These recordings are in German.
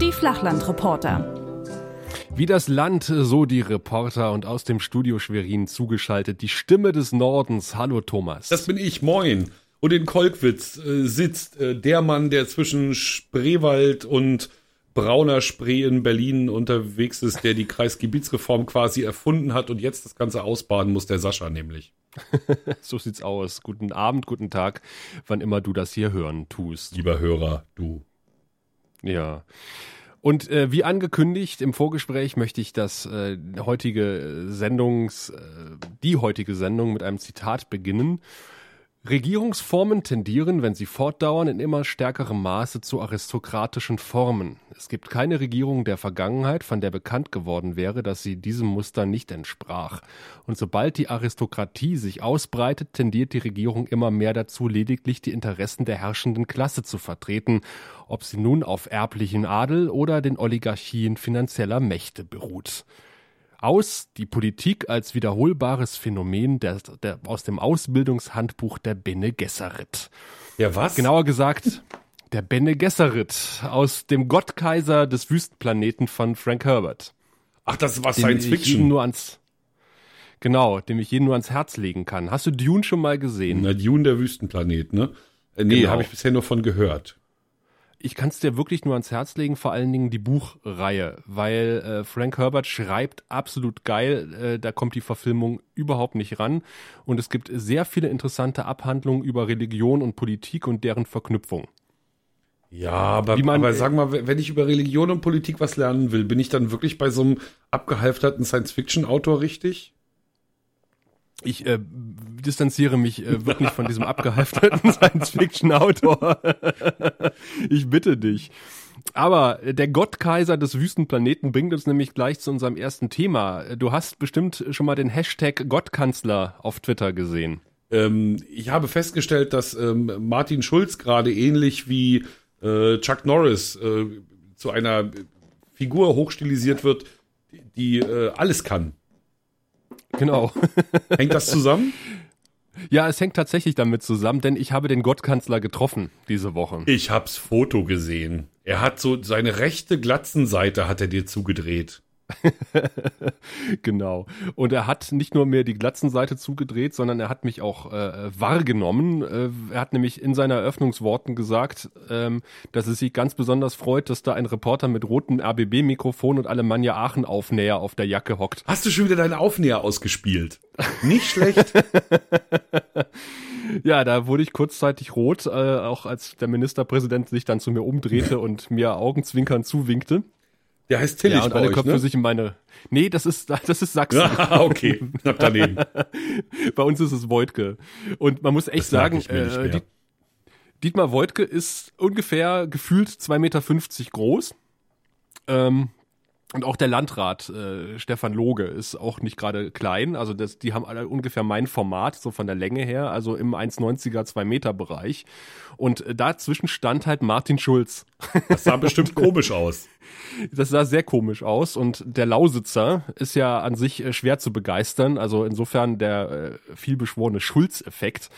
Die Flachlandreporter. Wie das Land, so die Reporter und aus dem Studio Schwerin zugeschaltet die Stimme des Nordens. Hallo Thomas. Das bin ich, moin. Und in Kolkwitz äh, sitzt äh, der Mann, der zwischen Spreewald und brauner Spree in Berlin unterwegs ist, der die Kreisgebietsreform quasi erfunden hat und jetzt das Ganze ausbaden muss, der Sascha nämlich. so sieht's aus. Guten Abend, guten Tag, wann immer du das hier hören tust. Lieber Hörer, du. Ja. Und äh, wie angekündigt im Vorgespräch möchte ich das äh, heutige Sendungs, äh, die heutige Sendung mit einem Zitat beginnen. Regierungsformen tendieren, wenn sie fortdauern, in immer stärkerem Maße zu aristokratischen Formen. Es gibt keine Regierung der Vergangenheit, von der bekannt geworden wäre, dass sie diesem Muster nicht entsprach. Und sobald die Aristokratie sich ausbreitet, tendiert die Regierung immer mehr dazu, lediglich die Interessen der herrschenden Klasse zu vertreten, ob sie nun auf erblichen Adel oder den Oligarchien finanzieller Mächte beruht aus die Politik als wiederholbares Phänomen der, der, aus dem Ausbildungshandbuch der Bene Gesserit. Ja, was? Genauer gesagt, der Bene Gesserit aus dem Gottkaiser des Wüstenplaneten von Frank Herbert. Ach, das war Science Fiction. Nur ans, genau, dem ich jeden nur ans Herz legen kann. Hast du Dune schon mal gesehen? Na, Dune, der Wüstenplanet, ne? Äh, nee, genau. habe ich bisher nur von gehört ich kann es dir wirklich nur ans Herz legen, vor allen Dingen die Buchreihe, weil äh, Frank Herbert schreibt absolut geil, äh, da kommt die Verfilmung überhaupt nicht ran und es gibt sehr viele interessante Abhandlungen über Religion und Politik und deren Verknüpfung. Ja, aber, man, aber sag mal, wenn ich über Religion und Politik was lernen will, bin ich dann wirklich bei so einem abgehalfterten Science-Fiction-Autor richtig? Ich äh, distanziere mich äh, wirklich von diesem abgehalfterten Science-Fiction-Autor. ich bitte dich. Aber der Gottkaiser des Wüstenplaneten bringt uns nämlich gleich zu unserem ersten Thema. Du hast bestimmt schon mal den Hashtag Gottkanzler auf Twitter gesehen. Ähm, ich habe festgestellt, dass ähm, Martin Schulz gerade ähnlich wie äh, Chuck Norris äh, zu einer Figur hochstilisiert wird, die, die äh, alles kann. Genau. Hängt das zusammen? Ja, es hängt tatsächlich damit zusammen, denn ich habe den Gottkanzler getroffen diese Woche. Ich hab's Foto gesehen. Er hat so seine rechte Glatzenseite hat er dir zugedreht. genau. Und er hat nicht nur mir die Glatzenseite zugedreht, sondern er hat mich auch äh, wahrgenommen. Äh, er hat nämlich in seinen Eröffnungsworten gesagt, ähm, dass es sich ganz besonders freut, dass da ein Reporter mit rotem RBB-Mikrofon und Alemannia Aachen-Aufnäher auf der Jacke hockt. Hast du schon wieder deine Aufnäher ausgespielt? Nicht schlecht. Ja, da wurde ich kurzzeitig rot, äh, auch als der Ministerpräsident sich dann zu mir umdrehte und mir augenzwinkern zuwinkte. Der heißt Tillich ja, und bei alle euch, Köpfe ne? sich in meine. Nee, das ist das ist Sachsen. Ah, okay, knapp daneben. bei uns ist es Voigtke. Und man muss echt Das sagen, äh, mehr. Dietmar Voigtke ist ungefähr gefühlt 2,50 Meter groß. Ähm, und auch der Landrat äh, Stefan Loge ist auch nicht gerade klein. Also das, die haben alle ungefähr mein Format, so von der Länge her, also im 1,90er, 2 Meter Bereich. Und äh, dazwischen stand halt Martin Schulz. Das sah bestimmt komisch aus. Das sah sehr komisch aus und der Lausitzer ist ja an sich äh, schwer zu begeistern. Also insofern der äh, vielbeschworene Schulz-Effekt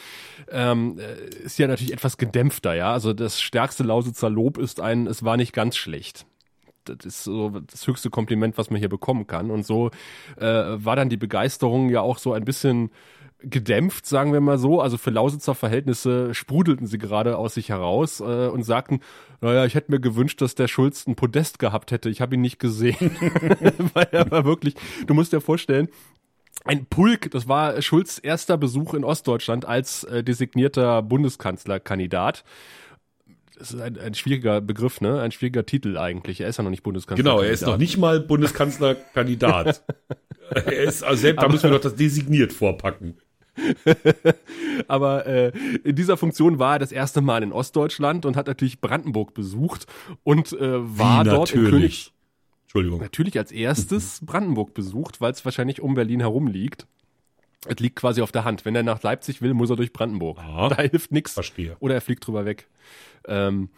ähm, äh, ist ja natürlich etwas gedämpfter, ja. Also das stärkste Lausitzer Lob ist ein, es war nicht ganz schlecht. Das ist so das höchste Kompliment, was man hier bekommen kann. Und so äh, war dann die Begeisterung ja auch so ein bisschen gedämpft, sagen wir mal so. Also für Lausitzer Verhältnisse sprudelten sie gerade aus sich heraus äh, und sagten, naja, ich hätte mir gewünscht, dass der Schulz ein Podest gehabt hätte. Ich habe ihn nicht gesehen. Weil er war wirklich, du musst dir vorstellen, ein Pulk, das war Schulz erster Besuch in Ostdeutschland als äh, designierter Bundeskanzlerkandidat. Das ist ein, ein schwieriger Begriff, ne? Ein schwieriger Titel eigentlich. Er ist ja noch nicht Bundeskanzler. Genau, er ist noch nicht mal Bundeskanzlerkandidat. er ist, also selbst, da müssen wir doch das designiert vorpacken. Aber äh, in dieser Funktion war er das erste Mal in Ostdeutschland und hat natürlich Brandenburg besucht und äh, war Wie dort in natürlich. König Entschuldigung. natürlich als erstes Brandenburg besucht, weil es wahrscheinlich um Berlin herum liegt. Es liegt quasi auf der Hand. Wenn er nach Leipzig will, muss er durch Brandenburg. Ah, da hilft nichts. verstehe. Oder er fliegt drüber weg. Ähm,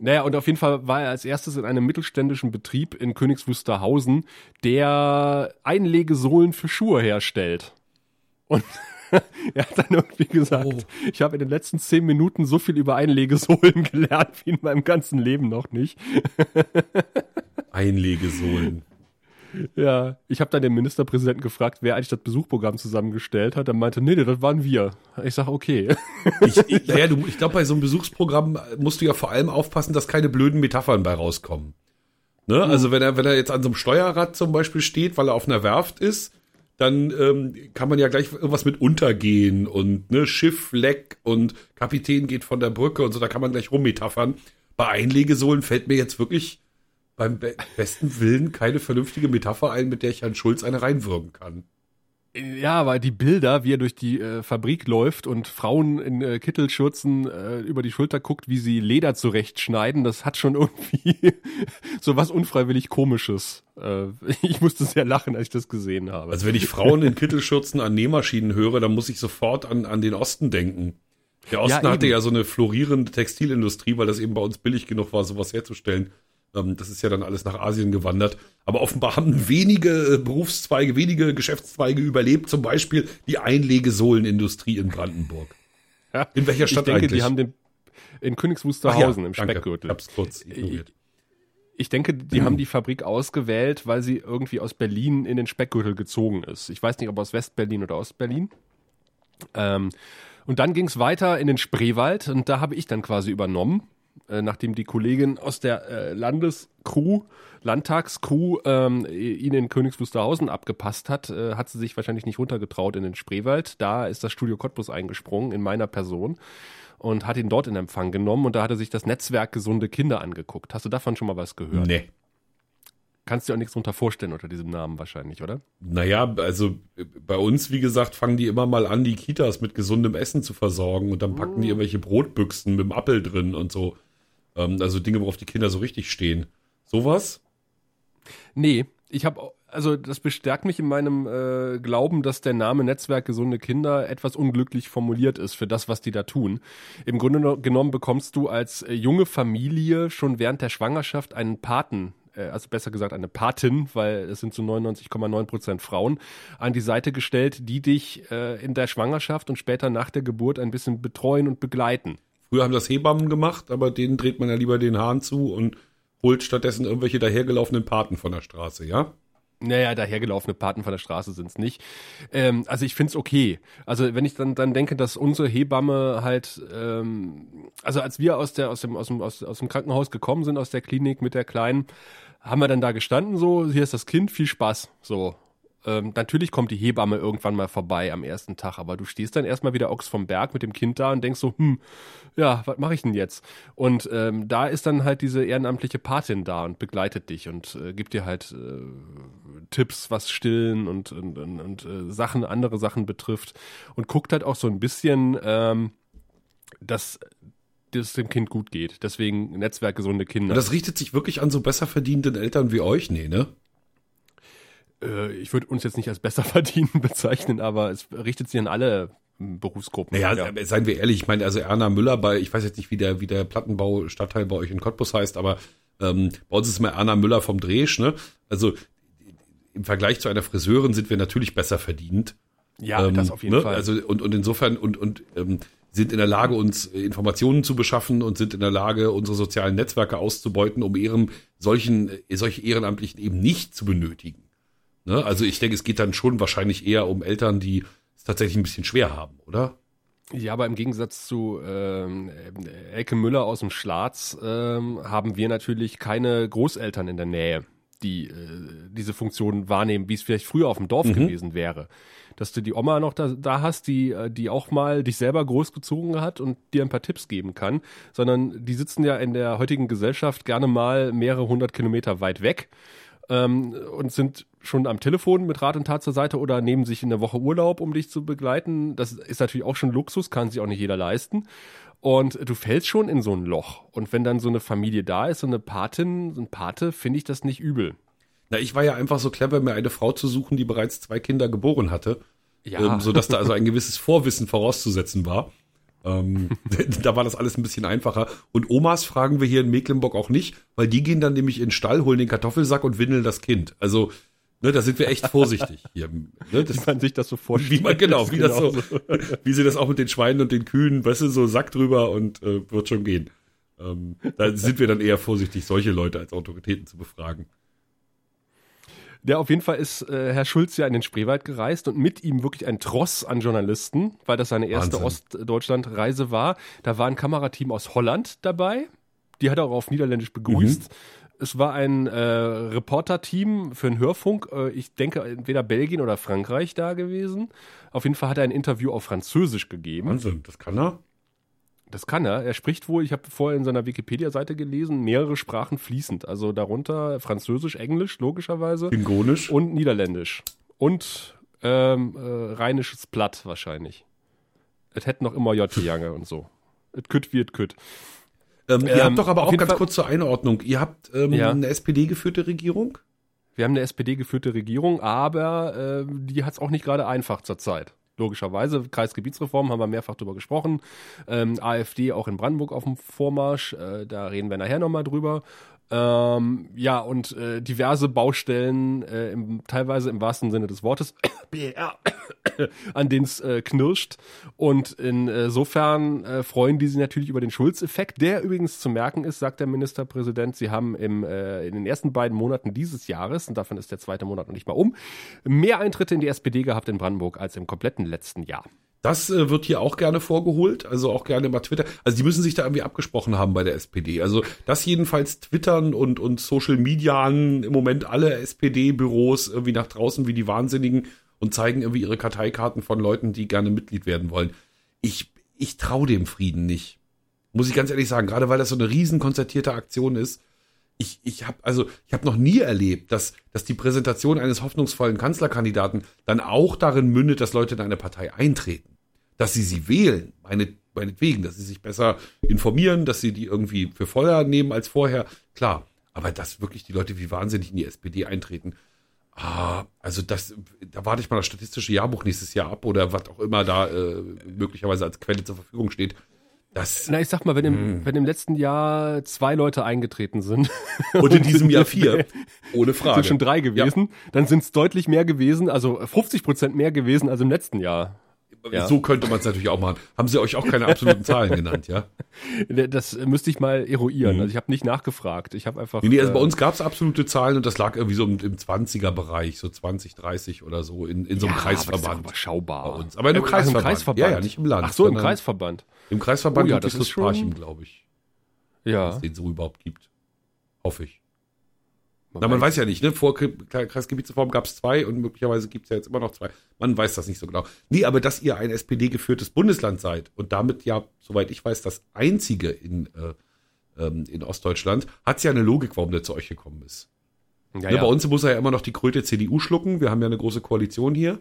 naja, und auf jeden Fall war er als erstes in einem mittelständischen Betrieb in Königs Wusterhausen, der Einlegesohlen für Schuhe herstellt. Und er hat dann irgendwie gesagt, oh. ich habe in den letzten zehn Minuten so viel über Einlegesohlen gelernt wie in meinem ganzen Leben noch nicht. Einlegesohlen. Ja, ich habe dann den Ministerpräsidenten gefragt, wer eigentlich das Besuchprogramm zusammengestellt hat. Er meinte, nee, nee, das waren wir. Ich sag, okay. Ich, ich, naja, du, ich glaube, bei so einem Besuchsprogramm musst du ja vor allem aufpassen, dass keine blöden Metaphern bei rauskommen. Ne? Mhm. Also wenn er, wenn er jetzt an so einem Steuerrad zum Beispiel steht, weil er auf einer Werft ist, dann ähm, kann man ja gleich irgendwas mit untergehen und ne, Schiff leck und Kapitän geht von der Brücke und so, da kann man gleich rummetaphern. Bei Einlegesohlen fällt mir jetzt wirklich beim be besten Willen keine vernünftige Metapher ein, mit der ich Herrn Schulz eine reinwürgen kann. Ja, weil die Bilder, wie er durch die äh, Fabrik läuft und Frauen in äh, Kittelschürzen äh, über die Schulter guckt, wie sie Leder zurechtschneiden, das hat schon irgendwie so was unfreiwillig komisches. Äh, ich musste sehr lachen, als ich das gesehen habe. Also wenn ich Frauen in Kittelschürzen an Nähmaschinen höre, dann muss ich sofort an, an den Osten denken. Der Osten ja, hatte ja so eine florierende Textilindustrie, weil das eben bei uns billig genug war, sowas herzustellen. Ähm, das ist ja dann alles nach Asien gewandert. Aber offenbar haben wenige äh, Berufszweige, wenige Geschäftszweige überlebt, zum Beispiel die Einlegesohlenindustrie in Brandenburg. Ja, in welcher Stadt ich denke, eigentlich? Die haben den in Königs Wusterhausen ja, im Speckgürtel. Ich hab's kurz ignoriert. Ich denke, die mhm. haben die Fabrik ausgewählt, weil sie irgendwie aus Berlin in den Speckgürtel gezogen ist. Ich weiß nicht, ob aus Westberlin oder Ostberlin. Ähm, und dann ging es weiter in den Spreewald und da habe ich dann quasi übernommen äh, nachdem die Kollegin aus der äh, Landescrew, Landtagscrew, ähm, ihn in Königs Wusterhausen abgepasst hat, äh, hat sie sich wahrscheinlich nicht runtergetraut in den Spreewald. Da ist das Studio Cottbus eingesprungen in meiner Person und hat ihn dort in Empfang genommen und da hat er sich das Netzwerk Gesunde Kinder angeguckt. Hast du davon schon mal was gehört? Nee. Kannst dir auch nichts drunter vorstellen unter diesem Namen wahrscheinlich, oder? Naja, also bei uns, wie gesagt, fangen die immer mal an, die Kitas mit gesundem Essen zu versorgen und dann packen die oh. irgendwelche Brotbüchsen mit dem Appel drin und so. Ähm, also Dinge, worauf die Kinder so richtig stehen. Sowas? Nee, ich habe also das bestärkt mich in meinem äh, Glauben, dass der Name Netzwerk gesunde Kinder etwas unglücklich formuliert ist für das, was die da tun. Im Grunde genommen bekommst du als äh, junge Familie schon während der Schwangerschaft einen Paten äh, also besser gesagt eine Patin, weil es sind so 99,9 Prozent Frauen, an die Seite gestellt, die dich äh, in der Schwangerschaft und später nach der Geburt ein bisschen betreuen und begleiten. Früher haben das Hebammen gemacht, aber denen dreht man ja lieber den Hahn zu und holt stattdessen irgendwelche dahergelaufenen Paten von der Straße, ja? Naja, dahergelaufene Paten von der Straße sind's nicht. Ähm, also ich find's okay. Also wenn ich dann, dann denke, dass unsere Hebamme halt, ähm, also als wir aus, der, aus, dem, aus, dem, aus, aus dem Krankenhaus gekommen sind, aus der Klinik mit der Kleinen, haben wir dann da gestanden, so, hier ist das Kind, viel Spaß. So, ähm, natürlich kommt die Hebamme irgendwann mal vorbei am ersten Tag, aber du stehst dann erstmal wieder Ochs vom Berg mit dem Kind da und denkst so, hm, ja, was mache ich denn jetzt? Und ähm, da ist dann halt diese ehrenamtliche Patin da und begleitet dich und äh, gibt dir halt äh, Tipps, was Stillen und, und, und, und äh, Sachen, andere Sachen betrifft und guckt halt auch so ein bisschen, ähm, dass es dem Kind gut geht. Deswegen Netzwerk gesunde Kinder. Und das richtet sich wirklich an so besser verdienenden Eltern wie euch? Nee, ne? Äh, ich würde uns jetzt nicht als besser verdienen bezeichnen, aber es richtet sich an alle hm, Berufsgruppen. Naja, ja. seien wir ehrlich, ich meine, also Erna Müller bei, ich weiß jetzt nicht, wie der, wie der Plattenbau-Stadtteil bei euch in Cottbus heißt, aber ähm, bei uns ist mal Erna Müller vom Dresch, ne? Also im Vergleich zu einer Friseurin sind wir natürlich besser verdient. Ja, ähm, das auf jeden ne? Fall. Also und, und insofern und, und ähm, sind in der Lage, uns Informationen zu beschaffen und sind in der Lage, unsere sozialen Netzwerke auszubeuten, um ihren solchen, solche Ehrenamtlichen eben nicht zu benötigen. Ne? Also ich denke, es geht dann schon wahrscheinlich eher um Eltern, die es tatsächlich ein bisschen schwer haben, oder? Ja, aber im Gegensatz zu ähm, Elke Müller aus dem Schlatz ähm, haben wir natürlich keine Großeltern in der Nähe, die äh, diese Funktion wahrnehmen, wie es vielleicht früher auf dem Dorf mhm. gewesen wäre. Dass du die Oma noch da, da hast, die, äh, die auch mal dich selber großgezogen hat und dir ein paar Tipps geben kann, sondern die sitzen ja in der heutigen Gesellschaft gerne mal mehrere hundert Kilometer weit weg ähm, und sind schon am Telefon mit Rat und Tat zur Seite oder nehmen sich in der Woche Urlaub, um dich zu begleiten. Das ist natürlich auch schon Luxus, kann sich auch nicht jeder leisten. Und du fällst schon in so ein Loch. Und wenn dann so eine Familie da ist, so eine Patin, so ein Pate, finde ich das nicht übel. Na, ich war ja einfach so clever, mir eine Frau zu suchen, die bereits zwei Kinder geboren hatte. Ja. Ähm, sodass da also ein gewisses Vorwissen vorauszusetzen war. Ähm, da war das alles ein bisschen einfacher. Und Omas fragen wir hier in Mecklenburg auch nicht, weil die gehen dann nämlich in den Stall, holen den Kartoffelsack und windeln das Kind. Also Ne, da sind wir echt vorsichtig hier. Ne, das, wie man sich das so vorstellt. Wie man, genau, wie das so, wie sie das auch mit den Schweinen und den Kühen, weißt du, so Sack drüber und äh, wird schon gehen. Ähm, da sind wir dann eher vorsichtig, solche Leute als Autoritäten zu befragen. Ja, auf jeden Fall ist äh, Herr Schulz ja in den Spreewald gereist und mit ihm wirklich ein Tross an Journalisten, weil das seine erste Ostdeutschland-Reise war. Da war ein Kamerateam aus Holland dabei. Die hat er auch auf Niederländisch begrüßt. Mhm. Es war ein äh, Reporter-Team für einen Hörfunk. Äh, ich denke, entweder Belgien oder Frankreich da gewesen. Auf jeden Fall hat er ein Interview auf Französisch gegeben. Wahnsinn, das kann er? Das kann er. Er spricht wohl, ich habe vorher in seiner Wikipedia-Seite gelesen, mehrere Sprachen fließend. Also darunter Französisch, Englisch, logischerweise. Klingonisch. Und Niederländisch. Und ähm, äh, rheinisches Platt wahrscheinlich. Es hätte noch immer J. Jange und so. Es kütt wird kütt. Ähm, ihr ähm, habt doch aber auch ganz Fall, kurz zur Einordnung. Ihr habt ähm, ja. eine SPD-geführte Regierung? Wir haben eine SPD-geführte Regierung, aber äh, die hat es auch nicht gerade einfach zurzeit logischerweise. Kreisgebietsreform haben wir mehrfach drüber gesprochen. Ähm, AfD auch in Brandenburg auf dem Vormarsch, äh, da reden wir nachher nochmal drüber. Ähm, ja, und äh, diverse Baustellen, äh, im, teilweise im wahrsten Sinne des Wortes, an denen es äh, knirscht. Und insofern äh, freuen die sich natürlich über den Schulz-Effekt, der übrigens zu merken ist, sagt der Ministerpräsident. Sie haben im, äh, in den ersten beiden Monaten dieses Jahres, und davon ist der zweite Monat noch nicht mal um, mehr Eintritte in die SPD gehabt in Brandenburg als im kompletten letzten Jahr. Das äh, wird hier auch gerne vorgeholt, also auch gerne bei Twitter. Also die müssen sich da irgendwie abgesprochen haben bei der SPD. Also das jedenfalls twittern und, und Social Median im Moment alle SPD-Büros irgendwie nach draußen wie die Wahnsinnigen und zeigen irgendwie ihre Karteikarten von Leuten, die gerne Mitglied werden wollen. Ich, ich traue dem Frieden nicht. Muss ich ganz ehrlich sagen, gerade weil das so eine riesen konzertierte Aktion ist. Ich, ich habe also ich habe noch nie erlebt, dass, dass die Präsentation eines hoffnungsvollen Kanzlerkandidaten dann auch darin mündet, dass Leute in eine Partei eintreten dass sie sie wählen, meine, meinetwegen, dass sie sich besser informieren, dass sie die irgendwie für voller nehmen als vorher, klar. Aber dass wirklich die Leute wie wahnsinnig in die SPD eintreten, ah, also das, da warte ich mal das statistische Jahrbuch nächstes Jahr ab oder was auch immer da äh, möglicherweise als Quelle zur Verfügung steht. Das, Na, ich sag mal, wenn im, hm. wenn im letzten Jahr zwei Leute eingetreten sind. Und in diesem Jahr vier. Ohne Frage. Sind schon drei gewesen. Ja. Dann sind es deutlich mehr gewesen, also 50 Prozent mehr gewesen als im letzten Jahr. Ja. So könnte man es natürlich auch machen. Haben sie euch auch keine absoluten Zahlen genannt, ja? Das müsste ich mal eruieren. Mhm. Also ich habe nicht nachgefragt. Ich habe einfach. Nee, nee, also bei äh, uns gab es absolute Zahlen und das lag irgendwie so im, im 20er-Bereich, so 20, 30 oder so, in, in so einem ja, Kreisverband. Aber das ist überschaubar. Bei uns. Aber in einem, äh, Kreisverband. Im Kreisverband. Ja, ja, nicht im Land. Ach so, im Kreisverband. Im Kreisverband oh, ja, das ist. Parchim, glaube ich. Ja. Dass es den so überhaupt gibt. Hoffe ich. Man Na, man weiß, ja nicht, ne? Vor Kreisgebietsreform gab es zwei und möglicherweise gibt es ja jetzt immer noch zwei. Man weiß das nicht so genau. Nee, aber dass ihr ein SPD-geführtes Bundesland seid und damit ja, soweit ich weiß, das einzige in, äh, ähm, in Ostdeutschland, hat es ja eine Logik, warum der zu euch gekommen ist. Ja, ne, ja. Bei uns muss er ja immer noch die Kröte CDU schlucken. Wir haben ja eine große Koalition hier.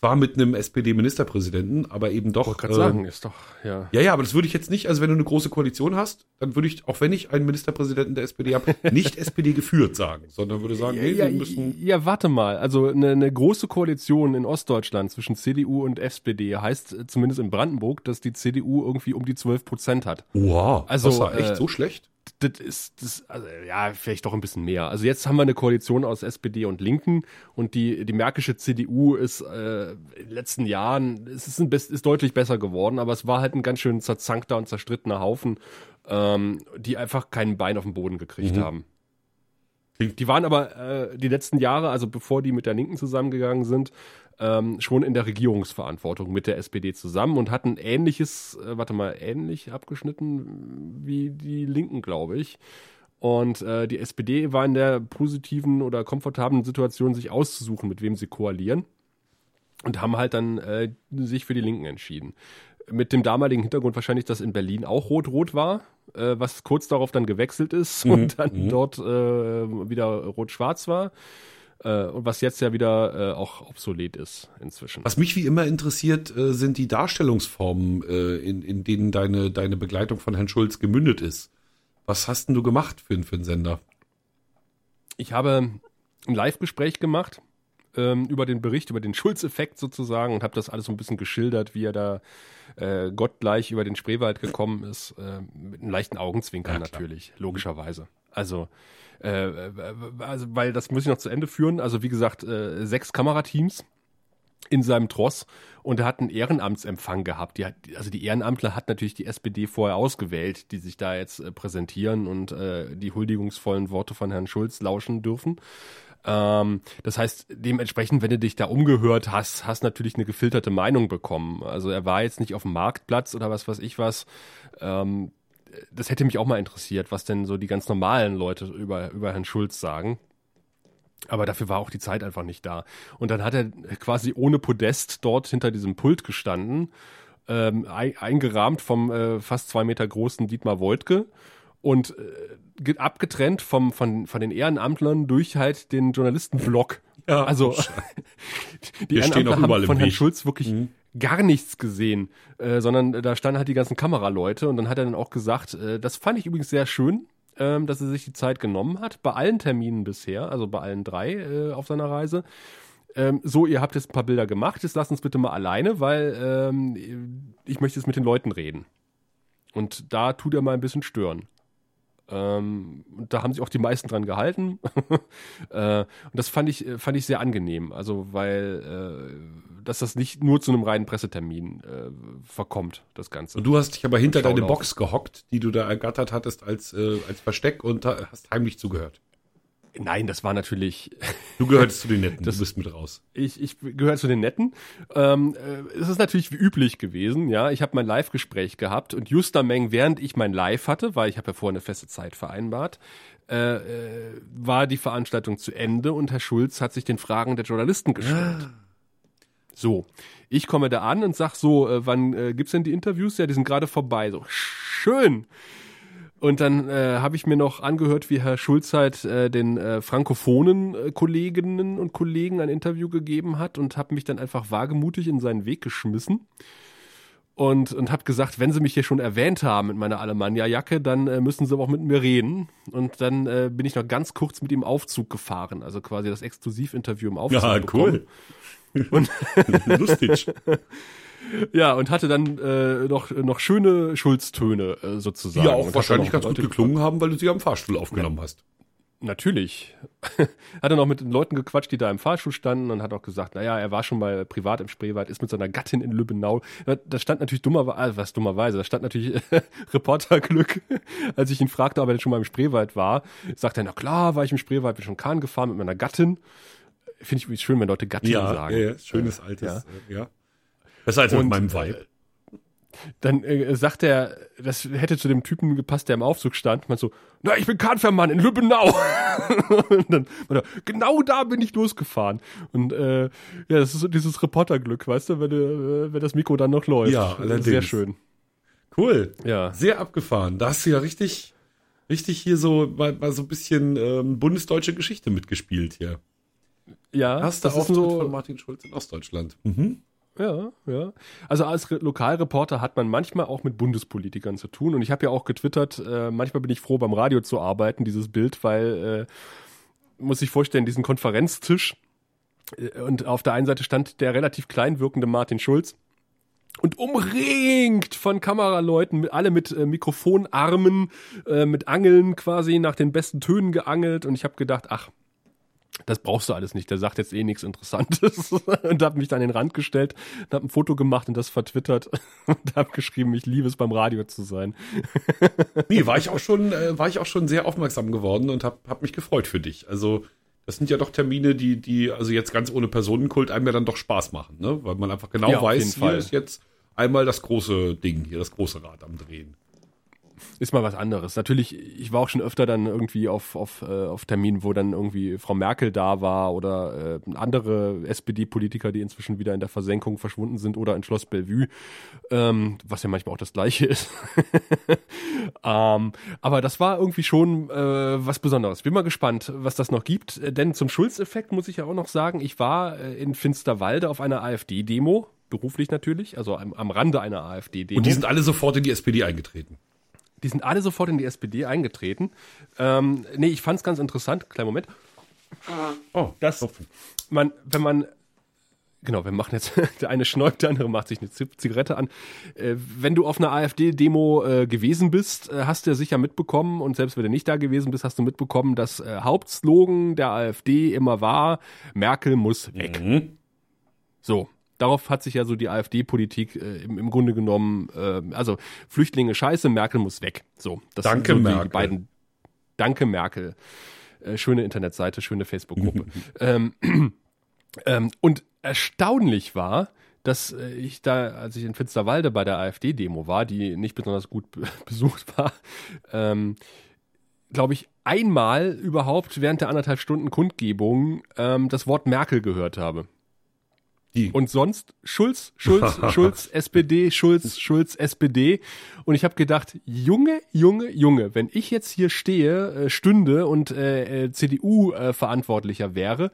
Zwar mit einem SPD-Ministerpräsidenten, aber eben doch. Ich gerade äh, sagen, ist doch, ja. Ja, ja, aber das würde ich jetzt nicht, also wenn du eine große Koalition hast, dann würde ich, auch wenn ich einen Ministerpräsidenten der SPD habe, nicht SPD geführt sagen, sondern würde sagen, nee, ja, wir müssen. Ja, warte mal. Also eine, eine große Koalition in Ostdeutschland zwischen CDU und SPD heißt zumindest in Brandenburg, dass die CDU irgendwie um die 12 Prozent hat. Wow. Also, das war echt äh, so schlecht? Das ist, das, also, ja, vielleicht doch ein bisschen mehr. Also jetzt haben wir eine Koalition aus SPD und Linken und die, die märkische CDU ist äh, in den letzten Jahren, es ist, ein, ist deutlich besser geworden, aber es war halt ein ganz schön zerzankter und zerstrittener Haufen, ähm, die einfach kein Bein auf den Boden gekriegt mhm. haben. Die waren aber äh, die letzten Jahre, also bevor die mit der Linken zusammengegangen sind, ähm, schon in der Regierungsverantwortung mit der SPD zusammen und hatten ähnliches, äh, warte mal, ähnlich abgeschnitten wie die Linken, glaube ich. Und äh, die SPD war in der positiven oder komfortablen Situation, sich auszusuchen, mit wem sie koalieren. Und haben halt dann äh, sich für die Linken entschieden. Mit dem damaligen Hintergrund wahrscheinlich, dass in Berlin auch rot-rot war, äh, was kurz darauf dann gewechselt ist mhm. und dann mhm. dort äh, wieder rot-schwarz war. Äh, und was jetzt ja wieder äh, auch obsolet ist inzwischen. Was mich wie immer interessiert, äh, sind die Darstellungsformen, in, in denen deine, deine Begleitung von Herrn Schulz gemündet ist. Was hast denn du gemacht für, für einen Sender? Ich habe ein Live-Gespräch gemacht ähm, über den Bericht, über den Schulz-Effekt sozusagen und habe das alles so ein bisschen geschildert, wie er da äh, gottgleich über den Spreewald gekommen ist, äh, mit einem leichten Augenzwinkern ja, natürlich, logischerweise. Also, äh, äh, also, weil das muss ich noch zu Ende führen. Also wie gesagt, äh, sechs Kamerateams in seinem Tross und er hat einen Ehrenamtsempfang gehabt. Die hat, also die Ehrenamtler hat natürlich die SPD vorher ausgewählt, die sich da jetzt äh, präsentieren und äh, die huldigungsvollen Worte von Herrn Schulz lauschen dürfen. Ähm, das heißt, dementsprechend, wenn du dich da umgehört hast, hast natürlich eine gefilterte Meinung bekommen. Also er war jetzt nicht auf dem Marktplatz oder was weiß ich was. Ähm, das hätte mich auch mal interessiert, was denn so die ganz normalen Leute über, über Herrn Schulz sagen. Aber dafür war auch die Zeit einfach nicht da. Und dann hat er quasi ohne Podest dort hinter diesem Pult gestanden, ähm, eingerahmt vom äh, fast zwei Meter großen Dietmar Woidke und äh, abgetrennt vom, von, von den Ehrenamtlern durch halt den Journalistenblock. Ja, also die Wir Ehrenamtler haben von Herrn Schulz wirklich mhm. gar nichts gesehen, äh, sondern da standen halt die ganzen Kameraleute und dann hat er dann auch gesagt, äh, das fand ich übrigens sehr schön, ähm, dass er sich die Zeit genommen hat, bei allen Terminen bisher, also bei allen drei äh, auf seiner Reise. Ähm, so, ihr habt jetzt ein paar Bilder gemacht, jetzt lasst uns bitte mal alleine, weil ähm, ich möchte jetzt mit den Leuten reden. Und da tut er mal ein bisschen stören. Ähm, und da haben sich auch die meisten dran gehalten. äh, und das fand ich, fand ich sehr angenehm. Also, weil, äh, dass das nicht nur zu einem reinen Pressetermin äh, verkommt, das Ganze. Und du hast dich aber hinter deine Box gehockt, die du da ergattert hattest als, äh, als Versteck und hast heimlich zugehört. Nein, das war natürlich. Du gehörst zu den Netten, das, du bist mit raus. Ich, ich gehöre zu den Netten. Ähm, äh, es ist natürlich wie üblich gewesen, ja. Ich habe mein Live-Gespräch gehabt und Juster Meng, während ich mein Live hatte, weil ich habe ja vorher eine feste Zeit vereinbart, äh, äh, war die Veranstaltung zu Ende und Herr Schulz hat sich den Fragen der Journalisten gestellt. So, ich komme da an und sag so, äh, wann äh, gibt's denn die Interviews? Ja, die sind gerade vorbei. So, schön. Und dann äh, habe ich mir noch angehört, wie Herr Schulz halt äh, den äh, frankophonen äh, Kolleginnen und Kollegen ein Interview gegeben hat und habe mich dann einfach wagemutig in seinen Weg geschmissen und, und habe gesagt, wenn sie mich hier schon erwähnt haben mit meiner Alemannia-Jacke, dann äh, müssen sie aber auch mit mir reden. Und dann äh, bin ich noch ganz kurz mit ihm Aufzug gefahren, also quasi das Exklusivinterview im Aufzug. Ja, bekommen. cool. Und Lustig. Ja, und hatte dann äh, noch, noch schöne Schulztöne äh, sozusagen. Die ja auch wahrscheinlich ganz gut geklungen haben, weil du sie am Fahrstuhl aufgenommen ja. hast. Natürlich. hat er noch mit den Leuten gequatscht, die da im Fahrstuhl standen und hat auch gesagt, naja, er war schon mal privat im Spreewald, ist mit seiner Gattin in Lübbenau. Da stand natürlich dummerweise, äh, was dummerweise, da stand natürlich Reporterglück. Als ich ihn fragte, ob er denn schon mal im Spreewald war, sagt er, na klar, war ich im Spreewald, bin schon Kahn gefahren mit meiner Gattin. Finde ich schön, wenn Leute Gattin ja, sagen. Ja, schönes altes, ja. Äh, ja. Besser als und, mit meinem Vibe. Dann äh, sagt er, das hätte zu dem Typen gepasst, der im Aufzug stand. Man so, na, ich bin Kahnfährmann in Lübbenau. und dann, er, genau da bin ich losgefahren. Und äh, ja, das ist so dieses Reporterglück, weißt du, wenn, äh, wenn das Mikro dann noch läuft. Ja, allerdings. Sehr schön. Cool. Ja. Sehr abgefahren. Da hast du ja richtig, richtig hier so mal, mal so ein bisschen ähm, bundesdeutsche Geschichte mitgespielt hier. Ja. Hast du auch so von Martin Schulz in Ostdeutschland. Mhm. Ja, ja. Also als Re Lokalreporter hat man manchmal auch mit Bundespolitikern zu tun. Und ich habe ja auch getwittert, äh, manchmal bin ich froh, beim Radio zu arbeiten, dieses Bild, weil, äh, muss ich vorstellen, diesen Konferenztisch. Äh, und auf der einen Seite stand der relativ klein wirkende Martin Schulz. Und umringt von Kameraleuten, alle mit äh, Mikrofonarmen, äh, mit Angeln quasi nach den besten Tönen geangelt. Und ich habe gedacht, ach, das brauchst du alles nicht. Der sagt jetzt eh nichts Interessantes. und hab mich dann an den Rand gestellt und hab ein Foto gemacht und das vertwittert und hab geschrieben, ich liebe es beim Radio zu sein. nee, war ich auch schon, äh, war ich auch schon sehr aufmerksam geworden und hab, hab mich gefreut für dich. Also, das sind ja doch Termine, die, die, also jetzt ganz ohne Personenkult einem ja dann doch Spaß machen, ne? Weil man einfach genau ja, weiß, hier ist jetzt einmal das große Ding, hier das große Rad am Drehen ist mal was anderes. Natürlich, ich war auch schon öfter dann irgendwie auf, auf, äh, auf Terminen, wo dann irgendwie Frau Merkel da war oder äh, andere SPD-Politiker, die inzwischen wieder in der Versenkung verschwunden sind oder in Schloss Bellevue, ähm, was ja manchmal auch das gleiche ist. ähm, aber das war irgendwie schon äh, was Besonderes. Bin mal gespannt, was das noch gibt. Denn zum Schulz-Effekt muss ich ja auch noch sagen, ich war äh, in Finsterwalde auf einer AfD-Demo beruflich natürlich, also am, am Rande einer AfD-Demo. Und die sind alle sofort in die SPD eingetreten. Die sind alle sofort in die SPD eingetreten. Ähm, nee, ich fand es ganz interessant. Kleinen Moment. Oh, das, man, wenn man Genau, wir machen jetzt, der eine schnäubt, der andere macht sich eine Zigarette an. Äh, wenn du auf einer AfD-Demo äh, gewesen bist, äh, hast du ja sicher mitbekommen, und selbst wenn du nicht da gewesen bist, hast du mitbekommen, dass Hauptslogan der AfD immer war, Merkel muss weg. Mhm. So, darauf hat sich ja so die AfD-Politik äh, im, im, Grunde genommen, äh, also Flüchtlinge scheiße, Merkel muss weg. So, das Danke, sind so die, die beiden. Danke, Merkel. Äh, schöne Internetseite, schöne Facebook-Gruppe. ähm, ähm, und erstaunlich war, dass äh, ich da, als ich in Finsterwalde bei der AfD-Demo war, die nicht besonders gut besucht war, ähm, glaube ich, einmal überhaupt während der anderthalb Stunden Kundgebung ähm, das Wort Merkel gehört habe. Die. Und sonst Schulz, Schulz, Schulz, SPD, Schulz, Schulz, SPD. Und ich habe gedacht, Junge, Junge, Junge, wenn ich jetzt hier stehe, äh, stünde und äh, äh CDU-Verantwortlicher äh, wäre,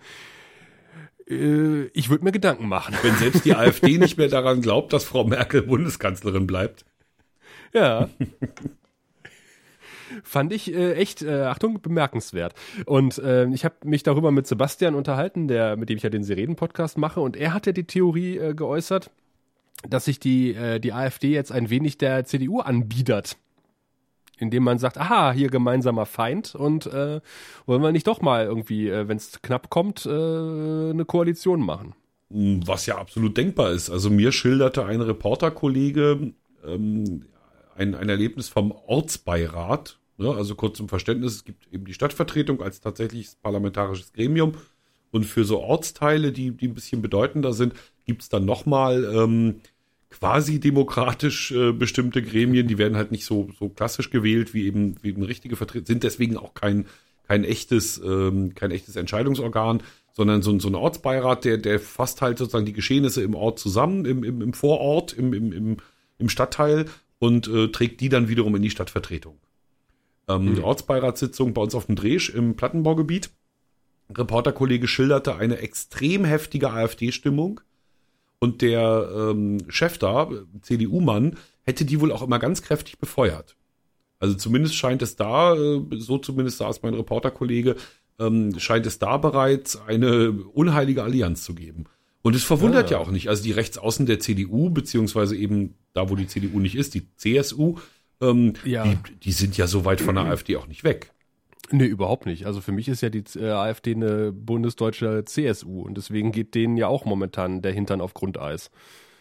äh, ich würde mir Gedanken machen. Wenn selbst die AfD nicht mehr daran glaubt, dass Frau Merkel Bundeskanzlerin bleibt. Ja. Fand ich äh, echt, äh, Achtung, bemerkenswert. Und äh, ich habe mich darüber mit Sebastian unterhalten, der, mit dem ich ja den Sirenen-Podcast mache, und er hat ja die Theorie äh, geäußert, dass sich die, äh, die AfD jetzt ein wenig der CDU anbiedert indem man sagt, aha, hier gemeinsamer Feind und äh, wollen wir nicht doch mal irgendwie, äh, wenn es knapp kommt, äh, eine Koalition machen. Was ja absolut denkbar ist. Also mir schilderte ein Reporterkollege ähm, ein, ein Erlebnis vom Ortsbeirat. Ne? Also kurz zum Verständnis, es gibt eben die Stadtvertretung als tatsächliches parlamentarisches Gremium. Und für so Ortsteile, die, die ein bisschen bedeutender sind, gibt es dann nochmal ähm, quasi demokratisch äh, bestimmte Gremien, die werden halt nicht so, so klassisch gewählt wie eben, wie eben richtige Vertreter, sind deswegen auch kein, kein echtes, ähm, kein echtes Entscheidungsorgan, sondern so, so ein Ortsbeirat, der, der fasst halt sozusagen die Geschehnisse im Ort zusammen, im, im, im Vorort, im, im, im, im Stadtteil und äh, trägt die dann wiederum in die Stadtvertretung. Ähm, mhm. Die Ortsbeiratssitzung bei uns auf dem Dresch im Plattenbaugebiet. Reporterkollege schilderte eine extrem heftige AfD-Stimmung und der ähm, Chef da, CDU-Mann, hätte die wohl auch immer ganz kräftig befeuert. Also zumindest scheint es da, äh, so zumindest saß mein Reporterkollege, ähm, scheint es da bereits eine unheilige Allianz zu geben. Und es verwundert ja. ja auch nicht. Also die Rechtsaußen der CDU, beziehungsweise eben da, wo die CDU nicht ist, die CSU, ähm, ja. die, die sind ja so weit von der AfD auch nicht weg. Nee, überhaupt nicht. Also für mich ist ja die äh, AfD eine bundesdeutsche CSU und deswegen geht denen ja auch momentan der Hintern auf Grundeis.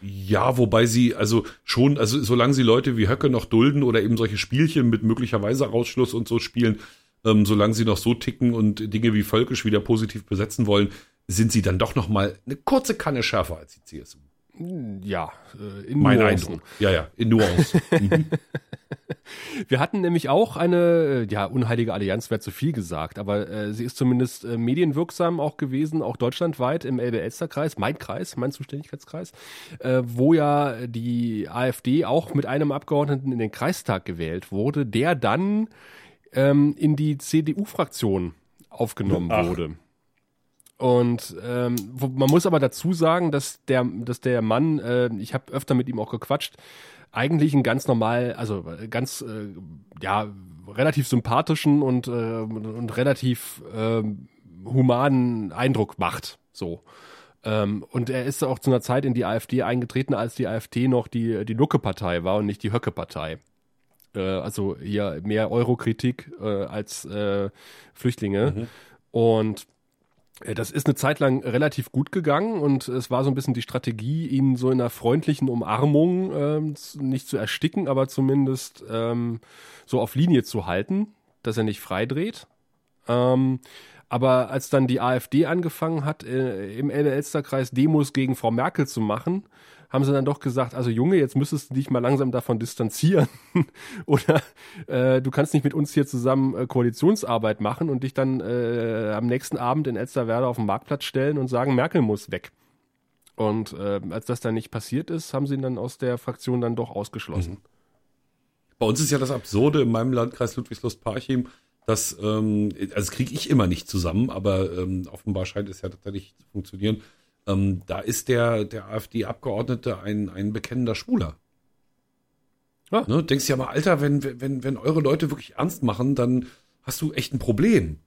Ja, wobei sie, also schon, also solange sie Leute wie Höcke noch dulden oder eben solche Spielchen mit möglicherweise Ausschluss und so spielen, ähm, solange sie noch so ticken und Dinge wie Völkisch wieder positiv besetzen wollen, sind sie dann doch noch mal eine kurze Kanne schärfer als die CSU. Ja, äh, in mein Nuancen. Eindruck. Ja, ja, in Nuancen. Mhm. Wir hatten nämlich auch eine, äh, ja, unheilige Allianz wäre zu viel gesagt, aber äh, sie ist zumindest äh, medienwirksam auch gewesen, auch deutschlandweit im Elbe-Elster-Kreis, mein Kreis, mein Zuständigkeitskreis, äh, wo ja die AfD auch mit einem Abgeordneten in den Kreistag gewählt wurde, der dann ähm, in die CDU-Fraktion aufgenommen Ach. wurde. Und ähm, wo, man muss aber dazu sagen, dass der, dass der Mann, äh, ich habe öfter mit ihm auch gequatscht, eigentlich einen ganz normal, also ganz, äh, ja, relativ sympathischen und, äh, und relativ äh, humanen Eindruck macht. So. Ähm, und er ist auch zu einer Zeit in die AfD eingetreten, als die AfD noch die, die Lucke-Partei war und nicht die Höcke-Partei. Äh, also hier mehr Eurokritik äh, als äh, Flüchtlinge. Mhm. Und äh, das ist eine Zeit lang relativ gut gegangen und es war so ein bisschen die Strategie, ihn so in einer freundlichen Umarmung ähm, nicht zu ersticken, aber zumindest ähm, so auf Linie zu halten, dass er nicht freidreht. Ähm, aber als dann die AfD angefangen hat, äh, im Elsterkreis Demos gegen Frau Merkel zu machen, haben sie dann doch gesagt, also Junge, jetzt müsstest du dich mal langsam davon distanzieren. Oder äh, du kannst nicht mit uns hier zusammen äh, Koalitionsarbeit machen und dich dann äh, am nächsten Abend in Elsterwerda auf den Marktplatz stellen und sagen, Merkel muss weg. Und äh, als das dann nicht passiert ist, haben sie ihn dann aus der Fraktion dann doch ausgeschlossen. Mhm. Bei uns ist ja das Absurde in meinem Landkreis Ludwigslust-Parchim, dass, ähm, also das kriege ich immer nicht zusammen, aber ähm, offenbar scheint es ja tatsächlich zu funktionieren, ähm, da ist der, der AfD-Abgeordnete ein, ein bekennender Schwuler. Ja. Ne, denkst ja mal, Alter, wenn, wenn, wenn eure Leute wirklich ernst machen, dann hast du echt ein Problem.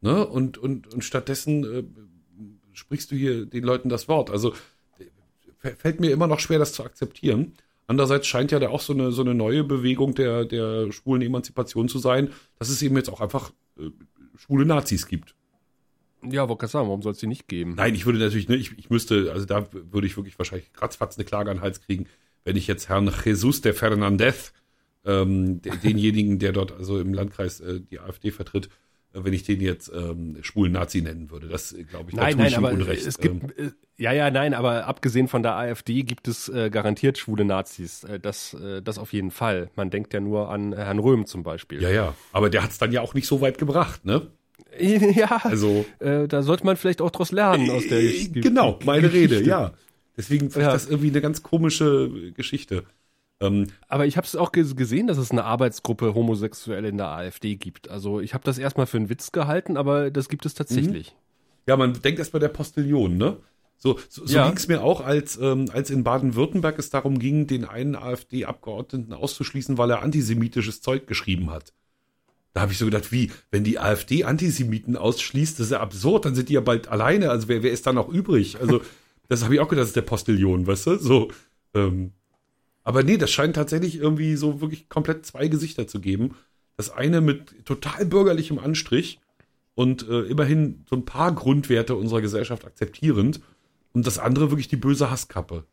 Ne? Und, und, und stattdessen äh, sprichst du hier den Leuten das Wort. Also fällt mir immer noch schwer, das zu akzeptieren. Andererseits scheint ja da auch so eine, so eine neue Bewegung der, der schwulen Emanzipation zu sein, dass es eben jetzt auch einfach äh, schwule Nazis gibt. Ja, wollte gerade sagen, warum soll es die nicht geben? Nein, ich würde natürlich, ne, ich, ich müsste, also da würde ich wirklich wahrscheinlich kratzfatz eine Klage an den Hals kriegen, wenn ich jetzt Herrn Jesus de Fernandez, ähm, denjenigen, der dort also im Landkreis äh, die AfD vertritt, äh, wenn ich den jetzt ähm, schwulen Nazi nennen würde. Das äh, glaube ich, nein, nein, aber Unrecht. Es gibt, ähm, äh, ja, ja, nein, aber abgesehen von der AfD gibt es äh, garantiert schwule Nazis. Äh, das, das auf jeden Fall. Man denkt ja nur an Herrn Röhm zum Beispiel. Ja, ja. Aber der hat es dann ja auch nicht so weit gebracht, ne? Ja, also äh, da sollte man vielleicht auch draus lernen aus der äh, Genau, meine Rede, ja. Deswegen finde ich das irgendwie eine ganz komische Geschichte. Ähm, Aber ich habe es auch gesehen, dass es eine Arbeitsgruppe Homosexuelle in der AfD gibt. Also ich habe das erstmal für einen Witz gehalten, aber das gibt es tatsächlich. Mhm. Ja, man denkt erst bei der Postillion, ne? So, so, so ja. ging es mir auch, als, ähm, als in Baden-Württemberg es darum ging, den einen AfD-Abgeordneten auszuschließen, weil er antisemitisches Zeug geschrieben hat. Da habe ich so gedacht, wie, wenn die AfD Antisemiten ausschließt, das ist ja absurd, dann sind die ja bald alleine. Also wer, wer ist da noch übrig? Also, das habe ich auch gedacht, das ist der Postillion, weißt du? So, ähm, aber nee, das scheint tatsächlich irgendwie so wirklich komplett zwei Gesichter zu geben. Das eine mit total bürgerlichem Anstrich und äh, immerhin so ein paar Grundwerte unserer Gesellschaft akzeptierend und das andere wirklich die böse Hasskappe.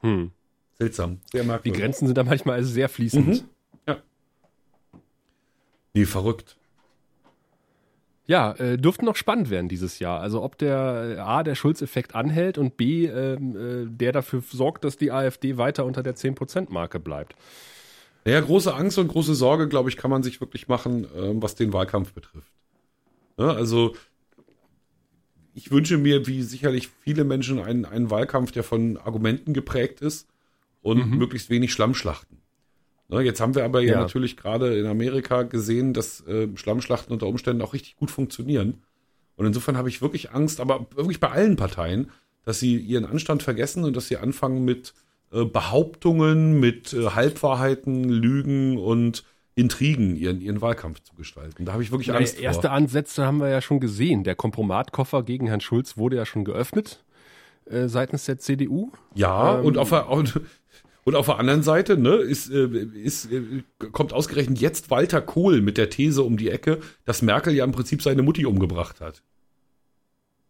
Hm. Seltsam, sehr merkwürdig. Die Grenzen sind da manchmal also sehr fließend. Mhm. Nee, verrückt. Ja, äh, dürften noch spannend werden dieses Jahr. Also ob der A, der Schulz-Effekt anhält und B, ähm, äh, der dafür sorgt, dass die AfD weiter unter der 10%-Marke bleibt. Naja, große Angst und große Sorge, glaube ich, kann man sich wirklich machen, äh, was den Wahlkampf betrifft. Ja, also ich wünsche mir, wie sicherlich viele Menschen, einen, einen Wahlkampf, der von Argumenten geprägt ist und mhm. möglichst wenig Schlammschlachten. Ne, jetzt haben wir aber ja, ja natürlich gerade in Amerika gesehen, dass äh, Schlammschlachten unter Umständen auch richtig gut funktionieren. Und insofern habe ich wirklich Angst, aber wirklich bei allen Parteien, dass sie ihren Anstand vergessen und dass sie anfangen mit äh, Behauptungen, mit äh, Halbwahrheiten, Lügen und Intrigen ihren, ihren Wahlkampf zu gestalten. Da habe ich wirklich Angst ja, erste vor. Ansätze haben wir ja schon gesehen. Der Kompromatkoffer gegen Herrn Schulz wurde ja schon geöffnet äh, seitens der CDU. Ja, ähm, und auf der, und auf der anderen Seite ne, ist, äh, ist, äh, kommt ausgerechnet jetzt Walter Kohl mit der These um die Ecke, dass Merkel ja im Prinzip seine Mutti umgebracht hat.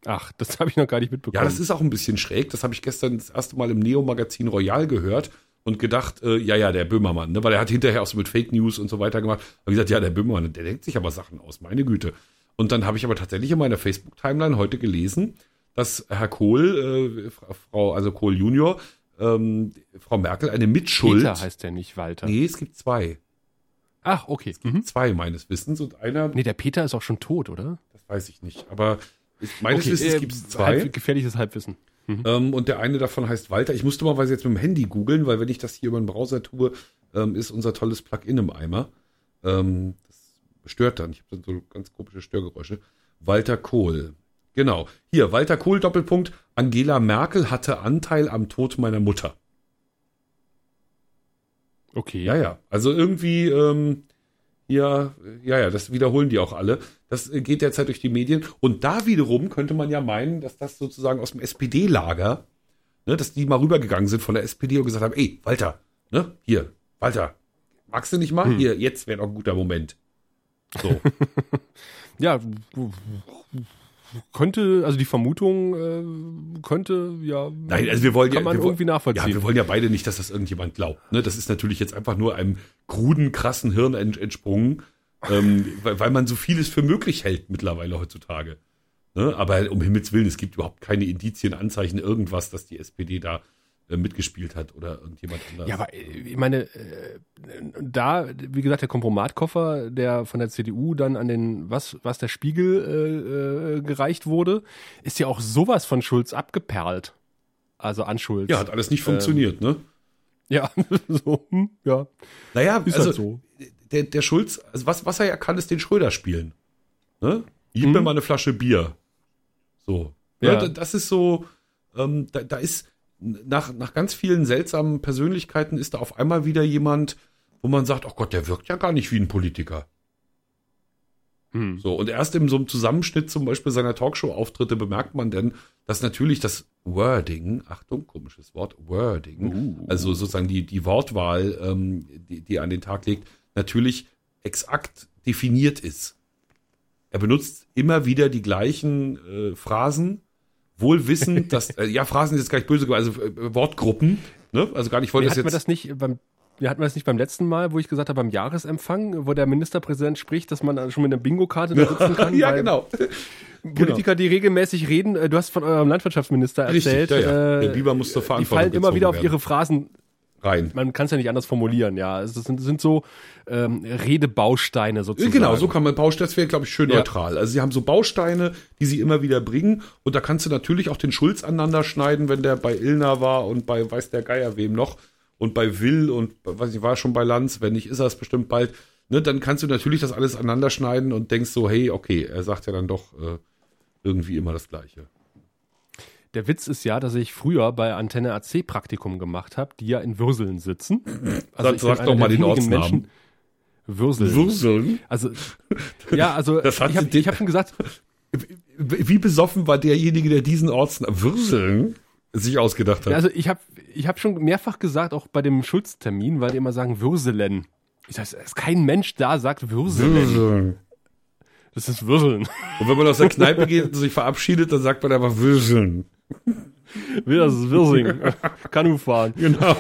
Ach, das habe ich noch gar nicht mitbekommen. Ja, das ist auch ein bisschen schräg. Das habe ich gestern das erste Mal im Neo-Magazin Royal gehört und gedacht, äh, ja, ja, der Böhmermann, ne? weil er hat hinterher auch so mit Fake News und so weiter gemacht. Habe gesagt, ja, der Böhmermann, der denkt sich aber Sachen aus, meine Güte. Und dann habe ich aber tatsächlich in meiner Facebook-Timeline heute gelesen, dass Herr Kohl, äh, Frau, also Kohl Junior, ähm, Frau Merkel eine Mitschuld. Peter heißt der nicht Walter. Nee, es gibt zwei. Ach, okay. Es gibt mhm. zwei meines Wissens und einer. Nee, der Peter ist auch schon tot, oder? Das weiß ich nicht. Aber meines okay, Wissens äh, gibt es zwei. Halb, gefährliches Halbwissen. Mhm. Ähm, und der eine davon heißt Walter. Ich musste mal jetzt mit dem Handy googeln, weil wenn ich das hier über den Browser tue, ähm, ist unser tolles Plugin im Eimer. Ähm, das stört dann. Ich habe dann so ganz komische Störgeräusche. Walter Kohl. Genau. Hier, Walter Kohl, Doppelpunkt. Angela Merkel hatte Anteil am Tod meiner Mutter. Okay. Ja, ja. Also irgendwie, ähm, ja, ja, ja, das wiederholen die auch alle. Das äh, geht derzeit durch die Medien. Und da wiederum könnte man ja meinen, dass das sozusagen aus dem SPD-Lager, ne, dass die mal rübergegangen sind von der SPD und gesagt haben, ey, Walter, ne, hier, Walter, magst du nicht mal? Hm. Hier, jetzt wäre doch ein guter Moment. So. ja, könnte, also die Vermutung äh, könnte, ja, Nein, also wir wollen kann ja, man irgendwie nachvollziehen. Ja, wir wollen ja beide nicht, dass das irgendjemand glaubt. Ne? Das ist natürlich jetzt einfach nur einem kruden, krassen Hirn entsprungen, ähm, weil, weil man so vieles für möglich hält mittlerweile heutzutage. Ne? Aber um Himmels Willen, es gibt überhaupt keine Indizien, Anzeichen, irgendwas, dass die SPD da mitgespielt hat oder irgendjemand anders. Ja, aber äh, ich meine, äh, da, wie gesagt, der Kompromatkoffer, der von der CDU dann an den, was, was der Spiegel äh, gereicht wurde, ist ja auch sowas von Schulz abgeperlt. Also an Schulz. Ja, hat alles nicht funktioniert, ähm, ne? Ja, so, hm, ja. Naja, ist also, halt so. Der, der Schulz, also was, was er ja kann, ist den Schröder spielen. Ne? Gib hm. mir mal eine Flasche Bier. So. Ja. ja das ist so, ähm, da, da ist, nach, nach ganz vielen seltsamen Persönlichkeiten ist da auf einmal wieder jemand, wo man sagt, oh Gott, der wirkt ja gar nicht wie ein Politiker. Hm. So, und erst in so einem Zusammenschnitt zum Beispiel seiner Talkshow-Auftritte bemerkt man denn, dass natürlich das Wording, Achtung, komisches Wort, Wording, uh. also sozusagen die, die Wortwahl, ähm, die, die er an den Tag legt, natürlich exakt definiert ist. Er benutzt immer wieder die gleichen äh, Phrasen, wohl wissend, dass, äh, ja, Phrasen ist jetzt gar nicht böse, also äh, Wortgruppen, ne? Also gar nicht, ich wollte das jetzt. das nicht beim wir hatten das nicht beim letzten Mal, wo ich gesagt habe, beim Jahresempfang, wo der Ministerpräsident spricht, dass man schon mit einer Bingo-Karte da sitzen kann. ja, genau. Politiker, die regelmäßig reden, äh, du hast von eurem Landwirtschaftsminister erzählt. Richtig, ja, ja. Der Biber muss zur Verantwortung Die fallen immer wieder auf ihre Phrasen rein. Man kann es ja nicht anders formulieren, ja. Es sind, sind so ähm, Redebausteine sozusagen. Genau, so kann man Bausteine, das wäre, glaube ich, schön ja. neutral. Also sie haben so Bausteine, die sie immer wieder bringen. Und da kannst du natürlich auch den Schulz aneinander schneiden, wenn der bei Ilna war und bei weiß der Geier wem noch und bei Will und was ich war schon bei Lanz, wenn nicht, ist er es bestimmt bald. Ne, dann kannst du natürlich das alles aneinander schneiden und denkst so, hey, okay, er sagt ja dann doch äh, irgendwie immer das Gleiche. Der Witz ist ja, dass ich früher bei Antenne AC Praktikum gemacht habe, die ja in Würseln sitzen. Also Dann sag doch mal den Ortsnamen. Menschen, Würseln. Würseln? Also, ja, also, das hat ich habe hab schon gesagt, wie besoffen war derjenige, der diesen Ortsnamen, Würseln, sich ausgedacht hat? Also, ich habe ich hab schon mehrfach gesagt, auch bei dem Schulztermin, weil die immer sagen Würselen. Ich sag, es ist kein Mensch da sagt Würselen. Würseln. Das ist Würseln. Und wenn man aus der Kneipe geht und sich verabschiedet, dann sagt man einfach Würseln. Das ist Wirsing. Kanu fahren. Genau.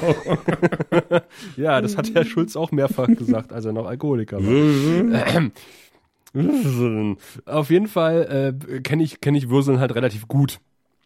ja, das hat Herr Schulz auch mehrfach gesagt, als er noch Alkoholiker war. Auf jeden Fall äh, kenne ich, kenn ich Würseln halt relativ gut.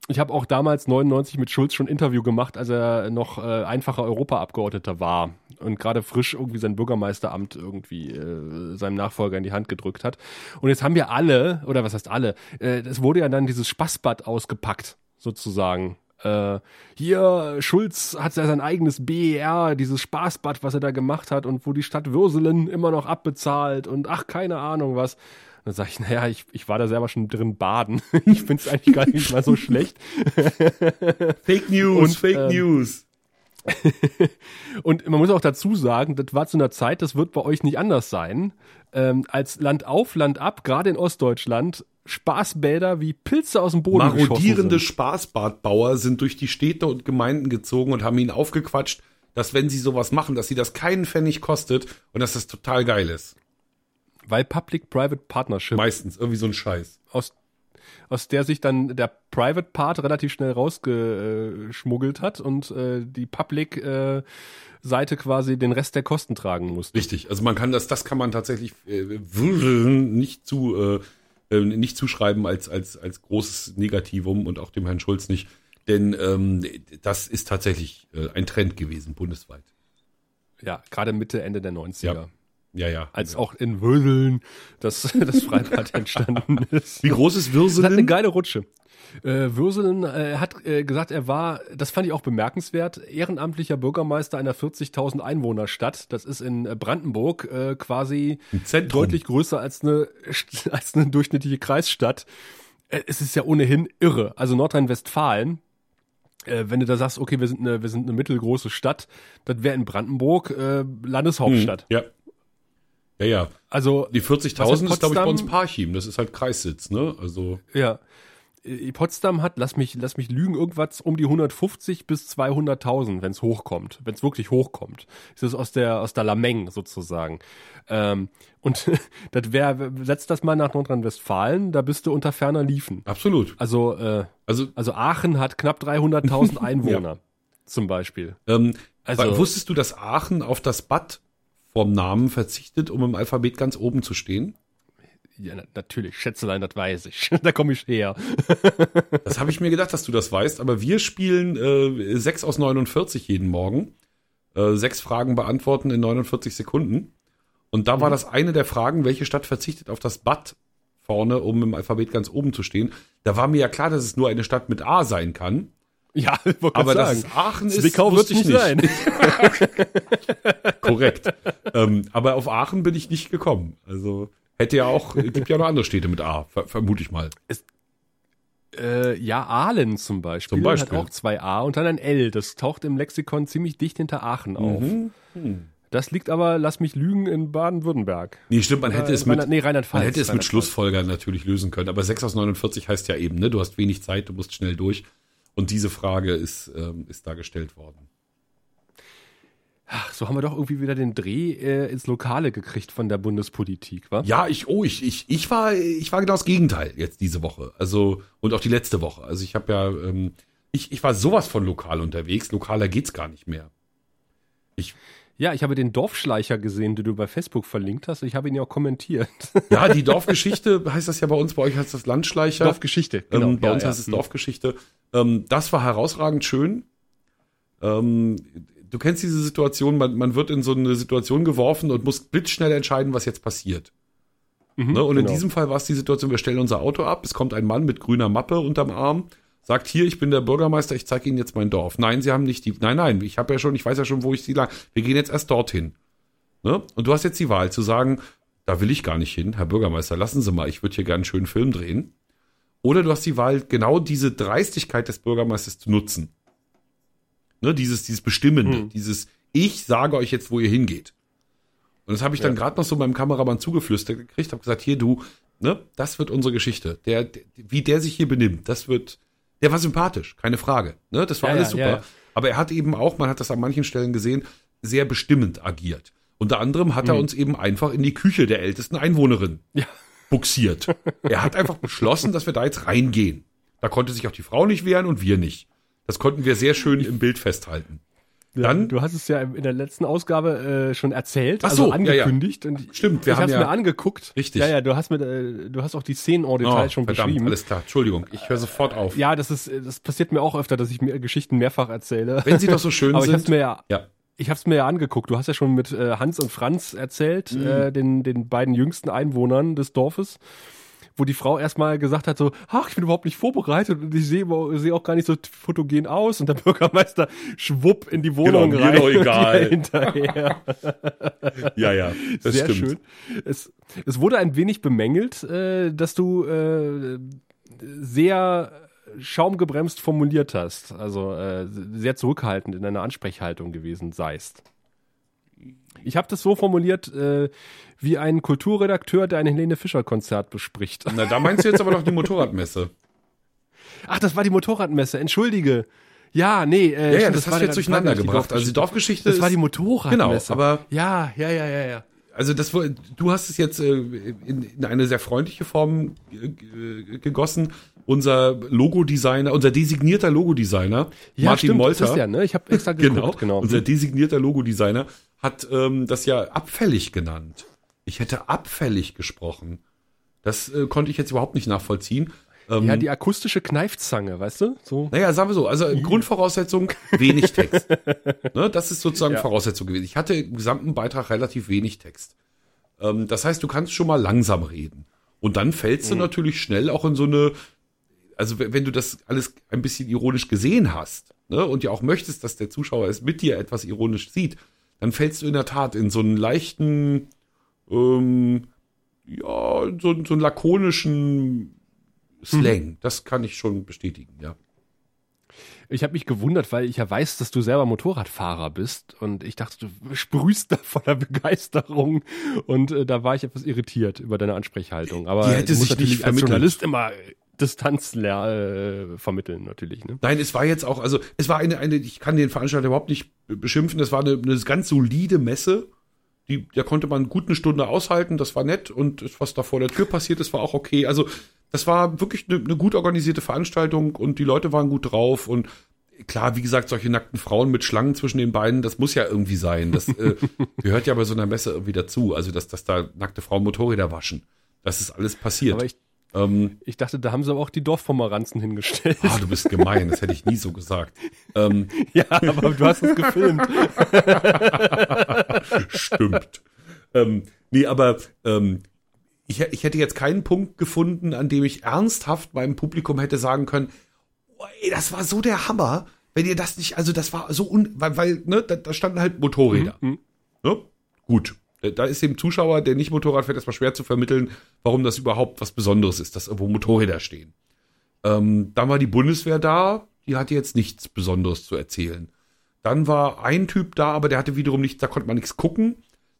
Ich habe auch damals 99 mit Schulz schon ein Interview gemacht, als er noch äh, einfacher Europaabgeordneter war und gerade frisch irgendwie sein Bürgermeisteramt irgendwie äh, seinem Nachfolger in die Hand gedrückt hat. Und jetzt haben wir alle, oder was heißt alle, äh, es wurde ja dann dieses Spaßbad ausgepackt sozusagen. Äh, hier, Schulz hat ja sein eigenes BER, dieses Spaßbad, was er da gemacht hat und wo die Stadt Würselen immer noch abbezahlt und ach, keine Ahnung was. Dann sage ich, naja, ich, ich war da selber schon drin baden. ich finde es eigentlich gar nicht mal so schlecht. Fake News, und, Fake ähm, News. und man muss auch dazu sagen, das war zu einer Zeit, das wird bei euch nicht anders sein. Ähm, als Land auf, Land ab, gerade in Ostdeutschland, Spaßbäder wie Pilze aus dem Boden Marodierende Spaßbadbauer sind durch die Städte und Gemeinden gezogen und haben ihn aufgequatscht, dass wenn sie sowas machen, dass sie das keinen Pfennig kostet und dass das total geil ist. Weil Public-Private Partnership. Meistens, irgendwie so ein Scheiß. Aus, aus der sich dann der Private Part relativ schnell rausgeschmuggelt hat und äh, die Public äh, Seite quasi den Rest der Kosten tragen muss. Richtig, also man kann das, das kann man tatsächlich äh, nicht zu äh, äh, nicht zuschreiben als, als, als großes Negativum und auch dem Herrn Schulz nicht. Denn ähm, das ist tatsächlich äh, ein Trend gewesen, bundesweit. Ja, gerade Mitte, Ende der 90er. Ja. Ja, ja. Als ja. auch in Würseln das, das Freibad entstanden ist. Wie groß ist Würseln? Das hat eine geile Rutsche. Äh, Würselen äh, hat äh, gesagt, er war, das fand ich auch bemerkenswert, ehrenamtlicher Bürgermeister einer 40.000 Einwohnerstadt. Das ist in äh, Brandenburg äh, quasi deutlich größer als eine, als eine durchschnittliche Kreisstadt. Äh, es ist ja ohnehin irre. Also Nordrhein-Westfalen, äh, wenn du da sagst, okay, wir sind eine, wir sind eine mittelgroße Stadt, das wäre in Brandenburg äh, Landeshauptstadt. Hm, ja. Ja, ja. Also die 40.000 ist, glaube ich, bei uns Parchim. Das ist halt Kreissitz, ne? Also ja. Äh, Potsdam hat, lass mich, lass mich lügen, irgendwas um die 150 bis 200.000, wenn es hochkommt, wenn es wirklich hochkommt. Das ist aus der aus der Lameng sozusagen. Ähm, und das wäre, setzt das mal nach Nordrhein-Westfalen, da bist du unter ferner Liefen. Absolut. Also, äh, also, also Aachen hat knapp 300.000 Einwohner ja. zum Beispiel. Ähm, also wusstest du, dass Aachen auf das Bad vom Namen verzichtet, um im Alphabet ganz oben zu stehen? Ja, natürlich, Schätzelein, das weiß ich. da komme ich her. das habe ich mir gedacht, dass du das weißt, aber wir spielen äh, 6 aus 49 jeden Morgen. Äh, sechs Fragen beantworten in 49 Sekunden. Und da war mhm. das eine der Fragen, welche Stadt verzichtet auf das Bad vorne, um im Alphabet ganz oben zu stehen. Da war mir ja klar, dass es nur eine Stadt mit A sein kann. Ja, aber sagen. dass Aachen ist, Zwickau wird nicht, nicht sein. Korrekt. ähm, aber auf Aachen bin ich nicht gekommen. Also Hätte ja auch, gibt ja noch andere Städte mit A, ver vermute ich mal. Es, äh, ja, Aalen zum Beispiel, zum Beispiel. hat auch zwei A und dann ein L. Das taucht im Lexikon ziemlich dicht hinter Aachen auf. Mhm. Hm. Das liegt aber, lass mich lügen, in Baden-Württemberg. Nee, stimmt, man hätte es mit, nee, man hätte es mit. Schlussfolgern natürlich lösen können. Aber 6 aus 49 heißt ja eben, ne, du hast wenig Zeit, du musst schnell durch. Und diese Frage ist, ähm, ist da gestellt worden. Ach, so haben wir doch irgendwie wieder den Dreh äh, ins Lokale gekriegt von der Bundespolitik, wa? Ja, ich, oh, ich, ich, ich war, ich war genau das Gegenteil jetzt diese Woche. Also, und auch die letzte Woche. Also ich habe ja, ähm, ich, ich war sowas von lokal unterwegs. Lokaler geht's gar nicht mehr. Ich, Ja, ich habe den Dorfschleicher gesehen, den du bei Facebook verlinkt hast. Ich habe ihn ja auch kommentiert. ja, die Dorfgeschichte heißt das ja bei uns, bei euch heißt das Landschleicher. Dorfgeschichte, Ähm, bei Ja, uns ja. heißt es Hm. Dorfgeschichte. Ähm, das war herausragend schön. Ähm, du kennst diese Situation, man, man wird in so eine Situation geworfen und muss blitzschnell entscheiden, was jetzt passiert. Mhm, ne? Und in genau. diesem Fall war es die Situation, wir stellen unser Auto ab, es kommt ein Mann mit grüner Mappe unterm Arm, sagt hier, ich bin der Bürgermeister, ich zeige Ihnen jetzt mein Dorf. Nein, Sie haben nicht die, nein, nein, ich habe ja schon, ich weiß ja schon, wo ich Sie lang, wir gehen jetzt erst dorthin. Ne? Und du hast jetzt die Wahl zu sagen, da will ich gar nicht hin, Herr Bürgermeister, lassen Sie mal, ich würde hier gerne einen schönen Film drehen. Oder du hast die Wahl, genau diese Dreistigkeit des Bürgermeisters zu nutzen. Ne, dieses, dieses Bestimmende, Hm. dieses, ich sage euch jetzt, wo ihr hingeht. Und das habe ich dann gerade noch so meinem Kameramann zugeflüstert gekriegt, habe gesagt, hier du, ne, das wird unsere Geschichte. Der, der, wie der sich hier benimmt, das wird, der war sympathisch, keine Frage. Ne, das war Ja, alles ja, super. ja, ja. Aber er hat eben auch, man hat das an manchen Stellen gesehen, sehr bestimmend agiert. Unter anderem hat er uns eben einfach in die Küche der ältesten Einwohnerin Ja. buxiert. er hat einfach beschlossen, dass wir da jetzt reingehen. Da konnte sich auch die Frau nicht wehren und wir nicht. Das konnten wir sehr schön im Bild festhalten. Dann- du hast es ja in der letzten Ausgabe äh, schon erzählt, also so, ja, ja. angekündigt. Und ich- Stimmt, wir ich haben habe ja- mir angeguckt. Richtig. Ja, ja, du hast mir, äh, du hast auch die Szenen en Detail schon Oh, verdammt, beschrieben. alles klar. Entschuldigung, ich höre sofort auf. Ja, das ist, das passiert mir auch öfter, dass ich mir Geschichten mehrfach erzähle. Wenn sie doch so schön Aber ich hab's sind. mir ja, ja. ich hab's mir ja angeguckt. Du hast ja schon mit äh, Hans und Franz erzählt, Mhm. äh, den, den beiden jüngsten Einwohnern des Dorfes, wo die Frau erstmal gesagt hat so, ach, ich bin überhaupt nicht vorbereitet und ich sehe sehe auch gar nicht so fotogen aus und der Bürgermeister schwupp in die Wohnung Genau, mir rein. doch egal. hinterher. ja, ja, das Sehr stimmt. schön. Es, es wurde ein wenig bemängelt, äh, dass du äh, sehr schaumgebremst formuliert hast, also äh, sehr zurückhaltend in deiner Ansprechhaltung gewesen seist. Ich habe das so formuliert, äh, wie ein Kulturredakteur, der ein Helene Fischer Konzert bespricht. Na, da meinst du jetzt aber noch die Motorradmesse. Ach, das war die Motorradmesse. Entschuldige. Ja, nee. Äh, Ja, ja, stimmt, das, hast du jetzt das durcheinander gebracht. Also die Dorfgeschichte Das war die ist, Motorradmesse. Genau, aber- ja, ja, ja, ja, ja. also das du hast es jetzt äh, in, in eine sehr freundliche Form äh, gegossen. Unser Logodesigner, unser designierter Logodesigner, Ja, Martin stimmt, Molter, Christian, ne? Ich habe extra geguckt, genau, genau. unser designierter Logodesigner hat ähm, das ja abfällig genannt. Ich hätte abfällig gesprochen. Das äh, konnte ich jetzt überhaupt nicht nachvollziehen. Ähm, Ja, die akustische Kneifzange, weißt du? So. Naja, sagen wir so, also Grundvoraussetzung, wenig Text. ne, das ist sozusagen Ja. Voraussetzung gewesen. Ich hatte im gesamten Beitrag relativ wenig Text. Ähm, das heißt, du kannst schon mal langsam reden. Und dann fällst Mhm. du natürlich schnell auch in so eine, also wenn wenn du das alles ein bisschen ironisch gesehen hast, ne, und ja auch möchtest, dass der Zuschauer es mit dir etwas ironisch sieht, dann fällst du in der Tat in so einen leichten, ähm, ja, so, so einen lakonischen Slang. Das kann ich schon bestätigen, ja. Ich habe mich gewundert, weil ich ja weiß, dass du selber Motorradfahrer bist und ich dachte, du sprühst da voller Begeisterung und äh, da war ich etwas irritiert über deine Ansprechhaltung. Aber Die hätte sich nicht als vermittelt. Journalist immer Distanz äh, vermitteln natürlich. Ne? Nein, es war jetzt auch, also es war eine, eine, ich kann den Veranstalter überhaupt nicht be- beschimpfen, es war eine, eine ganz solide Messe. Die, da konnte man gut eine Stunde aushalten, das war nett und was da vor der Tür passiert ist, war auch okay. Also das war wirklich eine, eine gut organisierte Veranstaltung und die Leute waren gut drauf und klar, wie gesagt, solche nackten Frauen mit Schlangen zwischen den Beinen, das muss ja irgendwie sein. Das äh, gehört ja bei so einer Messe irgendwie dazu. Also dass, dass da nackte Frauen Motorräder waschen. Das ist alles passiert. Aber ich, ähm, ich dachte, da haben sie aber auch die Dorfpomeranzen hingestellt. ah, du bist gemein, das hätte ich nie so gesagt. Ähm, ja, aber du hast es gefilmt. Stimmt. ähm, nee, aber ähm, ich, ich hätte jetzt keinen Punkt gefunden, an dem ich ernsthaft meinem Publikum hätte sagen können, oh, ey, das war so der Hammer, wenn ihr das nicht, also das war so un, weil, weil ne, da, da standen halt Motorräder. Mhm. Ne? Gut. Äh, Da ist dem Zuschauer, der nicht Motorrad fährt, erstmal schwer zu vermitteln, warum das überhaupt was Besonderes ist, dass irgendwo Motorräder stehen. Ähm, dann war die Bundeswehr da, die hatte jetzt nichts Besonderes zu erzählen. Dann war ein Typ da, aber der hatte wiederum nichts, da konnte man nichts gucken.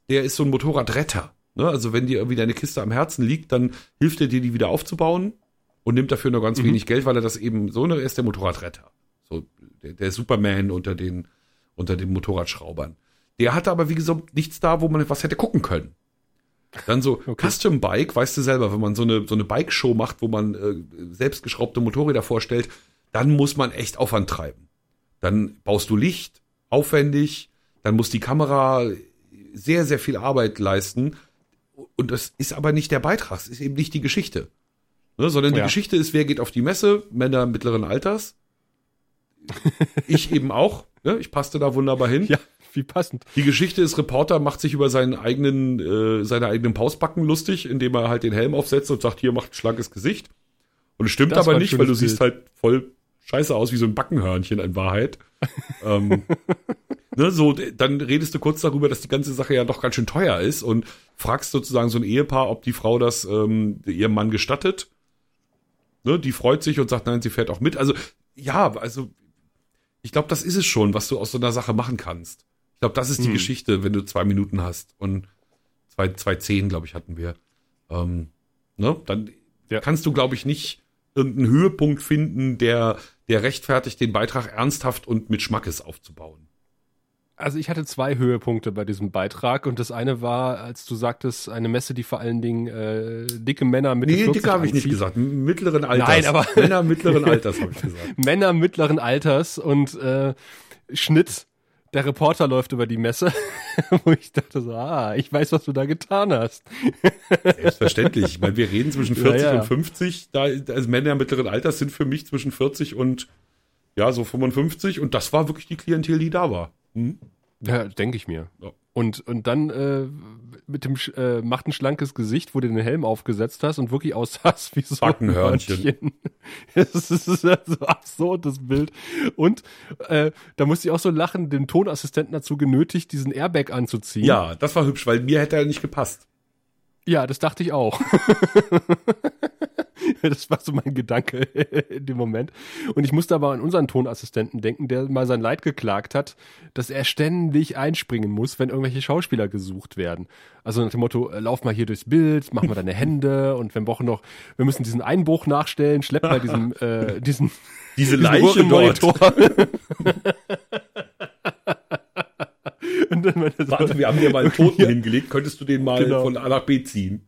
Der ist so ein Motorradretter. Ne? Also wenn dir irgendwie deine Kiste am Herzen liegt, dann hilft er dir, die wieder aufzubauen und nimmt dafür nur ganz mhm. wenig Geld, weil er das eben so, ne, ist der Motorradretter. So, der, der Superman unter den, unter den Motorradschraubern. Der hatte aber, wie gesagt, nichts da, wo man was hätte gucken können. Dann so okay. Custom Bike, weißt du selber, wenn man so eine, so eine Bike-Show macht, wo man äh, selbstgeschraubte Motorräder vorstellt, dann muss man echt Aufwand treiben. Dann baust du Licht, aufwendig, dann muss die Kamera sehr, sehr viel Arbeit leisten. Und das ist aber nicht der Beitrag, es ist eben nicht die Geschichte. Ne, sondern ja. die Geschichte ist, wer geht auf die Messe, Männer mittleren Alters. ich eben auch. Ne? Ich passte da wunderbar hin. Ja, wie passend. Die Geschichte ist, Reporter macht sich über seinen eigenen, äh, seine eigenen Pausbacken lustig, indem er halt den Helm aufsetzt und sagt, hier macht ein schlankes Gesicht. Und es stimmt das aber nicht, weil du Bild. siehst halt voll scheiße aus wie so ein Backenhörnchen in Wahrheit. ähm, ne, so, dann redest du kurz darüber, dass die ganze Sache ja doch ganz schön teuer ist und fragst sozusagen so ein Ehepaar, ob die Frau das ähm, ihrem Mann gestattet. Ne, die freut sich und sagt, nein, sie fährt auch mit. Also, ja, also, ich glaube, das ist es schon, was du aus so einer Sache machen kannst. Ich glaube, das ist die hm. Geschichte, wenn du zwei Minuten hast und zwei, zwei zehn, glaube ich, hatten wir. Ähm, ne, dann ja. kannst du, glaube ich, nicht irgendeinen Höhepunkt finden, der, der rechtfertigt, den Beitrag ernsthaft und mit Schmackes aufzubauen. Also ich hatte zwei Höhepunkte bei diesem Beitrag und das eine war, als du sagtest, eine Messe, die vor allen Dingen äh, dicke Männer mit Nee, dicke habe ich nicht gesagt, mittleren Alters. Nein, aber Männer mittleren Alters habe ich gesagt. Männer mittleren Alters und äh, Schnitt der Reporter läuft über die Messe, wo ich dachte so, ah, ich weiß, was du da getan hast. Selbstverständlich. Ich meine, wir reden zwischen 40 ja, ja. und 50. Da, also Männer mittleren Alters sind für mich zwischen 40 und ja, so 55. Und das war wirklich die Klientel, die da war. Hm? Ja, denke ich mir. Ja. Und, und dann äh, mit dem äh, macht ein schlankes Gesicht, wo du den Helm aufgesetzt hast und wirklich aussahst wie so ein Hörnchen. das ist so absurd, das Bild. Und äh, da musste ich auch so lachen, den Tonassistenten dazu genötigt, diesen Airbag anzuziehen. Ja, das war hübsch, weil mir hätte er nicht gepasst. Ja, das dachte ich auch. das war so mein Gedanke in dem Moment. Und ich musste aber an unseren Tonassistenten denken, der mal sein Leid geklagt hat, dass er ständig einspringen muss, wenn irgendwelche Schauspieler gesucht werden. Also nach dem Motto, äh, lauf mal hier durchs Bild, mach mal deine Hände und wir brauchen noch, wir müssen diesen Einbruch nachstellen, schlepp mal diesen, äh, diesen, diese Leiche dort. Warte, wir haben dir mal einen Toten hingelegt, könntest du den mal genau. von A nach B ziehen?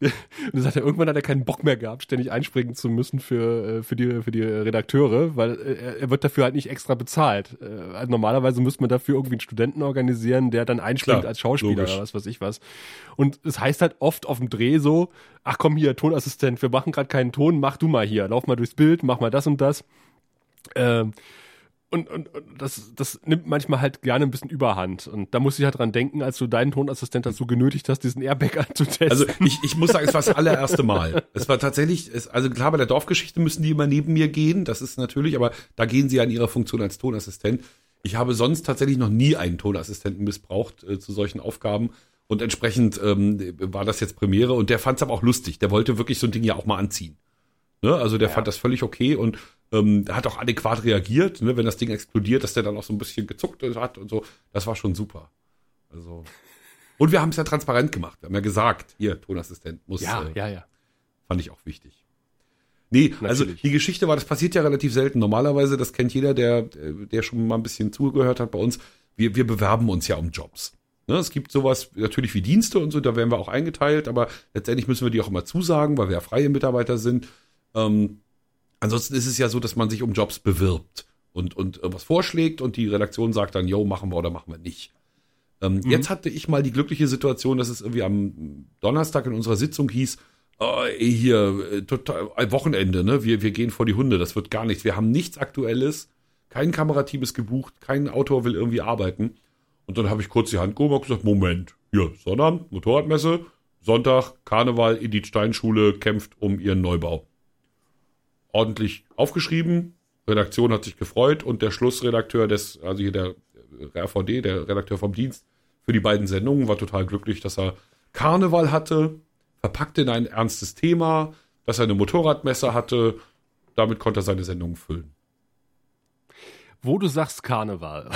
Und dann sagt er, irgendwann hat er keinen Bock mehr gehabt, ständig einspringen zu müssen für, äh, für, die, für die Redakteure, weil er, er wird dafür halt nicht extra bezahlt. Äh, also normalerweise müsste man dafür irgendwie einen Studenten organisieren, der dann einspringt Klar, als Schauspieler logisch. oder was weiß ich was. Und es heißt halt oft auf dem Dreh so, ach komm hier, Tonassistent, wir machen gerade keinen Ton, mach du mal hier, lauf mal durchs Bild, mach mal das und das. Ähm, und, und, und das, das nimmt manchmal halt gerne ein bisschen Überhand. Und da muss ich halt dran denken, als du deinen Tonassistent dazu genötigt hast, diesen Airbag anzutesten. Also ich, ich muss sagen, es war das allererste Mal. Es war tatsächlich, es, also klar, bei der Dorfgeschichte müssen die immer neben mir gehen, das ist natürlich, aber da gehen sie an ihrer Funktion als Tonassistent. Ich habe sonst tatsächlich noch nie einen Tonassistenten missbraucht äh, zu solchen Aufgaben. Und entsprechend ähm, war das jetzt Premiere und der fand es aber auch lustig. Der wollte wirklich so ein Ding ja auch mal anziehen. Ne? Also der ja. fand das völlig okay und ähm, hat auch adäquat reagiert, ne? wenn das Ding explodiert, dass der dann auch so ein bisschen gezuckt hat und so. Das war schon super. Also. Und wir haben es ja transparent gemacht. Wir haben ja gesagt, hier, Tonassistent muss. Ja, äh, ja, ja. Fand ich auch wichtig. Nee, also Natürlich. also die Geschichte war, das passiert ja relativ selten. Normalerweise, das kennt jeder, der, der schon mal ein bisschen zugehört hat bei uns. Wir, wir bewerben uns ja um Jobs. Ne, es gibt sowas natürlich wie Dienste und so, da werden wir auch eingeteilt, aber letztendlich müssen wir die auch immer zusagen, weil wir ja freie Mitarbeiter sind. Ähm, ansonsten ist es ja so, dass man sich um Jobs bewirbt und, und was vorschlägt und die Redaktion sagt dann, yo, machen wir oder machen wir nicht. Ähm, mhm. Jetzt hatte ich mal die glückliche Situation, dass es irgendwie am Donnerstag in unserer Sitzung hieß, oh, hier, äh, total, ein Wochenende, ne? Wir, wir gehen vor die Hunde, das wird gar nichts. Wir haben nichts Aktuelles, kein Kamerateam ist gebucht, kein Autor will irgendwie arbeiten. Und dann habe ich kurz die Hand gehoben und gesagt, Moment, hier, Sonnabend, Motorradmesse, Sonntag, Karneval, Edith Steinschule kämpft um ihren Neubau ordentlich aufgeschrieben. Redaktion hat sich gefreut und der Schlussredakteur des, also hier der RVD, der Redakteur vom Dienst für die beiden Sendungen, war total glücklich, dass er Karneval hatte, verpackt in ein ernstes Thema, dass er eine Motorradmesse hatte. Damit konnte er seine Sendungen füllen. wo du sagst Karneval.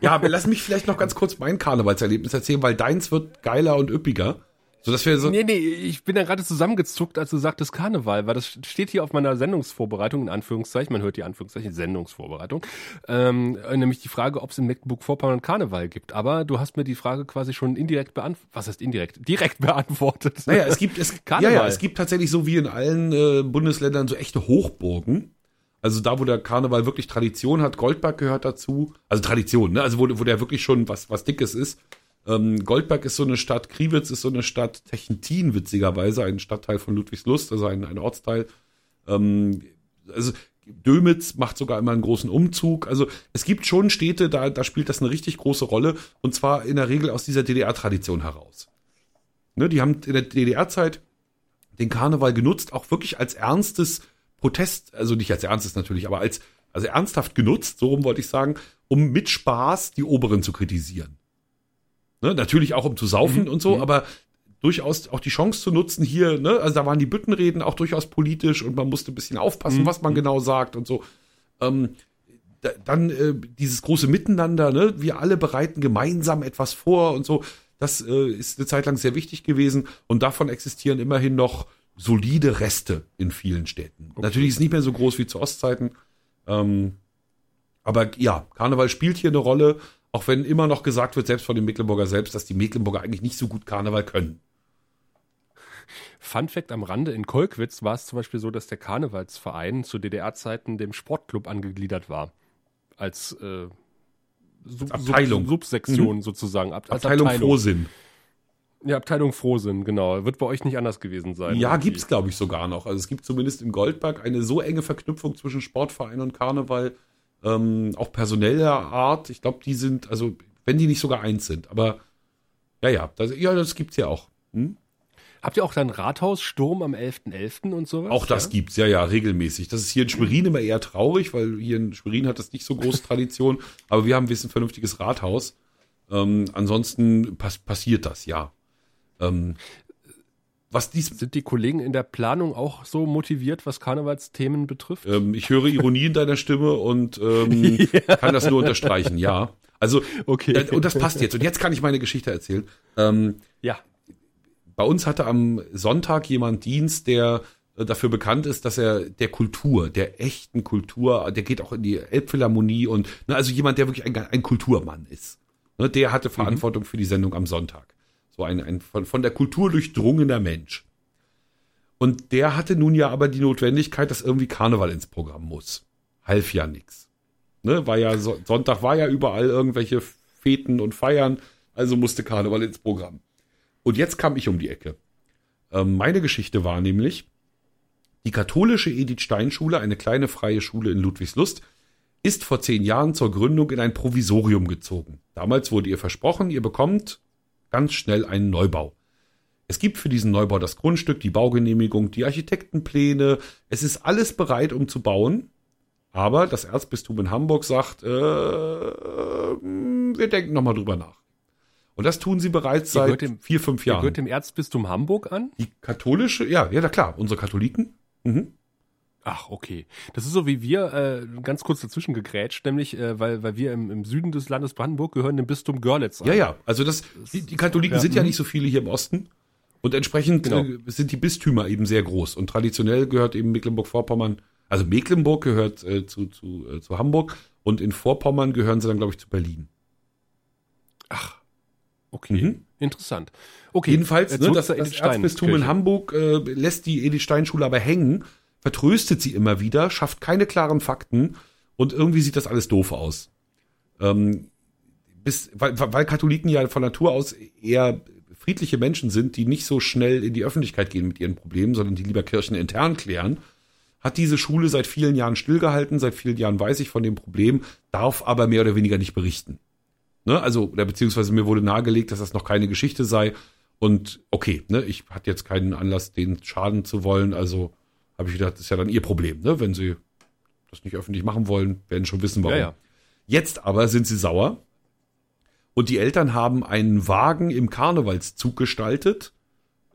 Ja, aber lass mich vielleicht noch ganz kurz mein Karnevalserlebnis erzählen, weil deins wird geiler und üppiger. So, dass wir so nee, nee, ich bin da gerade zusammengezuckt, als du sagtest Karneval, weil das steht hier auf meiner Sendungsvorbereitung, in Anführungszeichen, man hört die Anführungszeichen, Sendungsvorbereitung, ähm, nämlich die Frage, ob es in Mecklenburg-Vorpommern Karneval gibt. Aber du hast mir die Frage quasi schon indirekt beantwortet, was heißt indirekt? Direkt beantwortet. Naja, es gibt, es, ja, ja, es gibt tatsächlich so wie in allen äh, Bundesländern so echte Hochburgen. Also da, wo der Karneval wirklich Tradition hat, Goldberg gehört dazu. Also Tradition, ne? Also wo, wo der wirklich schon was, was Dickes ist. Ähm, Goldberg ist so eine Stadt, Kriwitz ist so eine Stadt, Techentin witzigerweise, ein Stadtteil von Ludwigslust, also ein, ein Ortsteil. Ähm, also Dömitz macht sogar immer einen großen Umzug. Also es gibt schon Städte, da, da spielt das eine richtig große Rolle und zwar in der Regel aus dieser DDR-Tradition heraus. Ne, die haben in der DDR-Zeit den Karneval genutzt, auch wirklich als ernstes Protest, also nicht als ernstes natürlich, aber als also ernsthaft genutzt, so rum wollte ich sagen, um mit Spaß die Oberen zu kritisieren. Ne? Natürlich auch um zu saufen mhm. und so, mhm. aber durchaus auch die Chance zu nutzen hier, ne? also da waren die Büttenreden auch durchaus politisch und man musste ein bisschen aufpassen, mhm. was man genau sagt und so. Ähm, da, dann äh, dieses große Miteinander, ne? wir alle bereiten gemeinsam etwas vor und so. Das äh, ist eine Zeit lang sehr wichtig gewesen und davon existieren immerhin noch solide Reste in vielen Städten. Okay. Natürlich ist es nicht mehr so groß wie zu Ostzeiten. Ähm, aber ja, Karneval spielt hier eine Rolle auch wenn immer noch gesagt wird, selbst von den Mecklenburger selbst, dass die Mecklenburger eigentlich nicht so gut Karneval können. Fun Fact am Rande, in Kolkwitz war es zum Beispiel so, dass der Karnevalsverein zu DDR-Zeiten dem Sportclub angegliedert war. Als äh, Sub Abteilung. Sub Subsektion mhm. sozusagen. Ab Abteilung, Abteilung Frohsinn. Ja, Abteilung Frohsinn, genau. Wird bei euch nicht anders gewesen sein. Ja, irgendwie. gibt's glaube ich sogar noch. Also es gibt zumindest in Goldberg eine so enge Verknüpfung zwischen Sportverein und Karneval, ähm, auch personeller Art. Ich glaube, die sind, also wenn die nicht sogar eins sind, aber ja, ja, das, ja, das gibt's ja auch. Hm? Habt ihr auch dann Rathaussturm am 11.11. .11. und sowas? Auch das ja? gibt's, ja, ja, regelmäßig. Das ist hier in Schwerin immer eher traurig, weil hier in Schwerin hat das nicht so große Tradition, aber wir haben ein bisschen vernünftiges Rathaus. Ähm, ansonsten pass passiert das, ja. Ähm, was dies Sind die Kollegen in der Planung auch so motiviert, was Karnevalsthemen betrifft? Ähm, ich höre Ironie in deiner Stimme und ähm, ja. kann das nur unterstreichen, ja. Also, okay. Äh, und das passt jetzt. Und jetzt kann ich meine Geschichte erzählen. Ähm, ja. Bei uns hatte am Sonntag jemand Dienst, der äh, dafür bekannt ist, dass er der Kultur, der echten Kultur, der geht auch in die Elbphilharmonie und ne, also jemand, der wirklich ein, ein Kulturmann ist. Ne, der hatte mhm. Verantwortung mhm. für die Sendung am Sonntag. So ein, ein von, von der Kultur durchdrungener Mensch. Und der hatte nun ja aber die Notwendigkeit, dass irgendwie Karneval ins Programm muss. Half ja nix. Ne, war ja, so, Sonntag war ja überall irgendwelche Feten und Feiern, also musste Karneval ins Programm. Und jetzt kam ich um die Ecke. Ähm, meine Geschichte war nämlich, die katholische Edith Stein Schule, eine kleine freie Schule in Ludwigslust, ist vor zehn Jahren zur Gründung in ein Provisorium gezogen. Damals wurde ihr versprochen, ihr bekommt ganz schnell einen Neubau. Es gibt für diesen Neubau das Grundstück, die Baugenehmigung, die Architektenpläne. Es ist alles bereit, um zu bauen. Aber das Erzbistum in Hamburg sagt, äh, wir denken nochmal drüber nach. Und das tun sie bereits seit dem, vier, fünf Jahren. Gehört dem Erzbistum Hamburg an? Die katholische, ja, ja, klar, unsere Katholiken. Mhm. Ach, okay. Das ist so wie wir, äh, ganz kurz dazwischen gegrätscht, nämlich, äh, weil, weil wir im, im Süden des Landes Brandenburg gehören dem Bistum Görlitz an. Ja, ja, also das, die, die Katholiken ja. sind ja mhm. nicht so viele hier im Osten. Und entsprechend genau. äh, sind die Bistümer eben sehr groß. Und traditionell gehört eben Mecklenburg-Vorpommern, also Mecklenburg gehört äh, zu, zu, äh, zu Hamburg und in Vorpommern gehören sie dann, glaube ich, zu Berlin. Ach, okay. Mhm. Interessant. Okay. Jedenfalls, ne, das, das Erzbistum in Hamburg äh, lässt die Edith Stein Schule aber hängen vertröstet sie immer wieder, schafft keine klaren Fakten und irgendwie sieht das alles doof aus. Ähm, bis, weil, weil Katholiken ja von Natur aus eher friedliche Menschen sind, die nicht so schnell in die Öffentlichkeit gehen mit ihren Problemen, sondern die lieber Kirchen intern klären, hat diese Schule seit vielen Jahren stillgehalten, seit vielen Jahren weiß ich von dem Problem, darf aber mehr oder weniger nicht berichten. Ne? Also, oder beziehungsweise mir wurde nahegelegt, dass das noch keine Geschichte sei. Und okay, ne, ich hatte jetzt keinen Anlass, den schaden zu wollen, also habe ich gedacht, das ist ja dann ihr Problem, ne? Wenn sie das nicht öffentlich machen wollen, werden schon wissen, warum. Ja, ja. Jetzt aber sind sie sauer. Und die Eltern haben einen Wagen im Karnevalszug gestaltet,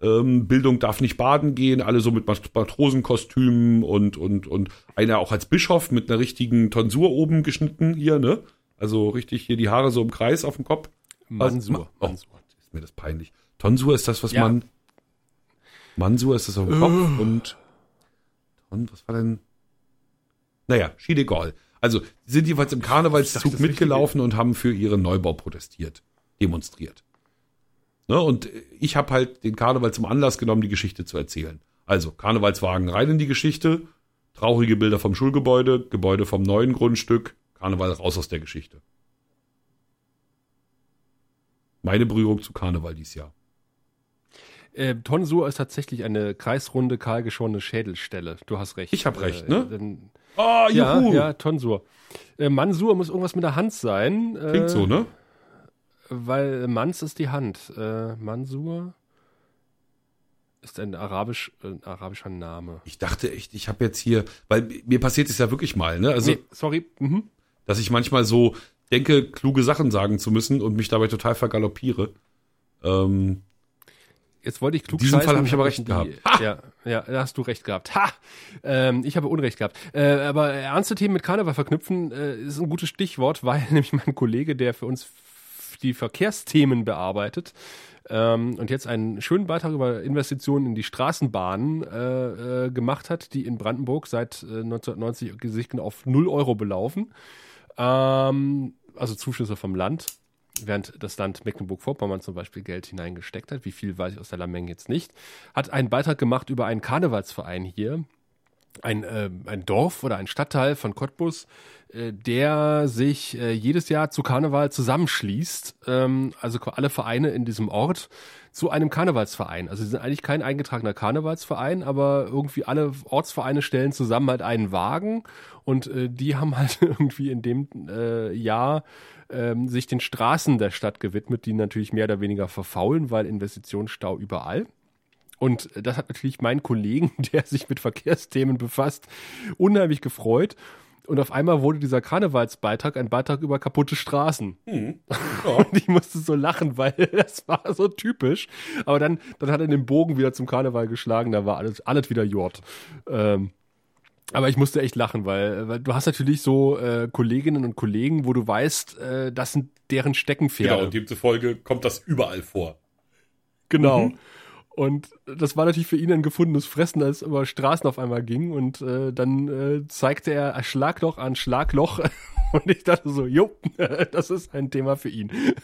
ähm, Bildung darf nicht baden gehen, alle so mit Matrosenkostümen und, und, und einer auch als Bischof mit einer richtigen Tonsur oben geschnitten hier, ne? Also richtig hier die Haare so im Kreis auf dem Kopf. Mansur. Oh, Mansur. ist mir das peinlich. Tonsur ist das, was Ja. man. Mansur ist das auf dem Kopf und. Und was war denn? Naja, schied egal. Also, sie sind jeweils im Karnevalszug dachte, mitgelaufen und haben für ihren Neubau protestiert, demonstriert. Ne, und ich habe halt den Karneval zum Anlass genommen, die Geschichte zu erzählen. Also, Karnevalswagen rein in die Geschichte, traurige Bilder vom Schulgebäude, Gebäude vom neuen Grundstück, Karneval raus aus der Geschichte. Meine Berührung zu Karneval dieses Jahr. Äh, Tonsur ist tatsächlich eine kreisrunde, kahlgeschorene Schädelstelle. Du hast recht. Ich hab recht, ne? Dann, Ah, ja, ja, Tonsur. Äh, Mansur muss irgendwas mit der Hand sein. Äh, Klingt so, ne? Weil Mans ist die Hand. Äh, Mansur ist ein, arabisch, ein arabischer Name. Ich dachte echt, ich habe jetzt hier, weil mir passiert es ja wirklich mal, ne? Also, nee, sorry. Mhm. dass ich manchmal so denke, kluge Sachen sagen zu müssen und mich dabei total vergaloppiere. Ähm, Jetzt wollte ich klug In diesem Fall habe ich aber recht die- gehabt. Ja, ja, da hast du recht gehabt. Ha! Ähm, ich habe Unrecht gehabt. Äh, aber ernste Themen mit Karneval verknüpfen äh, ist ein gutes Stichwort, weil nämlich mein Kollege, der für uns die Verkehrsthemen bearbeitet ähm, und jetzt einen schönen Beitrag über Investitionen in die Straßenbahnen äh, äh, gemacht hat, die in Brandenburg seit äh, 1990 sich genau auf 0 Euro belaufen. Ähm, also Zuschüsse vom Land während das Land Mecklenburg-Vorpommern zum Beispiel Geld hineingesteckt hat, wie viel weiß ich aus der Lameng jetzt nicht, hat einen Beitrag gemacht über einen Karnevalsverein hier, ein, äh, ein Dorf oder ein Stadtteil von Cottbus, äh, der sich äh, jedes Jahr zu Karneval zusammenschließt, ähm, also alle Vereine in diesem Ort zu einem Karnevalsverein. Also sie sind eigentlich kein eingetragener Karnevalsverein, aber irgendwie alle Ortsvereine stellen zusammen halt einen Wagen und äh, die haben halt irgendwie in dem äh, Jahr ähm, sich den Straßen der Stadt gewidmet, die natürlich mehr oder weniger verfaulen, weil Investitionsstau überall. Und das hat natürlich meinen Kollegen, der sich mit Verkehrsthemen befasst, unheimlich gefreut. Und auf einmal wurde dieser Karnevalsbeitrag ein Beitrag über kaputte Straßen. Und ich musste so lachen, weil das war so typisch. Aber dann, dann hat er den Bogen wieder zum Karneval geschlagen, da war alles, alles wieder Jord. Ähm, aber ich musste echt lachen, weil, weil du hast natürlich so äh, Kolleginnen und Kollegen, wo du weißt, äh, das sind deren Steckenpferde. genau, und demzufolge kommt das überall vor. Genau. Und das war natürlich für ihn ein gefundenes Fressen, als es über Straßen auf einmal ging. Und äh, dann äh, zeigte er Schlagloch an Schlagloch. Und ich dachte so, jo, das ist ein Thema für ihn.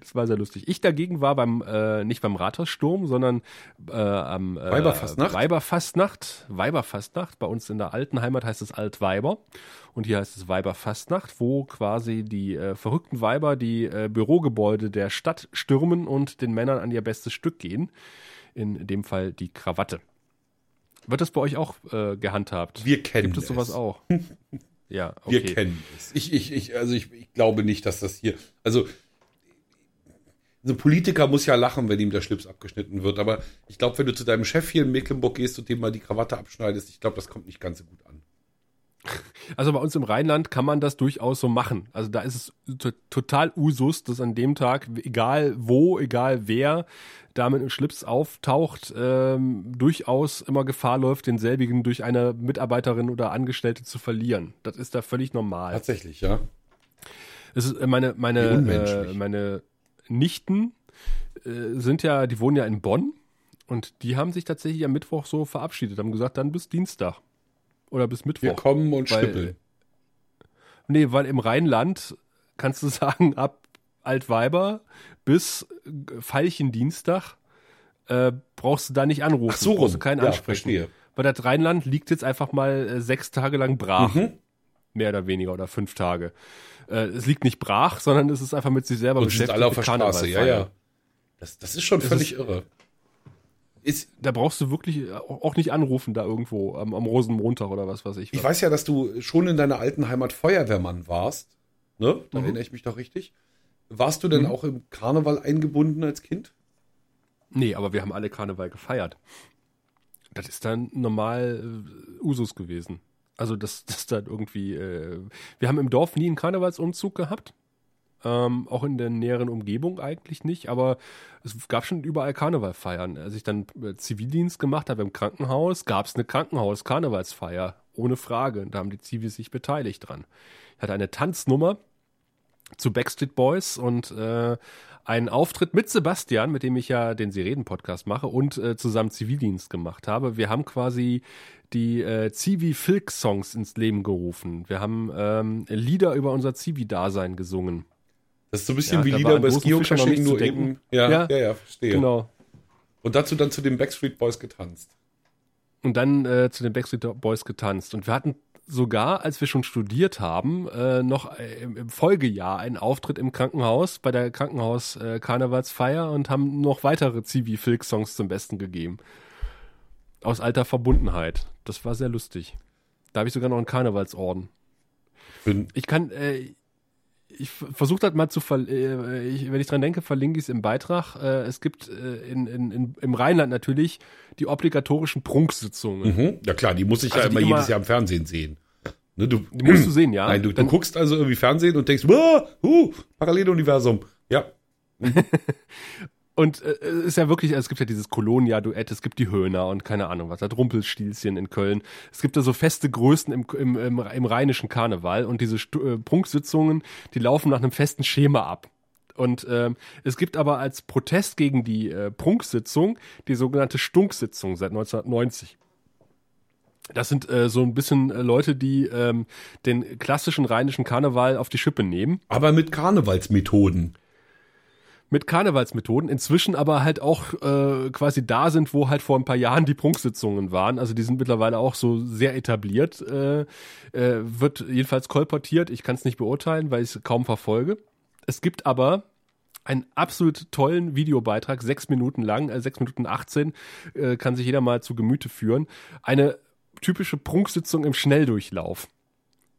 das war sehr lustig. Ich dagegen war beim, äh, nicht beim Rathaussturm, sondern äh, am äh, Weiberfastnacht? Weiberfastnacht. Weiberfastnacht. Bei uns in der alten Heimat heißt es Altweiber. Und hier heißt es Weiberfastnacht, wo quasi die äh, verrückten Weiber die äh, Bürogebäude der Stadt stürmen und den Männern an ihr bestes Stück gehen. In dem Fall die Krawatte. Wird das bei euch auch äh, gehandhabt? Wir kennen Gibt es sowas es. auch? Ja, okay. Wir kennen es. Ich, ich, ich, also ich, ich glaube nicht, dass das hier, also so ein Politiker muss ja lachen, wenn ihm der Schlips abgeschnitten wird, aber ich glaube, wenn du zu deinem Chef hier in Mecklenburg gehst und dem mal die Krawatte abschneidest, ich glaube, das kommt nicht ganz so gut. Also bei uns im Rheinland kann man das durchaus so machen. Also da ist es to total Usus, dass an dem Tag, egal wo, egal wer, da mit einem Schlips auftaucht, ähm, durchaus immer Gefahr läuft, denselbigen durch eine Mitarbeiterin oder Angestellte zu verlieren. Das ist da völlig normal. Tatsächlich, ja. Es ist äh, meine meine äh, meine Nichten äh, sind ja, die wohnen ja in Bonn und die haben sich tatsächlich am Mittwoch so verabschiedet, haben gesagt, dann bis Dienstag oder bis Mittwoch. Wir kommen und Weil- schnippeln. Nee, weil im Rheinland kannst du sagen, ab Altweiber bis äh, Veilchendienstag äh, brauchst du da nicht anrufen. Ach so, brauchst du keinen Ja, ansprechen. verstehe. Weil das Rheinland liegt jetzt einfach mal äh, sechs Tage lang brach. Mhm. Mehr oder weniger oder fünf Tage. Äh, es liegt nicht brach, sondern es ist einfach mit sich selber Und sind alle auf der Straße, ja, ja. Das, das ist schon Es völlig ist- irre. Ist, Da brauchst du wirklich auch nicht anrufen da irgendwo am, am Rosenmontag oder was weiß ich. ich was. weiß ja, dass du schon in deiner alten Heimat Feuerwehrmann warst. Ne? Da Mhm. erinnere ich mich doch richtig. Warst du denn auch im Karneval eingebunden als Kind? Nee, aber wir haben alle Karneval gefeiert. Das ist dann normal äh, Usus gewesen. Also das, das dann irgendwie. Äh, wir haben im Dorf nie einen Karnevalsumzug gehabt. Ähm, auch in der näheren Umgebung eigentlich nicht, aber es gab schon überall Karnevalfeiern. Als ich dann äh, Zivildienst gemacht habe im Krankenhaus, gab es eine Krankenhaus-Karnevalsfeier. Ohne Frage. Da haben die Zivis sich beteiligt dran. Ich hatte eine Tanznummer zu Backstreet Boys und äh, einen Auftritt mit Sebastian, mit dem ich ja den Sie reden Podcast mache und äh, zusammen Zivildienst gemacht habe. Wir haben quasi die äh, Zivi-Filk-Songs ins Leben gerufen. Wir haben ähm, Lieder über unser Zivi-Dasein gesungen. Das ist so ein bisschen ja, wie Lieder über das Geocaching, nur eben. Ja, ja, ja, ja, verstehe. Genau. Und dazu dann zu den Backstreet Boys getanzt. Und dann äh, zu den Backstreet Boys getanzt. Und wir hatten sogar, als wir schon studiert haben, äh, noch äh, im, im, Folgejahr einen Auftritt im Krankenhaus bei der Krankenhaus-Karnevalsfeier äh, und haben noch weitere Zivi-Filk-Songs zum Besten gegeben. Aus alter Verbundenheit. Das war sehr lustig. Da habe ich sogar noch einen Karnevalsorden. Ich kann, äh, ich versuche das mal zu, ver äh, ich, wenn ich dran denke, verlinke ich es im Beitrag. Äh, es gibt äh, in, in, in, im Rheinland natürlich die obligatorischen Prunksitzungen. Mhm. Ja klar, die muss ich also ja immer jedes Jahr im Fernsehen sehen. Ne, du, die musst du sehen, ja. Nein, du, du guckst also irgendwie Fernsehen und denkst, wow, uh, Paralleluniversum. Ja. Und äh, es ist ja wirklich, es gibt ja dieses Kolonia-Duett, es gibt die Höhner und keine Ahnung was, das Rumpelstilzchen in Köln. Es gibt da so feste Größen im, im, im, im rheinischen Karneval und diese Stu äh, Prunksitzungen, die laufen nach einem festen Schema ab. Und ähm, es gibt aber als Protest gegen die äh, Prunksitzung die sogenannte Stunksitzung seit 1990. Das sind äh, so ein bisschen äh, Leute, die ähm, den klassischen rheinischen Karneval auf die Schippe nehmen. Aber mit Karnevalsmethoden mit Karnevalsmethoden, inzwischen aber halt auch äh, quasi da sind, wo halt vor ein paar Jahren die Prunksitzungen waren. Also die sind mittlerweile auch so sehr etabliert, äh, äh, wird jedenfalls kolportiert. Ich kann es nicht beurteilen, weil ich es kaum verfolge. Es gibt aber einen absolut tollen Videobeitrag, sechs Minuten lang, äh, sechs Minuten 18, äh, kann sich jeder mal zu Gemüte führen. Eine typische Prunksitzung im Schnelldurchlauf.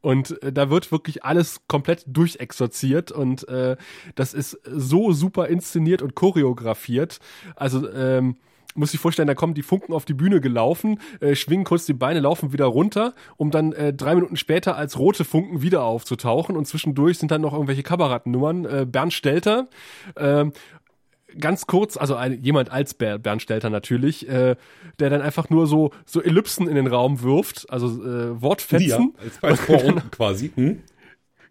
Und äh, da wird wirklich alles komplett durchexorziert und äh, das ist so super inszeniert und choreografiert. Also ähm, muss ich vorstellen, da kommen die Funken auf die Bühne gelaufen, äh, schwingen kurz die Beine, laufen wieder runter, um dann äh, drei Minuten später als rote Funken wieder aufzutauchen und zwischendurch sind dann noch irgendwelche Kabarettnummern. Äh, Bernd Stelter äh, ganz kurz, also ein, jemand als Bernd Stelter natürlich, äh, der dann einfach nur so so Ellipsen in den Raum wirft, also äh, Wortfetzen. Ja, als, als quasi. Hm?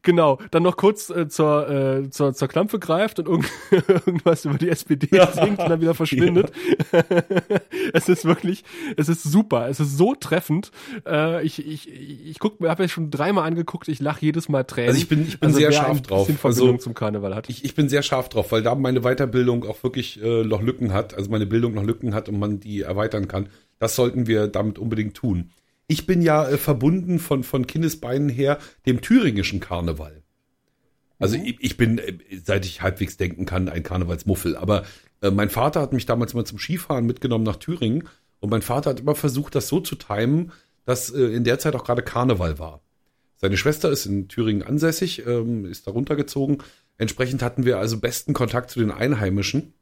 Genau, dann noch kurz äh, zur, äh, zur, zur Klampfe greift und irgend irgendwas über die SPD singt und dann wieder verschwindet. Ja. es ist wirklich, es ist super, es ist so treffend. Äh, ich ich, ich guck mir, habe ja schon dreimal angeguckt, ich lache jedes Mal Tränen. Also ich bin, ich bin also sehr scharf drauf. Also, zum Karneval hat. Ich, ich bin sehr scharf drauf, weil da meine Weiterbildung auch wirklich äh, noch Lücken hat, also meine Bildung noch Lücken hat und man die erweitern kann. Das sollten wir damit unbedingt tun ich bin ja äh, verbunden von, von Kindesbeinen her dem thüringischen Karneval. Also mhm. ich, ich, bin, äh, seit ich halbwegs denken kann, ein Karnevalsmuffel. Aber äh, mein Vater hat mich damals mal zum Skifahren mitgenommen nach Thüringen. Und mein Vater hat immer versucht, das so zu timen, dass äh, in der Zeit auch gerade Karneval war. Seine Schwester ist in Thüringen ansässig, ähm, ist da runtergezogen. Entsprechend hatten wir also besten Kontakt zu den Einheimischen.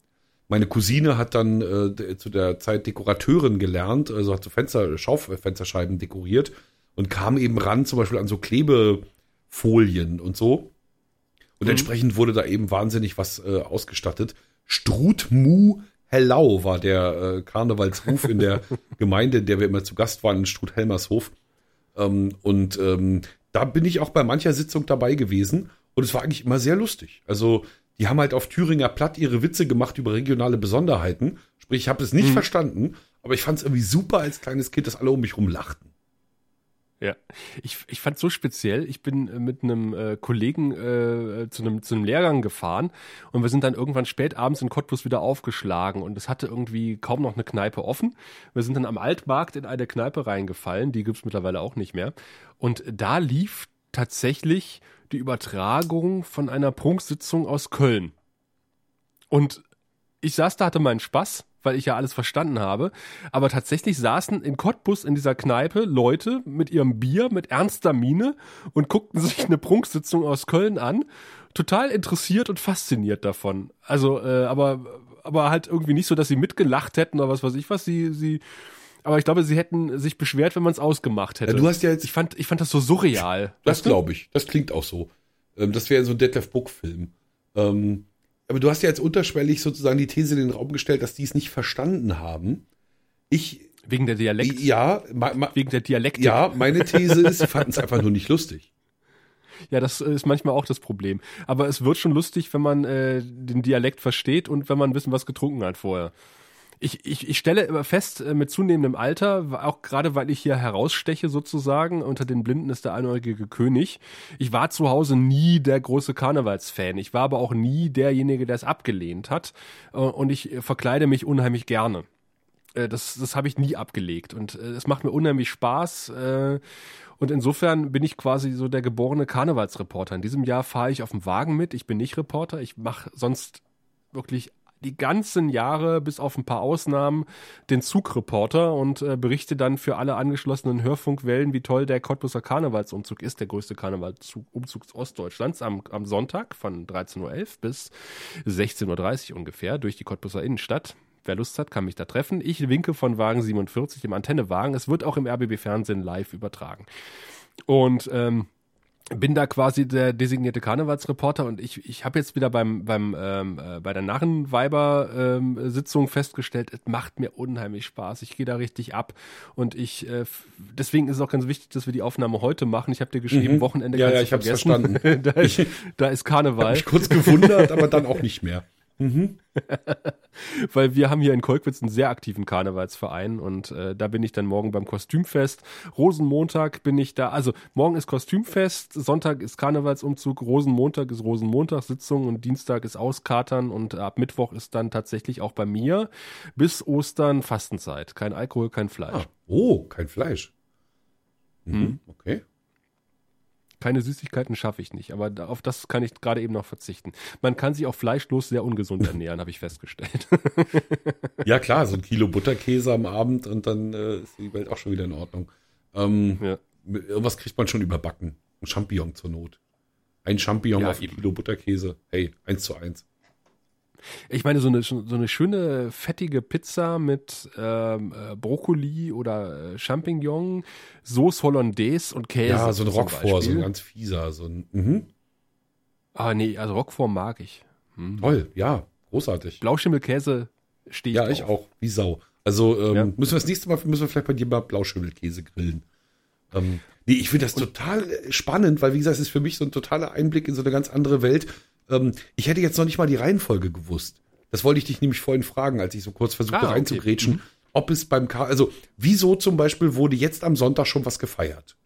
Meine Cousine hat dann äh, zu der Zeit Dekorateurin gelernt, also hat so Fenster, Schaufensterscheiben dekoriert und kam eben ran, zum Beispiel an so Klebefolien und so. Und mhm. entsprechend wurde da eben wahnsinnig was äh, ausgestattet. Strutmu Hellau war der äh, Karnevalsruf in der Gemeinde, in der wir immer zu Gast waren, in Struth-Helmershof. Ähm, und ähm, da bin ich auch bei mancher Sitzung dabei gewesen. Und es war eigentlich immer sehr lustig. Also die haben halt auf Thüringer Platt ihre Witze gemacht über regionale Besonderheiten. Sprich, ich habe es nicht hm. verstanden, aber ich fand es irgendwie super als kleines Kind, dass alle um mich rum lachten. Ja, ich, ich fand so speziell. Ich bin äh, mit einem äh, Kollegen äh, zu einem zu einem Lehrgang gefahren und wir sind dann irgendwann spät abends in Cottbus wieder aufgeschlagen und es hatte irgendwie kaum noch eine Kneipe offen. Wir sind dann am Altmarkt in eine Kneipe reingefallen, die gibt's mittlerweile auch nicht mehr. Und da lief tatsächlich die Übertragung von einer Prunksitzung aus Köln. Und ich saß da, hatte meinen Spaß, weil ich ja alles verstanden habe. Aber tatsächlich saßen in Cottbus in dieser Kneipe Leute mit ihrem Bier, mit ernster Miene und guckten sich eine Prunksitzung aus Köln an. Total interessiert und fasziniert davon. Also, äh, aber, aber halt irgendwie nicht so, dass sie mitgelacht hätten oder was weiß ich was. Sie, sie, aber ich glaube, sie hätten sich beschwert, wenn man es ausgemacht hätte. Ja, du hast ja jetzt. Ich fand, ich fand das so surreal. Das glaube ich. Das klingt auch so. Ähm, das wäre so ein Detlef Book-Film. Ähm, aber du hast ja jetzt unterschwellig sozusagen die These in den Raum gestellt, dass die es nicht verstanden haben. Ich. Wegen der Dialekt? Ja, wegen der Dialektik. Ja, meine These ist, sie fanden es einfach nur nicht lustig. Ja, das ist manchmal auch das Problem. Aber es wird schon lustig, wenn man äh, den Dialekt versteht und wenn man wissen, was getrunken hat vorher. Ich, ich, ich stelle immer fest, äh, mit zunehmendem Alter, auch gerade weil ich hier heraussteche sozusagen, unter den Blinden ist der einäugige König. Ich war zu Hause nie der große Karnevalsfan. Ich war aber auch nie derjenige, der es abgelehnt hat. Äh, und ich verkleide mich unheimlich gerne. Äh, das, das habe ich nie abgelegt und es macht mir unheimlich Spaß. Und insofern bin ich quasi so der geborene Karnevalsreporter. In diesem Jahr fahre ich auf dem Wagen mit. Ich bin nicht Reporter. Ich mache sonst wirklich die ganzen Jahre, bis auf ein paar Ausnahmen, den Zugreporter und äh, berichte dann für alle angeschlossenen Hörfunkwellen, wie toll der Cottbuser Karnevalsumzug ist, der größte Karnevalsumzug Ostdeutschlands, am, am Sonntag von 13.11 Uhr bis 16.30 Uhr ungefähr durch die Cottbuser Innenstadt. Wer Lust hat, kann mich da treffen. Ich winke von Wagen 47, dem Antennewagen. Es wird auch im RBB Fernsehen live übertragen. Und ähm, bin da quasi der designierte Karnevalsreporter und ich, ich habe jetzt wieder beim, beim ähm, äh, bei der Narrenweiber-Sitzung ähm, festgestellt, es macht mir unheimlich Spaß. Ich gehe da richtig ab und ich äh, deswegen ist es auch ganz wichtig, dass wir die Aufnahme heute machen. Ich habe dir geschrieben, mhm. Wochenende ja, ja, ich habe verstanden. da, ist, da ist Karneval. Hab mich kurz gewundert, aber dann auch nicht mehr. Mhm. Weil wir haben hier in Kolkwitz einen sehr aktiven Karnevalsverein und äh, da bin ich dann morgen beim Kostümfest. Rosenmontag bin ich da, also morgen ist Kostümfest, Sonntag ist Karnevalsumzug, Rosenmontag ist Rosenmontagssitzung und Dienstag ist Auskatern und ab Mittwoch ist dann tatsächlich auch bei mir bis Ostern Fastenzeit. Kein Alkohol, kein Fleisch. Ah, oh, kein Fleisch. Mhm. Hm. Okay keine Süßigkeiten schaffe ich nicht, aber auf das kann ich gerade eben noch verzichten. Man kann sich auch fleischlos sehr ungesund ernähren, habe ich festgestellt. ja klar, so ein Kilo Butterkäse am Abend und dann äh, ist die Welt auch schon wieder in Ordnung. Ähm, ja. Irgendwas kriegt man schon überbacken. Ein Champignon zur Not. Ein Champignon ja, auf ein Kilo Butterkäse. Hey, eins zu eins. Ich meine, so eine, so eine schöne fettige Pizza mit ähm, äh, Brokkoli oder äh, Champignon, Sauce Hollandaise und Käse. Ja, so ein Roquefort, so ein ganz fieser. So ein, mhm. Ah, nee, also Roquefort mag ich. Hm. Toll, ja, großartig. Blauschimmelkäse stehe ich Ja, ich auch, wie Sau. Also ähm, ja. müssen wir das nächste Mal, müssen wir vielleicht bei dir mal Blauschimmelkäse grillen. Ähm, nee, ich finde das total äh, spannend, weil wie gesagt, es ist für mich so ein totaler Einblick in so eine ganz andere Welt. Ähm, ich hätte jetzt noch nicht mal die Reihenfolge gewusst. Das wollte ich dich nämlich vorhin fragen, als ich so kurz versuchte ah, reinzugrätschen. Okay. Mhm. Ob es beim K also wieso zum Beispiel wurde jetzt am Sonntag schon was gefeiert?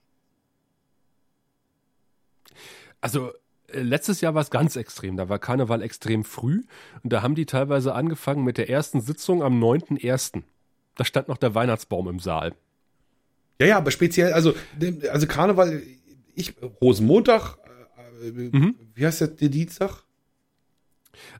Also äh, letztes Jahr war es ganz extrem. Da war Karneval extrem früh und da haben die teilweise angefangen mit der ersten Sitzung am 9.1. Da stand noch der Weihnachtsbaum im Saal. Ja, ja, aber speziell, also, also Karneval, ich, Rosenmontag, mhm. wie heißt der, der Dienstag?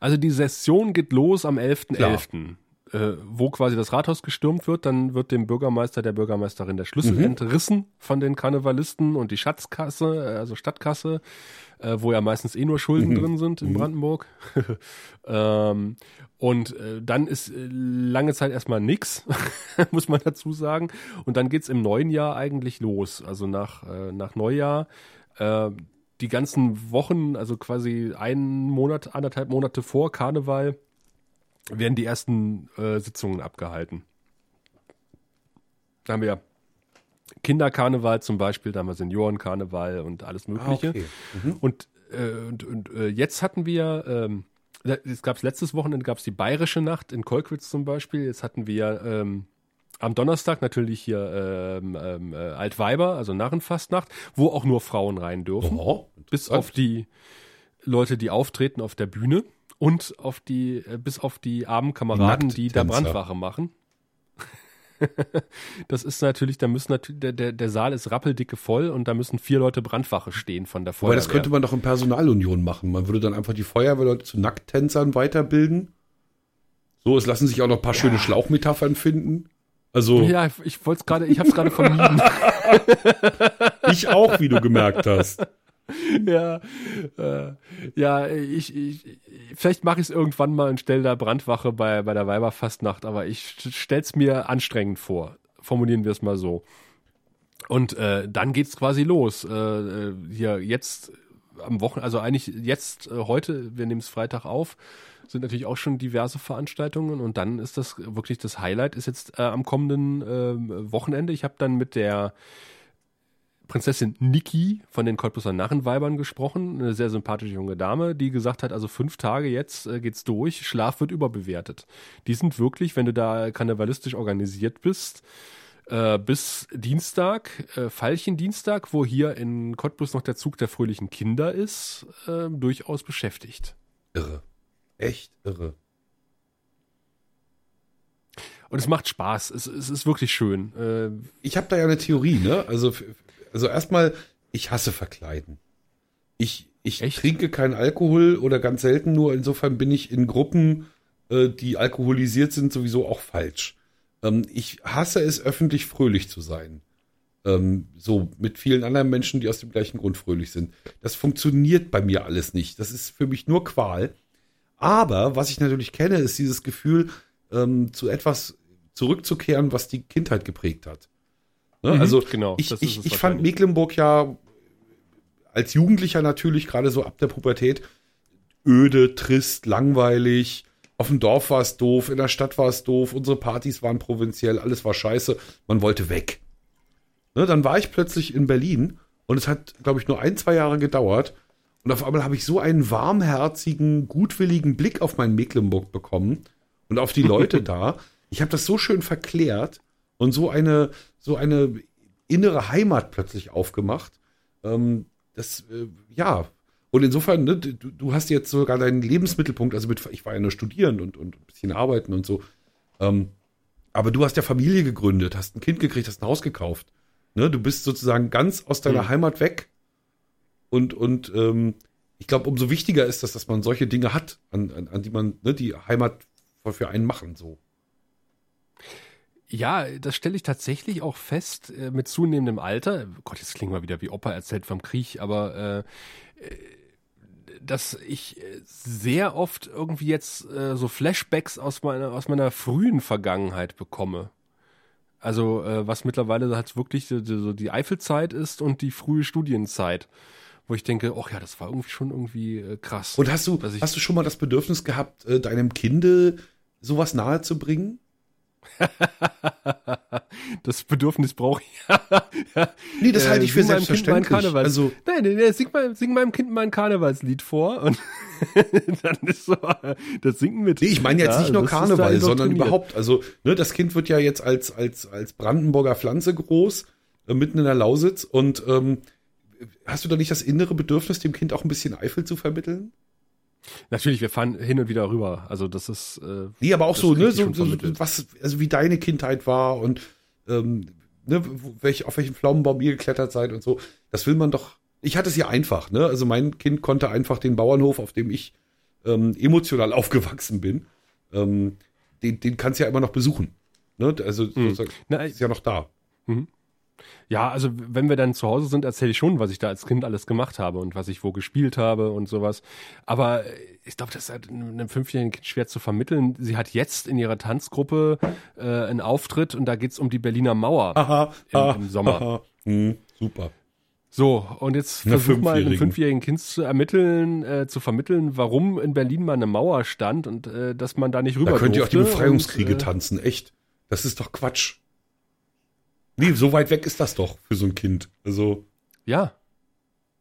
Also die Session geht los am 11.11. .11., äh, wo quasi das Rathaus gestürmt wird, dann wird dem Bürgermeister, der Bürgermeisterin der Schlüssel mhm. entrissen von den Karnevalisten und die Schatzkasse, äh, also Stadtkasse, äh, wo ja meistens eh nur Schulden mhm. drin sind in mhm. Brandenburg. ähm, und äh, dann ist äh, lange Zeit erstmal nix, muss man dazu sagen. Und dann geht's im neuen Jahr eigentlich los. Also nach, äh, nach Neujahr die ganzen Wochen, also quasi einen Monat, anderthalb Monate vor Karneval, werden die ersten äh, Sitzungen abgehalten. Da haben wir Kinderkarneval zum Beispiel, da haben wir Seniorenkarneval und alles Mögliche. Ah, okay. mhm. Und, äh, und, und äh, jetzt hatten wir, ähm, es gab letztes Wochenende gab es die Bayerische Nacht in Kolkwitz zum Beispiel. Jetzt hatten wir ähm, am Donnerstag natürlich hier ähm, ähm, äh, Altweiber, also Narrenfastnacht, wo auch nur Frauen rein dürfen. Oh, bis auf die Leute, die auftreten auf der Bühne und auf die, äh, bis auf die armen Kameraden, die da Brandwache machen. das ist natürlich, da müssen natürlich, der, der, der Saal ist rappeldicke voll und da müssen vier Leute Brandwache stehen von der Feuerwehr. Aber das könnte man doch in Personalunion machen. Man würde dann einfach die Feuerwehrleute zu Nackttänzern weiterbilden. So, es lassen sich auch noch ein paar ja. schöne Schlauchmetaphern finden. Also. Ja, ich wollte es gerade, ich habe es gerade vermieden. ich auch, wie du gemerkt hast. Ja, äh, ja, ich, ich vielleicht mache ich es irgendwann mal und stelle da Brandwache bei, bei der Weiberfastnacht, aber ich stell's mir anstrengend vor. Formulieren wir es mal so. Und äh, dann geht's quasi los. Äh, äh hier jetzt am Wochenende, also eigentlich jetzt, äh, heute, wir nehmen es Freitag auf, sind natürlich auch schon diverse Veranstaltungen und dann ist das wirklich das Highlight, ist jetzt äh, am kommenden äh, Wochenende. Ich habe dann mit der Prinzessin Niki von den Cottbuser Narrenweibern gesprochen, eine sehr sympathische junge Dame, die gesagt hat, also fünf Tage jetzt äh, geht's durch, Schlaf wird überbewertet. Die sind wirklich, wenn du da karnevalistisch organisiert bist, äh, bis Dienstag, äh, Veilchendienstag, wo hier in Cottbus noch der Zug der fröhlichen Kinder ist, äh, durchaus beschäftigt. Irre. Echt irre. Und es macht Spaß. Es, es ist wirklich schön. Äh, Ich habe da ja eine Theorie, ne? Also, also erstmal, ich hasse Verkleiden. Ich, ich Echt? trinke keinen Alkohol oder ganz selten nur. Insofern bin ich in Gruppen, äh, die alkoholisiert sind, sowieso auch falsch. Ähm, ich hasse es, öffentlich fröhlich zu sein. Ähm, so mit vielen anderen Menschen, die aus dem gleichen Grund fröhlich sind. Das funktioniert bei mir alles nicht. Das ist für mich nur Qual. Aber was ich natürlich kenne, ist dieses Gefühl, ähm, zu etwas zurückzukehren, was die Kindheit geprägt hat. Ne? Mhm, also genau, ich, ich, ich fand. Mecklenburg ja als Jugendlicher natürlich, gerade so ab der Pubertät, öde, trist, langweilig. Auf dem Dorf war es doof, in der Stadt war es doof, unsere Partys waren provinziell, alles war scheiße, man wollte weg. Ne, dann war ich plötzlich in Berlin und es hat, glaube ich, nur ein, zwei Jahre gedauert. Und auf einmal habe ich so einen warmherzigen, gutwilligen Blick auf mein Mecklenburg bekommen und auf die Leute da. Ich habe das so schön verklärt und so eine, so eine innere Heimat plötzlich aufgemacht. Ähm, das, äh, ja. Und insofern, ne, du, du hast jetzt sogar deinen Lebensmittelpunkt, also mit, ich war ja nur studieren und, und ein bisschen arbeiten und so. Ähm, aber du hast ja Familie gegründet, hast ein Kind gekriegt, hast ein Haus gekauft. Ne, du bist sozusagen ganz aus deiner Mhm. Heimat weg. Und, und ähm, ich glaube, umso wichtiger ist das, dass man solche Dinge hat, an, an, an die man, ne, die Heimat für- für einen machen. So. Ja, das stelle ich tatsächlich auch fest äh, mit zunehmendem Alter. Gott, jetzt klingt mal wieder wie Opa erzählt vom Krieg, aber äh, äh, dass ich äh, sehr oft irgendwie jetzt äh, so Flashbacks aus meiner aus meiner frühen Vergangenheit bekomme. Also äh, was mittlerweile halt wirklich so die Eifelzeit ist und die frühe Studienzeit, wo ich denke, ach ja, das war irgendwie schon irgendwie äh, krass. Und hast du, hast du schon mal das Bedürfnis gehabt, äh, deinem Kinde sowas nahe zu bringen? das Bedürfnis brauche ich. Nee, das Äh, halte ich für Kind mein selbstverständlich. Karnevals- Also, Nein, nein, nein, sing, mal, sing meinem Kind mal ein Karnevalslied vor und dann ist so, äh, das Singen mit. nee, ich meine jetzt Ja, nicht nur Karneval, sondern überhaupt. Also, ne, das Kind wird ja jetzt als, als, als Brandenburger Pflanze groß, äh, mitten in der Lausitz. Und ähm, hast du da nicht das innere Bedürfnis, dem Kind auch ein bisschen Eifel zu vermitteln? Natürlich, wir fahren hin und wieder rüber. Also das ist. Äh, Nee, aber auch so, ne, so, so, was, also wie deine Kindheit war und ähm, ne, welch, auf welchen Pflaumenbaum ihr geklettert seid und so. Das will man doch. Ich hatte es ja einfach, ne? Also mein Kind konnte einfach den Bauernhof, auf dem ich ähm, emotional aufgewachsen bin, ähm, den, den kannst du ja immer noch besuchen. Ne? Also sozusagen, Na, ist ja noch da. Ja, also wenn wir dann zu Hause sind, erzähle ich schon, was ich da als Kind alles gemacht habe und was ich wo gespielt habe und sowas. Aber äh, ich glaube, das ist halt einem fünfjährigen Kind schwer zu vermitteln. Sie hat jetzt in ihrer Tanzgruppe äh, einen Auftritt und da geht's um die Berliner Mauer. Aha, Im- im Sommer. aha. Hm, super. So, und jetzt versuch mal einem Fünfjährigen. Kind zu ermitteln, äh, zu vermitteln, warum in Berlin mal eine Mauer stand und äh, dass man da nicht rüber Da könnt ihr auch die durfte Befreiungskriege und, äh, tanzen, echt. Das ist doch Quatsch. Nee, so weit weg ist das doch für so ein Kind. Also, Ja.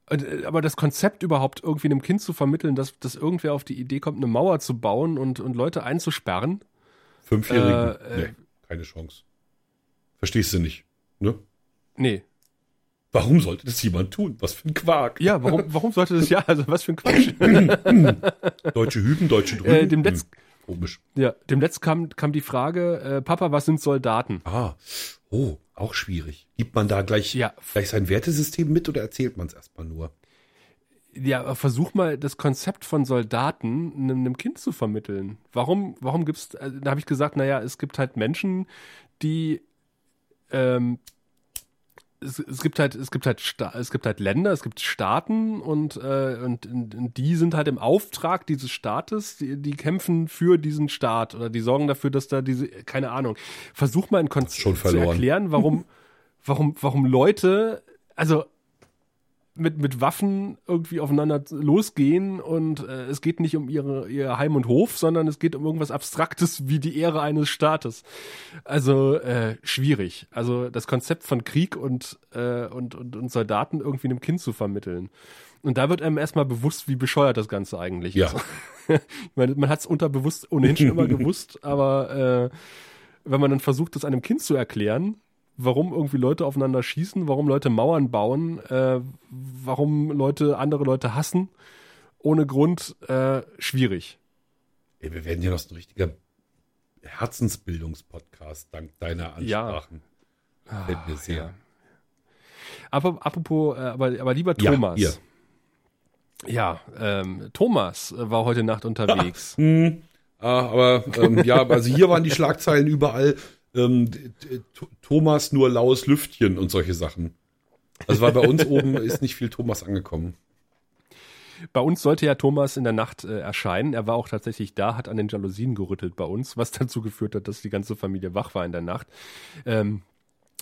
Äh, Aber das Konzept überhaupt irgendwie einem Kind zu vermitteln, dass, dass irgendwer auf die Idee kommt, eine Mauer zu bauen und, und Leute einzusperren, Fünfjährigen, Äh, äh, nee, keine Chance. Verstehst du nicht, ne? nee. Warum sollte das jemand tun? Was für ein Quark. Ja, warum, warum sollte das, ja, also was für ein Quatsch. Deutsche Hüben, deutsche Drüben. Äh, dem Letz- Hm, Komisch. ja, dem Letzt kam, kam die Frage, äh, Papa, was sind Soldaten? Ah, oh, auch schwierig. Gibt man da gleich, Ja. gleich sein Wertesystem mit oder erzählt man es erstmal nur? Ja, aber versuch mal das Konzept von Soldaten einem, einem Kind zu vermitteln. Warum, warum gibt's, äh, da habe ich gesagt, naja, es gibt halt Menschen, die, ähm, es, es gibt halt, es gibt halt, Sta es gibt halt Länder, es gibt Staaten und, äh, und, und die sind halt im Auftrag dieses Staates, die, die kämpfen für diesen Staat oder die sorgen dafür, dass da diese, keine Ahnung. Versuch mal ein Konzept zu erklären, warum, warum, warum Leute, also mit, mit Waffen irgendwie aufeinander losgehen und äh, es geht nicht um ihre, ihr Heim und Hof, sondern es geht um irgendwas Abstraktes wie die Ehre eines Staates. Also äh, schwierig. Also das Konzept von Krieg und, äh, und, und, und Soldaten irgendwie einem Kind zu vermitteln. Und da wird einem erstmal bewusst, wie bescheuert das Ganze eigentlich Ja. ist. ich meine, man hat es unterbewusst ohnehin schon immer gewusst, aber äh, wenn man dann versucht, das einem Kind zu erklären, warum irgendwie Leute aufeinander schießen, warum Leute Mauern bauen, äh, warum Leute andere Leute hassen, ohne Grund, äh, schwierig. Ey, wir werden ja noch so ein richtiger Herzensbildungspodcast dank deiner Ja. Ansprachen. Fällt mir sehr. ja. Aber apropos, äh, aber, aber lieber Ja, Thomas. ihr. Ja, ähm, Thomas äh, war heute Nacht unterwegs. Hm, ah, aber ähm, ja, also hier waren die Schlagzeilen überall. Ähm, Thomas nur laues Lüftchen und solche Sachen. Also weil bei uns oben ist nicht viel Thomas angekommen. Bei uns sollte ja Thomas in der Nacht äh, erscheinen. Er war auch tatsächlich da, hat an den Jalousien gerüttelt bei uns, was dazu geführt hat, dass die ganze Familie wach war in der Nacht. Ähm,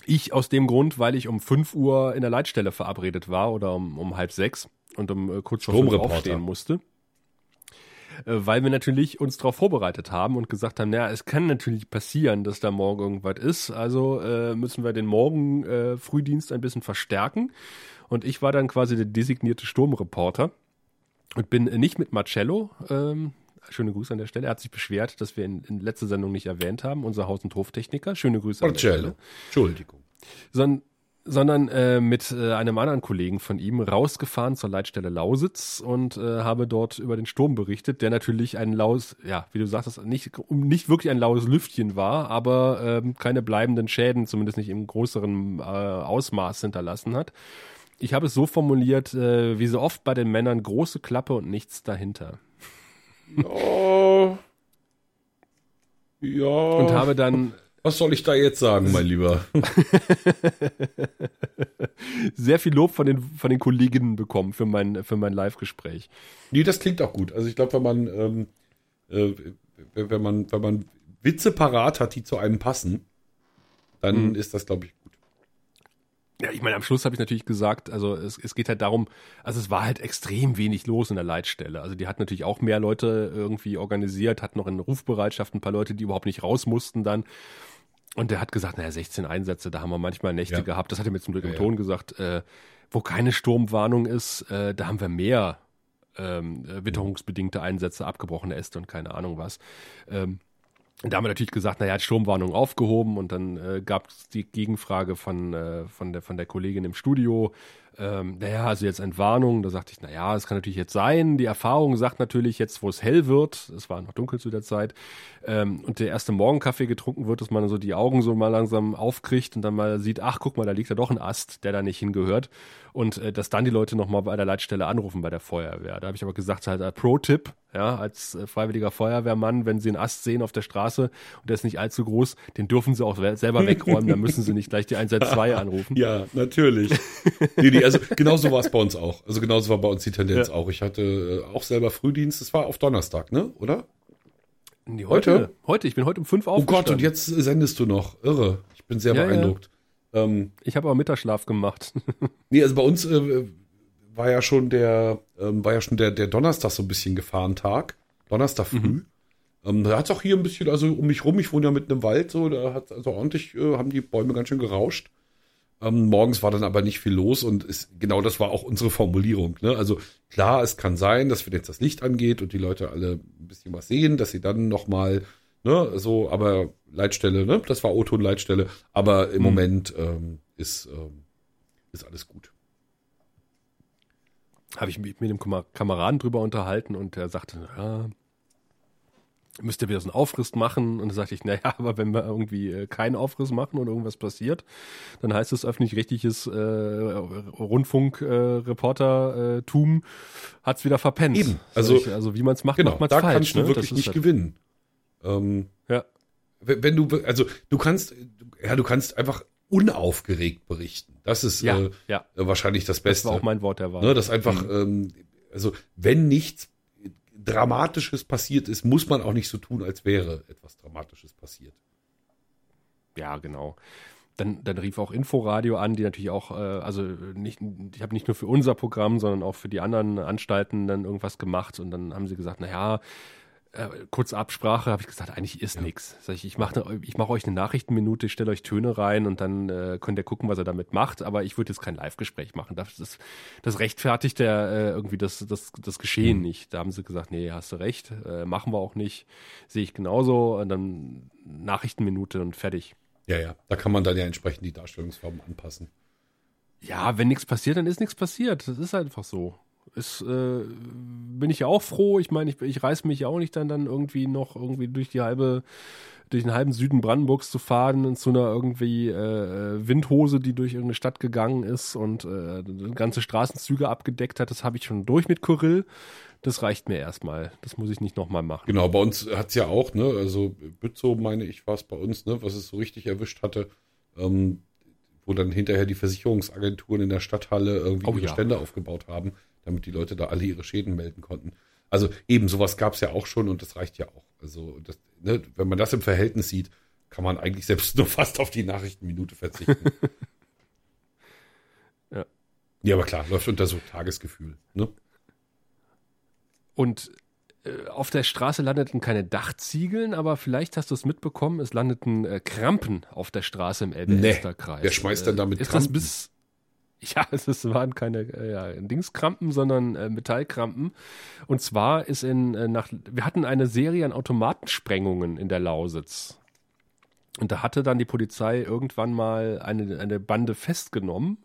ich aus dem Grund, weil ich um 5 Uhr in der Leitstelle verabredet war oder um, um halb sechs und um äh, kurz vor fünf aufstehen musste. Äh, weil wir natürlich uns darauf vorbereitet haben und gesagt haben, naja, es kann natürlich passieren, dass da morgen irgendwas ist. Also äh, müssen wir den Morgen äh, Frühdienst ein bisschen verstärken. Und ich war dann quasi der designierte Sturmreporter und bin nicht mit Marcello. Ähm, schöne Grüße an der Stelle. Er hat sich beschwert, dass wir in, in letzter Sendung nicht erwähnt haben, unser Haus- und Hoftechniker. Schöne Grüße an der Marcello. Stelle. Entschuldigung. Son sondern äh, mit äh, einem anderen Kollegen von ihm rausgefahren zur Leitstelle Lausitz und äh, habe dort über den Sturm berichtet, der natürlich ein laues, ja, wie du sagtest, nicht, um- nicht wirklich ein laues Lüftchen war, aber ähm, keine bleibenden Schäden, zumindest nicht im größeren äh, Ausmaß hinterlassen hat. Ich habe es so formuliert, äh, wie so oft bei den Männern, große Klappe und nichts dahinter. Oh. Ja. Und habe dann Was soll ich da jetzt sagen, mein Lieber? sehr viel Lob von den, von den Kolleginnen bekommen für mein, für mein Live-Gespräch. Nee, das klingt auch gut. Also ich glaube, wenn man, ähm, äh, wenn man, wenn man Witze parat hat, die zu einem passen, dann Mhm. ist das, glaube ich, gut. Ja, ich meine, am Schluss habe ich natürlich gesagt, also es, es geht halt darum, also es war halt extrem wenig los in der Leitstelle. Also die hat natürlich auch mehr Leute irgendwie organisiert, hat noch in Rufbereitschaft ein paar Leute, die überhaupt nicht raus mussten dann. Und der hat gesagt, naja, 16 Einsätze, da haben wir manchmal Nächte Ja. gehabt. Das hat er mir zum Glück im Ja. Ton gesagt. Äh, wo keine Sturmwarnung ist, äh, da haben wir mehr ähm, äh, witterungsbedingte Einsätze, abgebrochene Äste und keine Ahnung was. Ähm, da haben wir natürlich gesagt, naja, hat Sturmwarnung aufgehoben und dann äh, gab es die Gegenfrage von, äh, von, der, von der Kollegin im Studio. Ähm, naja, also jetzt Entwarnung. Da sagte ich, naja, es kann natürlich jetzt sein. Die Erfahrung sagt natürlich jetzt, wo es hell wird, es war noch dunkel zu der Zeit, ähm, und der erste Morgenkaffee getrunken wird, dass man so die Augen so mal langsam aufkriegt und dann mal sieht, ach, guck mal, da liegt ja doch ein Ast, der da nicht hingehört. Und äh, dass dann die Leute nochmal bei der Leitstelle anrufen bei der Feuerwehr. Da habe ich aber gesagt, halt äh, Pro-Tipp, ja, als äh, freiwilliger Feuerwehrmann, wenn sie einen Ast sehen auf der Straße und der ist nicht allzu groß, den dürfen sie auch selber wegräumen, dann müssen sie nicht gleich die 112 anrufen. Ja, natürlich. nee, nee, also genauso war es bei uns auch. Also genauso war bei uns die Tendenz Ja. auch. Ich hatte äh, auch selber Frühdienst. Das war auf Donnerstag, ne? Oder? Nee, Heute? heute? Heute, ich bin heute um fünf Oh aufgestanden. Gott, und jetzt sendest du noch. Irre. Ich bin sehr Ja, ja. beeindruckt. Ähm, Ich habe aber Mittagsschlaf gemacht. nee, also bei uns äh, war ja schon der, ähm, war ja schon der, der Donnerstag so ein bisschen Gefahrentag. Donnerstag früh. Ähm, da hat es auch hier ein bisschen, also um mich rum, ich wohne ja mitten im Wald, so, da hat also ordentlich, äh, haben die Bäume ganz schön gerauscht. Ähm, morgens war dann aber nicht viel los und ist, genau das war auch unsere Formulierung. Ne? Also klar, es kann sein, dass wenn jetzt das Licht angeht und die Leute alle ein bisschen was sehen, dass sie dann nochmal, ne, so, aber Leitstelle, ne, das war O-Ton-Leitstelle, aber im Mhm. Moment ähm, ist, ähm, ist alles gut. habe ich mich mit dem Kam- Kameraden drüber unterhalten und der sagte, ja, müsst ihr wieder so einen Aufriss machen? Und dann sagte ich, naja, aber wenn wir irgendwie äh, keinen Aufriss machen und irgendwas passiert, dann heißt es öffentlich-rechtliches äh, Rundfunk-Reportertum hat's wieder verpennt. Eben, also- ich, also wie man es macht, Genau, macht man da falsch. kannst du ne? wirklich Das nicht halt- gewinnen. Ähm, Ja. wenn du, also du kannst, ja, du kannst einfach unaufgeregt berichten. Das ist Ja, äh, ja. wahrscheinlich das Das Beste. war auch mein Wort der Wahl. Ne, dass einfach, ähm, also wenn nichts Dramatisches passiert ist, muss man auch nicht so tun, als wäre etwas Dramatisches passiert. Ja, genau. dann, dann rief auch Inforadio an, die natürlich auch, äh, also nicht, ich habe nicht nur für unser Programm, sondern auch für die anderen Anstalten dann irgendwas gemacht und dann haben sie gesagt, naja, äh, kurz Absprache, habe ich gesagt, eigentlich ist ja. Sag ich, ich mache ich mach euch eine Nachrichtenminute, ich stelle euch Töne rein und dann äh, könnt ihr gucken, was er damit macht. Aber ich würde jetzt kein Live-Gespräch machen. Das, das, das rechtfertigt ja äh, irgendwie das, das, das Geschehen mhm. nicht. Da haben sie gesagt, nee, hast du recht, äh, machen wir auch nicht. Sehe ich genauso. Und dann Nachrichtenminute und fertig. Ja, ja, da kann man dann ja entsprechend die Darstellungsform anpassen. Ja, wenn nichts passiert, dann ist nichts passiert. Das ist einfach so ist, äh, bin ich ja auch froh. Ich meine, ich, ich reiß mich ja auch nicht dann, dann irgendwie noch irgendwie durch die halbe, durch den halben Süden Brandenburgs zu fahren in so einer irgendwie äh, Windhose, die durch irgendeine Stadt gegangen ist und äh, ganze Straßenzüge abgedeckt hat. Das habe ich schon durch mit Kyrill. Das reicht mir erstmal. Das muss ich nicht nochmal machen. Genau, bei uns hat's ja auch, ne, also Bützow, meine ich, war es bei uns, ne, was es so richtig erwischt hatte. Ähm, wo dann hinterher die Versicherungsagenturen in der Stadthalle irgendwie oh, ihre ja. Stände aufgebaut haben damit die Leute da alle ihre Schäden melden konnten. Also eben, sowas gab es ja auch schon und das reicht ja auch. Also das, ne, wenn man das im Verhältnis sieht, kann man eigentlich selbst nur fast auf die Nachrichtenminute verzichten. ja. Ja, aber klar, läuft unter so Tagesgefühl. Ne? Und äh, auf der Straße landeten keine Dachziegeln, aber vielleicht hast du es mitbekommen, es landeten äh, Krampen auf der Straße im Elbe-Elster-Kreis. Nee, wer schmeißt denn damit äh, Ist das bis Ja, es waren keine äh, ja, Dingskrampen, sondern äh, Metallkrampen. Und zwar ist in äh, nach wir hatten eine Serie an Automatensprengungen in der Lausitz. Und da hatte dann die Polizei irgendwann mal eine, eine Bande festgenommen.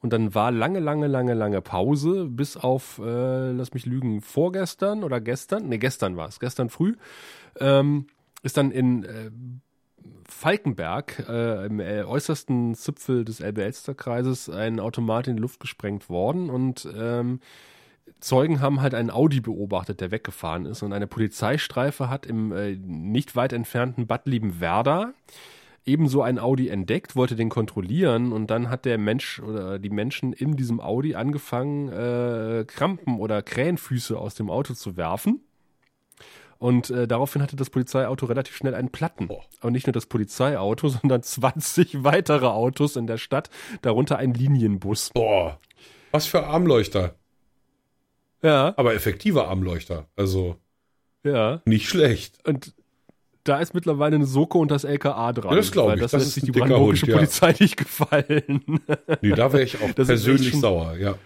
Und dann war lange, lange, lange, lange Pause, bis auf, äh, lass mich lügen, vorgestern oder gestern, ne, gestern war es, gestern früh, ähm, ist dann in äh, Falkenberg, äh, im äh, äußersten Zipfel des Elbe-Elster-Kreises, ein Automat in die Luft gesprengt worden und ähm, Zeugen haben halt einen Audi beobachtet, der weggefahren ist und eine Polizeistreife hat im äh, nicht weit entfernten Bad Liebenwerda ebenso ein Audi entdeckt, wollte den kontrollieren und dann hat der Mensch oder die Menschen in diesem Audi angefangen, äh, Krampen oder Krähenfüße aus dem Auto zu werfen. Und äh, daraufhin hatte das Polizeiauto relativ schnell einen Platten. Oh. Und nicht nur das Polizeiauto, sondern 20 weitere Autos in der Stadt, darunter ein Linienbus. Boah, was für Armleuchter. Ja. Aber effektive Armleuchter. Also. Ja. Nicht schlecht. Und da ist mittlerweile eine Soko und das LKA dran. Ja, das glaube ich. Das, das ist sich die brandenburgische Hund, Polizei ja. nicht gefallen. Nee, da wäre ich auch das persönlich schon, sauer, ja.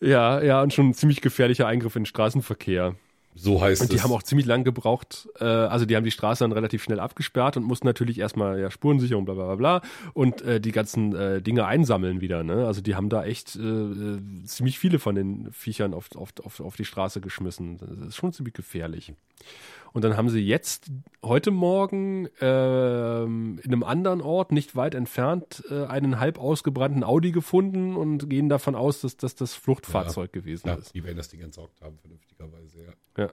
Ja, ja, und schon ein ziemlich gefährlicher Eingriff in den Straßenverkehr. So heißt und die es. haben auch ziemlich lang gebraucht, äh, also die haben die Straße dann relativ schnell abgesperrt und mussten natürlich erstmal ja Spurensicherung, bla bla bla bla und äh, die ganzen äh, Dinge einsammeln wieder. Ne? Also die haben da echt äh, äh, ziemlich viele von den Viechern auf, auf, auf, auf die Straße geschmissen. Das ist schon ziemlich gefährlich. Und dann haben sie jetzt heute Morgen ähm, in einem anderen Ort, nicht weit entfernt, äh, einen halb ausgebrannten Audi gefunden und gehen davon aus, dass, dass das Fluchtfahrzeug ja, gewesen ja, ist. Die werden das Ding entsorgt haben, vernünftigerweise, ja. Ja.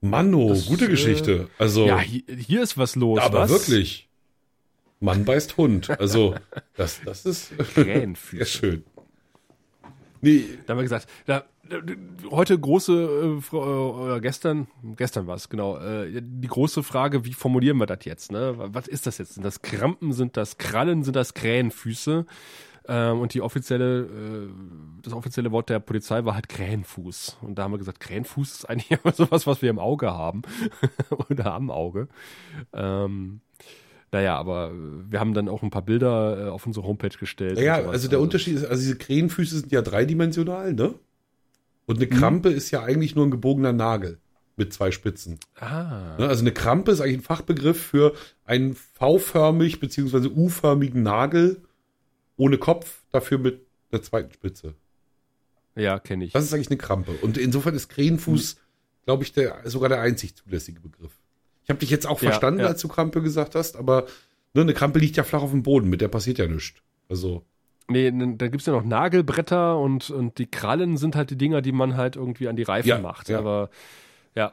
Manno, das, gute äh, Geschichte. Also, ja, hier, hier, ist was los. Aber was? wirklich. Mann beißt Hund. Also, das, das ist sehr schön. Nee. Da haben wir gesagt, da, heute große, äh, äh, gestern, gestern war es, genau, äh, die große Frage, wie formulieren wir das jetzt, ne? Was ist das jetzt? Sind das Krampen, sind das Krallen, sind das Krähenfüße? Ähm, und die offizielle, äh, das offizielle Wort der Polizei war halt Krähenfuß. Und da haben wir gesagt, Krähenfuß ist eigentlich immer sowas, was wir im Auge haben. Oder am Auge. Ähm, naja, aber wir haben dann auch ein paar Bilder äh, auf unsere Homepage gestellt. Naja, also der also, Unterschied ist, also diese Krähenfüße sind ja dreidimensional, ne? Und eine mhm. Krampe hm. ist ja eigentlich nur ein gebogener Nagel mit zwei Spitzen. Ah. Ne, also eine Krampe ist eigentlich ein Fachbegriff für einen V-förmig beziehungsweise U-förmigen Nagel ohne Kopf, dafür mit einer zweiten Spitze. Ja, kenne ich. Das ist eigentlich eine Krampe. Und insofern ist Krähenfuß, hm. glaube ich, der, sogar der einzig zulässige Begriff. Ich habe dich jetzt auch verstanden, ja, ja. als du Krampe gesagt hast, aber ne, eine Krampe liegt ja flach auf dem Boden, mit der passiert ja nichts. Also. Nee, da gibt's ja noch Nagelbretter und, und die Krallen sind halt die Dinger, die man halt irgendwie an die Reifen ja, macht. Ja. Aber ja.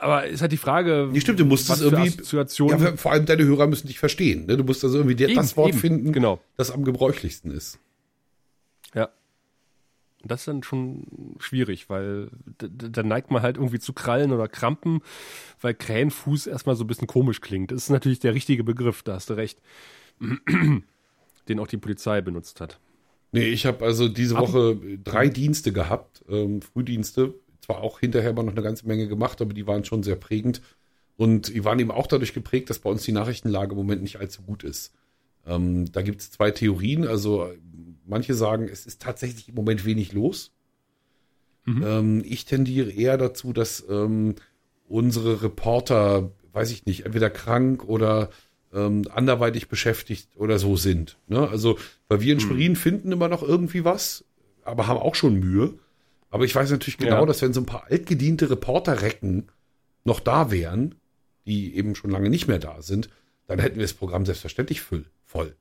Aber ist halt die Frage. Nee, stimmt, du musst es irgendwie. Ja, vor allem deine Hörer müssen dich verstehen. Ne? Du musst also irgendwie eben, das Wort eben, finden, genau. das am gebräuchlichsten ist. Ja. Das ist dann schon schwierig, weil da neigt man halt irgendwie zu Krallen oder Krampen, weil Krähenfuß erstmal so ein bisschen komisch klingt. Das ist natürlich der richtige Begriff, da hast du recht. Den auch die Polizei benutzt hat. Nee, ich habe also diese Woche drei Dienste gehabt, ähm, Frühdienste. Zwar auch hinterher mal noch eine ganze Menge gemacht, aber die waren schon sehr prägend. Und die waren eben auch dadurch geprägt, dass bei uns die Nachrichtenlage im Moment nicht allzu gut ist. Ähm, da gibt es zwei Theorien. Also manche sagen, es ist tatsächlich im Moment wenig los. Mhm. Ähm, ich tendiere eher dazu, dass ähm, unsere Reporter, weiß ich nicht, entweder krank oder ähm, anderweitig beschäftigt oder so sind. Ne? Also, weil wir in mhm. Schwerin mhm. finden immer noch irgendwie was, aber haben auch schon Mühe. Aber ich weiß natürlich genau, ja. dass wenn so ein paar altgediente Reporterrecken noch da wären, die eben schon lange nicht mehr da sind, dann hätten wir das Programm selbstverständlich voll. voll.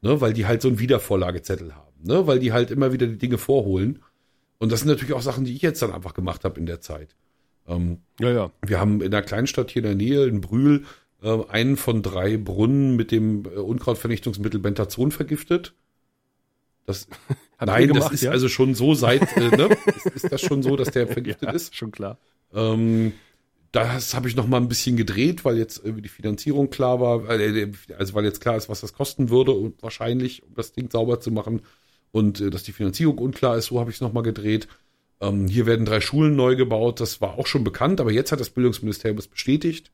Ne, weil die halt so einen Wiedervorlagezettel haben, ne, weil die halt immer wieder die Dinge vorholen. Und das sind natürlich auch Sachen, die ich jetzt dann einfach gemacht habe in der Zeit. Ähm, ja, ja. Wir haben in einer Kleinstadt hier in der Nähe, in Brühl, äh, einen von drei Brunnen mit dem äh, Unkrautvernichtungsmittel Bentazon vergiftet. Das, nein, gemacht, das ist ja? also schon so seit, äh, ne, ist, ist, das schon so, dass der vergiftet ja, ist? Schon klar. Ähm, das habe ich noch mal ein bisschen gedreht, weil jetzt irgendwie die Finanzierung klar war, äh, also weil jetzt klar ist, was das kosten würde und wahrscheinlich, um das Ding sauber zu machen und äh, dass die Finanzierung unklar ist, so habe ich es noch mal gedreht. Ähm, hier werden drei Schulen neu gebaut, das war auch schon bekannt, aber jetzt hat das Bildungsministerium es bestätigt.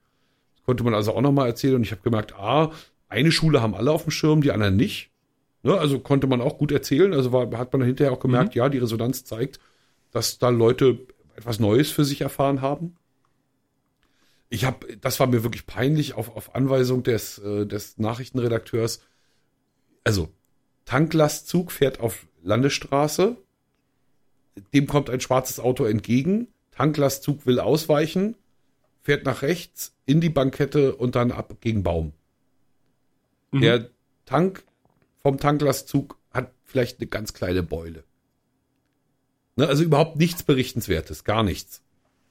Konnte man also auch noch mal erzählen und ich habe gemerkt, ah, eine Schule haben alle auf dem Schirm, die anderen nicht. Ne, also konnte man auch gut erzählen, also war, hat man hinterher auch gemerkt, mhm. ja, die Resonanz zeigt, dass da Leute etwas Neues für sich erfahren haben ich habe, das war mir wirklich peinlich auf, auf Anweisung des, äh, des Nachrichtenredakteurs. Also, Tanklastzug fährt auf Landesstraße. Dem kommt ein schwarzes Auto entgegen. Tanklastzug will ausweichen, fährt nach rechts in die Bankette und dann ab gegen Baum. Mhm. Der Tank vom Tanklastzug hat vielleicht eine ganz kleine Beule. Ne, also überhaupt nichts Berichtenswertes, gar nichts.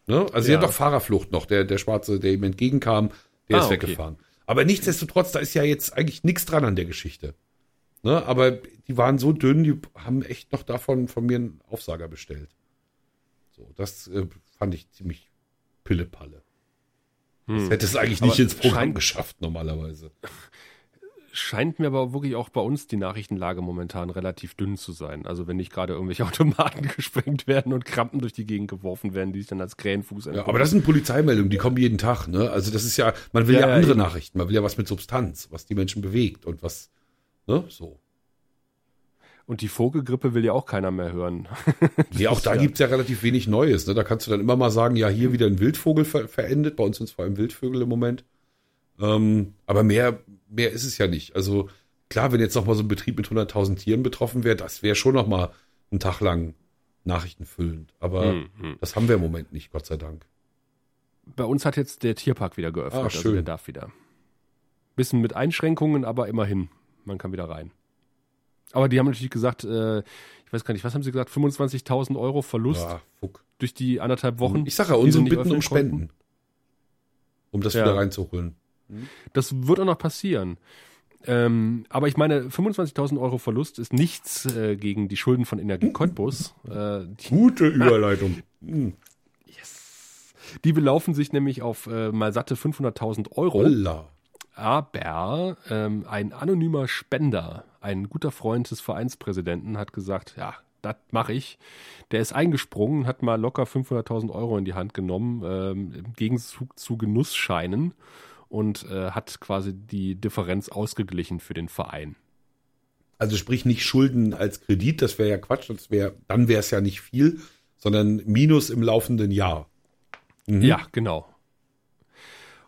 Ne? Also ja. sie hat doch Fahrerflucht noch, der, der Schwarze, der ihm entgegenkam, der ah, ist weggefahren. Okay. Aber nichtsdestotrotz, da ist ja jetzt eigentlich nichts dran an der Geschichte. Ne? Aber die waren so dünn, die haben echt noch davon von mir einen Aufsager bestellt. So, das äh, fand ich ziemlich Pillepalle. Hm. Das hätte es eigentlich nicht ins Programm geschafft, normalerweise scheint mir aber wirklich auch bei uns die Nachrichtenlage momentan relativ dünn zu sein. Also wenn nicht gerade irgendwelche Automaten gesprengt werden und Krampen durch die Gegend geworfen werden, die sich dann als Krähenfuß Ja, aber das sind Polizeimeldungen, die kommen jeden Tag. Ne? Also das ist ja, man will ja, ja andere ja, Nachrichten, man will ja was mit Substanz, was die Menschen bewegt und was, ne, so. Und die Vogelgrippe will ja auch keiner mehr hören. ja, auch da ja. gibt's ja relativ wenig Neues. Ne? Da kannst du dann immer mal sagen, ja, hier wieder ein Wildvogel ver verendet. Bei uns sind es vor allem Wildvögel im Moment. Ähm, aber mehr, mehr ist es ja nicht. Also klar, wenn jetzt noch mal so ein Betrieb mit 100.000 Tieren betroffen wäre, das wäre schon noch mal einen Tag lang nachrichtenfüllend. Aber hm, hm. das haben wir im Moment nicht, Gott sei Dank. Bei uns hat jetzt der Tierpark wieder geöffnet, ah, also der darf wieder. Bisschen mit Einschränkungen, aber immerhin, man kann wieder rein. Aber die haben natürlich gesagt, äh, ich weiß gar nicht, was haben sie gesagt, 25.000 Euro Verlust ja, durch die anderthalb Wochen. Ich sage ja, unsere bitten um Spenden, konnten. um das ja. wieder reinzuholen. Das wird auch noch passieren. Ähm, aber ich meine, 25.000 Euro Verlust ist nichts äh, gegen die Schulden von Energie Cottbus. Äh, Gute Überleitung. yes. Die belaufen sich nämlich auf äh, mal satte 500.000 Euro. Holla. Aber ähm, ein anonymer Spender, ein guter Freund des Vereinspräsidenten, hat gesagt, ja, das mache ich. Der ist eingesprungen, hat mal locker 500.000 Euro in die Hand genommen, ähm, im Gegenzug zu Genussscheinen und äh, hat quasi die Differenz ausgeglichen für den Verein. Also sprich nicht Schulden als Kredit, das wäre ja Quatsch, das wäre, dann wäre es ja nicht viel, sondern Minus im laufenden Jahr. Mhm. Ja, genau.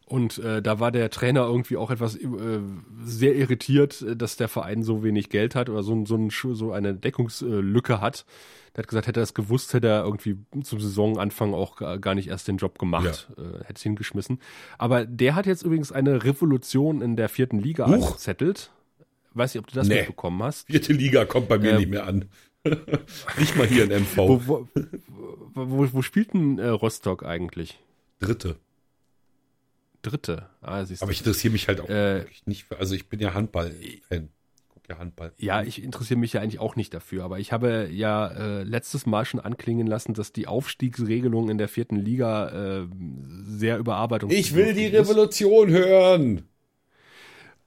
Und äh, da war der Trainer irgendwie auch etwas äh, sehr irritiert, äh, dass der Verein so wenig Geld hat oder so, so, ein, so eine Deckungslücke hat. Der hat gesagt, hätte er das gewusst, hätte er irgendwie zum Saisonanfang auch gar nicht erst den Job gemacht, ja. äh, hätte es hingeschmissen. Aber der hat jetzt übrigens eine Revolution in der vierten Liga Huch. angezettelt. Weiß nicht, ob du das nee. mitbekommen hast. Vierte Liga kommt bei mir äh, nicht mehr an. nicht mal hier in MV. Wo, wo, wo, wo spielt denn äh, Rostock eigentlich? Dritte. Dritte. Ah, Aber ich interessiere mich halt auch äh, nicht für, also ich bin ja Handball-Fan ja Handball. Ja, ich interessiere mich ja eigentlich auch nicht dafür, aber ich habe ja äh, letztes Mal schon anklingen lassen, dass die Aufstiegsregelung in der vierten Liga äh, sehr überarbeitet Ich will die Revolution hören!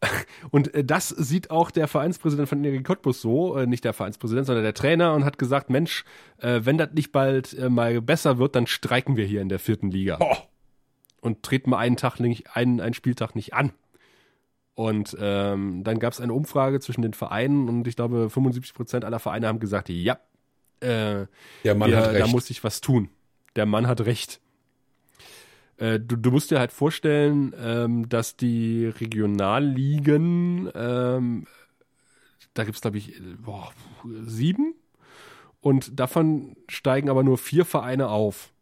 Und äh, das sieht auch der Vereinspräsident von Energie Cottbus so, äh, nicht der Vereinspräsident, sondern der Trainer und hat gesagt, Mensch, äh, wenn das nicht bald mal besser wird, dann streiken wir hier in der vierten Liga. Oh. Und treten mal einen Tag nicht, einen, einen Spieltag nicht an. Und ähm, dann gab es eine Umfrage zwischen den Vereinen und ich glaube 75 Prozent aller Vereine haben gesagt, ja, äh, Der Mann wir, hat recht. da muss ich was tun. Der Mann hat recht. Äh, du, du musst dir halt vorstellen, ähm, dass die Regionalligen, ähm, da gibt's glaube ich, boah, sieben und davon steigen aber nur vier Vereine auf.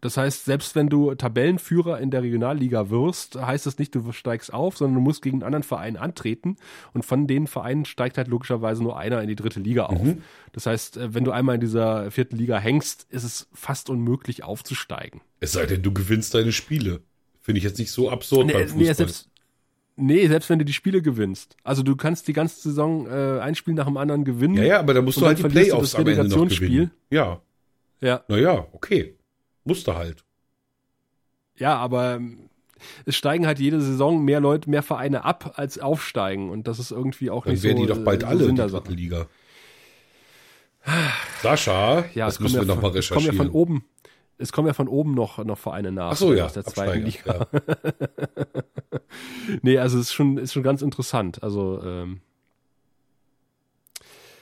Das heißt, selbst wenn du Tabellenführer in der Regionalliga wirst, heißt das nicht, du steigst auf, sondern du musst gegen einen anderen Verein antreten. Und von den Vereinen steigt halt logischerweise nur einer in die dritte Liga auf. Mhm. Das heißt, äh, wenn du einmal in dieser vierten Liga hängst, ist es fast unmöglich aufzusteigen. Es sei denn, du gewinnst deine Spiele. Finde ich jetzt nicht so absurd beim Fußball. nee, selbst, nee, selbst wenn du die Spiele gewinnst. Also du kannst die ganze Saison äh, ein Spiel nach dem anderen gewinnen. ja, ja, aber da musst du halt die Playoffs am Ende noch gewinnen. Ja, Ja, naja, okay. Musste halt. ja, aber ähm, es steigen halt jede Saison mehr Leute, mehr Vereine ab, als aufsteigen. Und das ist irgendwie auch Dann nicht wären so. die doch bald äh, alle in der dritten. Liga. Sascha, Ja, das müssen wir ja noch mal von, es kommen ja recherchieren. von oben. Es kommen ja von oben noch, noch Vereine nach. Ach so, ja, Aus der zweiten Liga. ja. Nee, also es ist schon, ist schon ganz interessant. Also, ähm,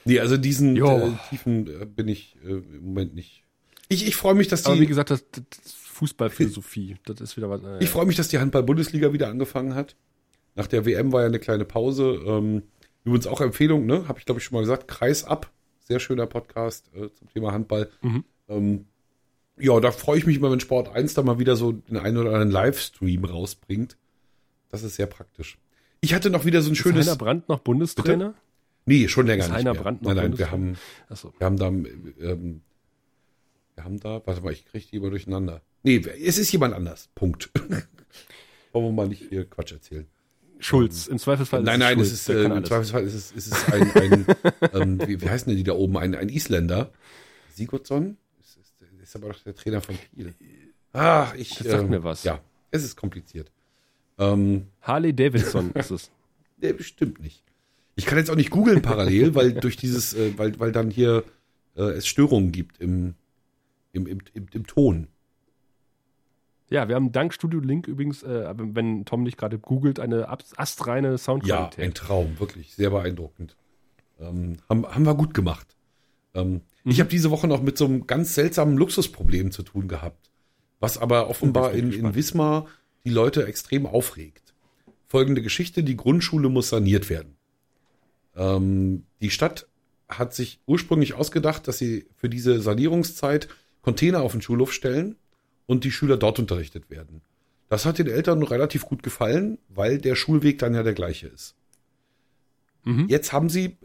Nee, also diesen äh, Tiefen äh, bin ich äh, im Moment nicht. Ich, ich freue mich, dass aber wie die, gesagt, das, das Fußballphilosophie, das ist wieder was. Äh, ich freue mich, dass die Handball-Bundesliga wieder angefangen hat. Nach der WM war ja eine kleine Pause. Ähm, übrigens auch Empfehlung, ne? Habe ich glaube ich schon mal gesagt. Kreis ab, sehr schöner Podcast äh, zum Thema Handball. Mhm. Ähm, ja, da freue ich mich immer, wenn Sport 1 da mal wieder so den einen oder anderen Livestream rausbringt. Das ist sehr praktisch. Ich hatte noch wieder so ein ist schönes. Heiner Brandt noch Bundestrainer? Nee, schon länger Ist nicht Heiner mehr. Brandt noch nein, nein, wir haben, Achso. wir haben da, ähm, wir haben da, warte mal, ich kriege die immer durcheinander. Nee, es ist jemand anders. Punkt. Wollen wir mal nicht hier Quatsch erzählen. Schulz, im Zweifelsfall. nein, nein, Schulz, es ist, der äh, kann im. Zweifelsfall ist es, ist es ein, ein ähm, wie, wie heißen denn die da oben? Ein, ein Isländer. Sigurdsson? Ist, ist, ist aber doch der Trainer von Kiel. Ah, ich. Das sagt ähm, mir was. Ja, es ist kompliziert. Ähm, Harley Davidson ist es. Nee, bestimmt nicht. Ich kann jetzt auch nicht googeln parallel, weil durch dieses, äh, weil, weil dann hier äh, es Störungen gibt im, im, im, im, im Ton. Ja, wir haben dank Studio Link übrigens, äh, wenn Tom nicht gerade googelt, eine astreine Ja, Soundqualität. ein Traum, wirklich sehr beeindruckend. Ähm, haben, haben wir gut gemacht. Ähm, Ich habe diese Woche noch mit so einem ganz seltsamen Luxusproblem zu tun gehabt, was aber offenbar in, in. Wismar die Leute extrem aufregt. Folgende Geschichte, die Grundschule muss saniert werden. Ähm, die Stadt hat sich ursprünglich ausgedacht, dass sie für diese Sanierungszeit Container auf den Schulhof stellen und die Schüler dort unterrichtet werden. Das hat den Eltern relativ gut gefallen, weil der Schulweg dann ja der gleiche ist. Mhm. Jetzt haben sie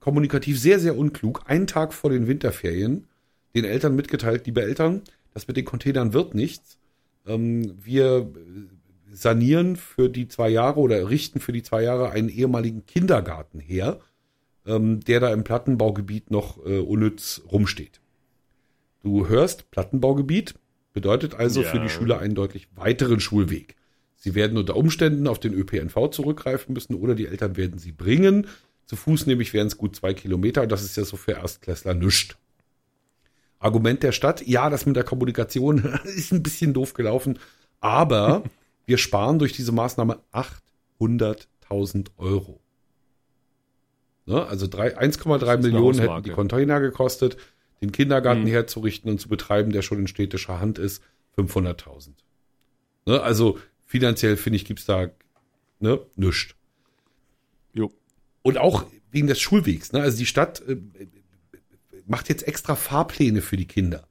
kommunikativ sehr, sehr unklug einen Tag vor den Winterferien den Eltern mitgeteilt, liebe Eltern, das mit den Containern wird nichts. Ähm, wir äh, sanieren für die zwei Jahre oder richten für die zwei Jahre einen ehemaligen Kindergarten her, ähm, der da im Plattenbaugebiet noch äh, unnütz rumsteht. Du hörst Plattenbaugebiet, bedeutet also Ja. für die Schüler einen deutlich weiteren Schulweg. Sie werden unter Umständen auf den ÖPNV zurückgreifen müssen oder die Eltern werden sie bringen. Zu Fuß nämlich wären es gut zwei Kilometer. Das ist ja so für Erstklässler nischt. Argument der Stadt, ja, das mit der Kommunikation ist ein bisschen doof gelaufen, aber wir sparen durch diese Maßnahme 800.000 Euro. Ne? Also drei- 1,3 eine Millionen hätten die Container gekostet, den Kindergarten Mhm. herzurichten und zu betreiben, der schon in städtischer Hand ist, 500.000. Ne? Also finanziell, finde ich, gibt's da ne, nichts. Jo. Und auch wegen des Schulwegs. Ne? Also die Stadt äh, macht jetzt extra Fahrpläne für die Kinder.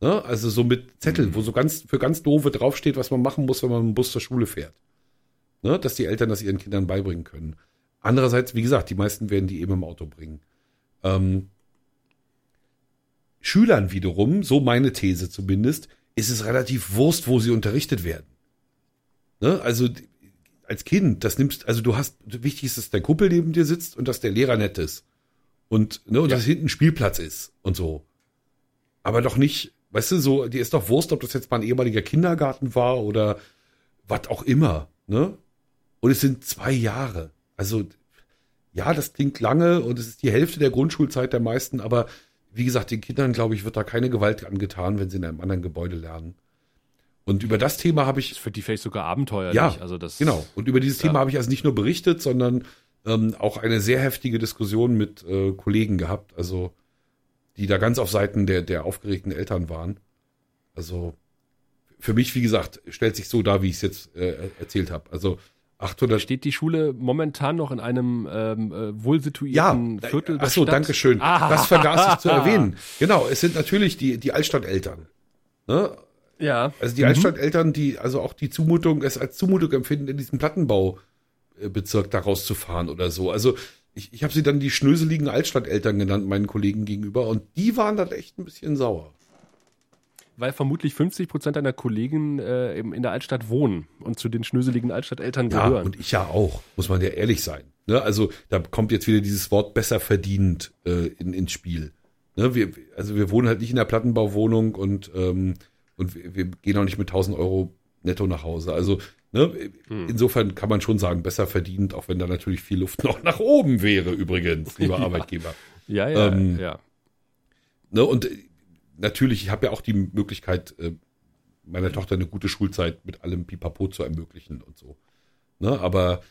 Ne? Also so mit Zetteln, wo so ganz für ganz doofe draufsteht, was man machen muss, wenn man mit dem Bus zur Schule fährt. Ne? Dass die Eltern das ihren Kindern beibringen können. Andererseits, wie gesagt, die meisten werden die eben im Auto bringen. Ähm, Schülern wiederum, so meine These zumindest, ist es relativ Wurst, wo sie unterrichtet werden. Ne? Also als Kind, das nimmst, also du hast, wichtig ist, dass der Kumpel neben dir sitzt und dass der Lehrer nett ist. Und, ne, und Ja. dass hinten Spielplatz ist und so. Aber doch nicht, weißt du, so, dir ist doch Wurst, ob das jetzt mal ein ehemaliger Kindergarten war oder was auch immer, ne? Und es sind zwei Jahre. Also, ja, das klingt lange und es ist die Hälfte der Grundschulzeit der meisten, aber wie gesagt, den Kindern, glaube ich, wird da keine Gewalt angetan, wenn sie in einem anderen Gebäude lernen. Und über das Thema habe ich. Das für die vielleicht sogar abenteuerlich. Ja, also das, genau. Und über dieses ja. Thema habe ich also nicht nur berichtet, sondern ähm, auch eine sehr heftige Diskussion mit äh, Kollegen gehabt, also die da ganz auf Seiten der, der aufgeregten Eltern waren. Also für mich, wie gesagt, stellt sich so dar, wie ich es jetzt äh, erzählt habe. Also 800 Steht die Schule momentan noch in einem ähm, äh, wohlsituierten ja, Viertel Ach so, danke schön. Ah. Das vergaß ich zu erwähnen. Genau, es sind natürlich die, die Altstadteltern. Ne? Ja. Also die Mhm. Altstadteltern, die also auch die Zumutung, es als Zumutung empfinden, in diesem Plattenbaubezirk da rauszufahren oder so. Also ich, ich habe sie dann die schnöseligen Altstadteltern genannt, meinen Kollegen gegenüber, und die waren dann echt ein bisschen sauer. Weil vermutlich 50 Prozent deiner Kollegen äh, eben in der Altstadt wohnen und zu den schnöseligen Altstadteltern Ja, gehören. und ich ja auch, muss man ja ehrlich sein. Ne? Also da kommt jetzt wieder dieses Wort besser verdient äh, in, ins Spiel. Ne? Wir, also wir wohnen halt nicht in der Plattenbauwohnung und, ähm, und wir, wir gehen auch nicht mit 1000 Euro netto nach Hause. Also ne? insofern kann man schon sagen, besser verdient, auch wenn da natürlich viel Luft noch nach oben wäre übrigens, lieber Ja. Arbeitgeber. ja, ja, ähm, ja. Ne? Und äh, natürlich, ich habe ja auch die Möglichkeit, äh, meiner Tochter eine gute Schulzeit mit allem Pipapo zu ermöglichen und so. Ne? Aber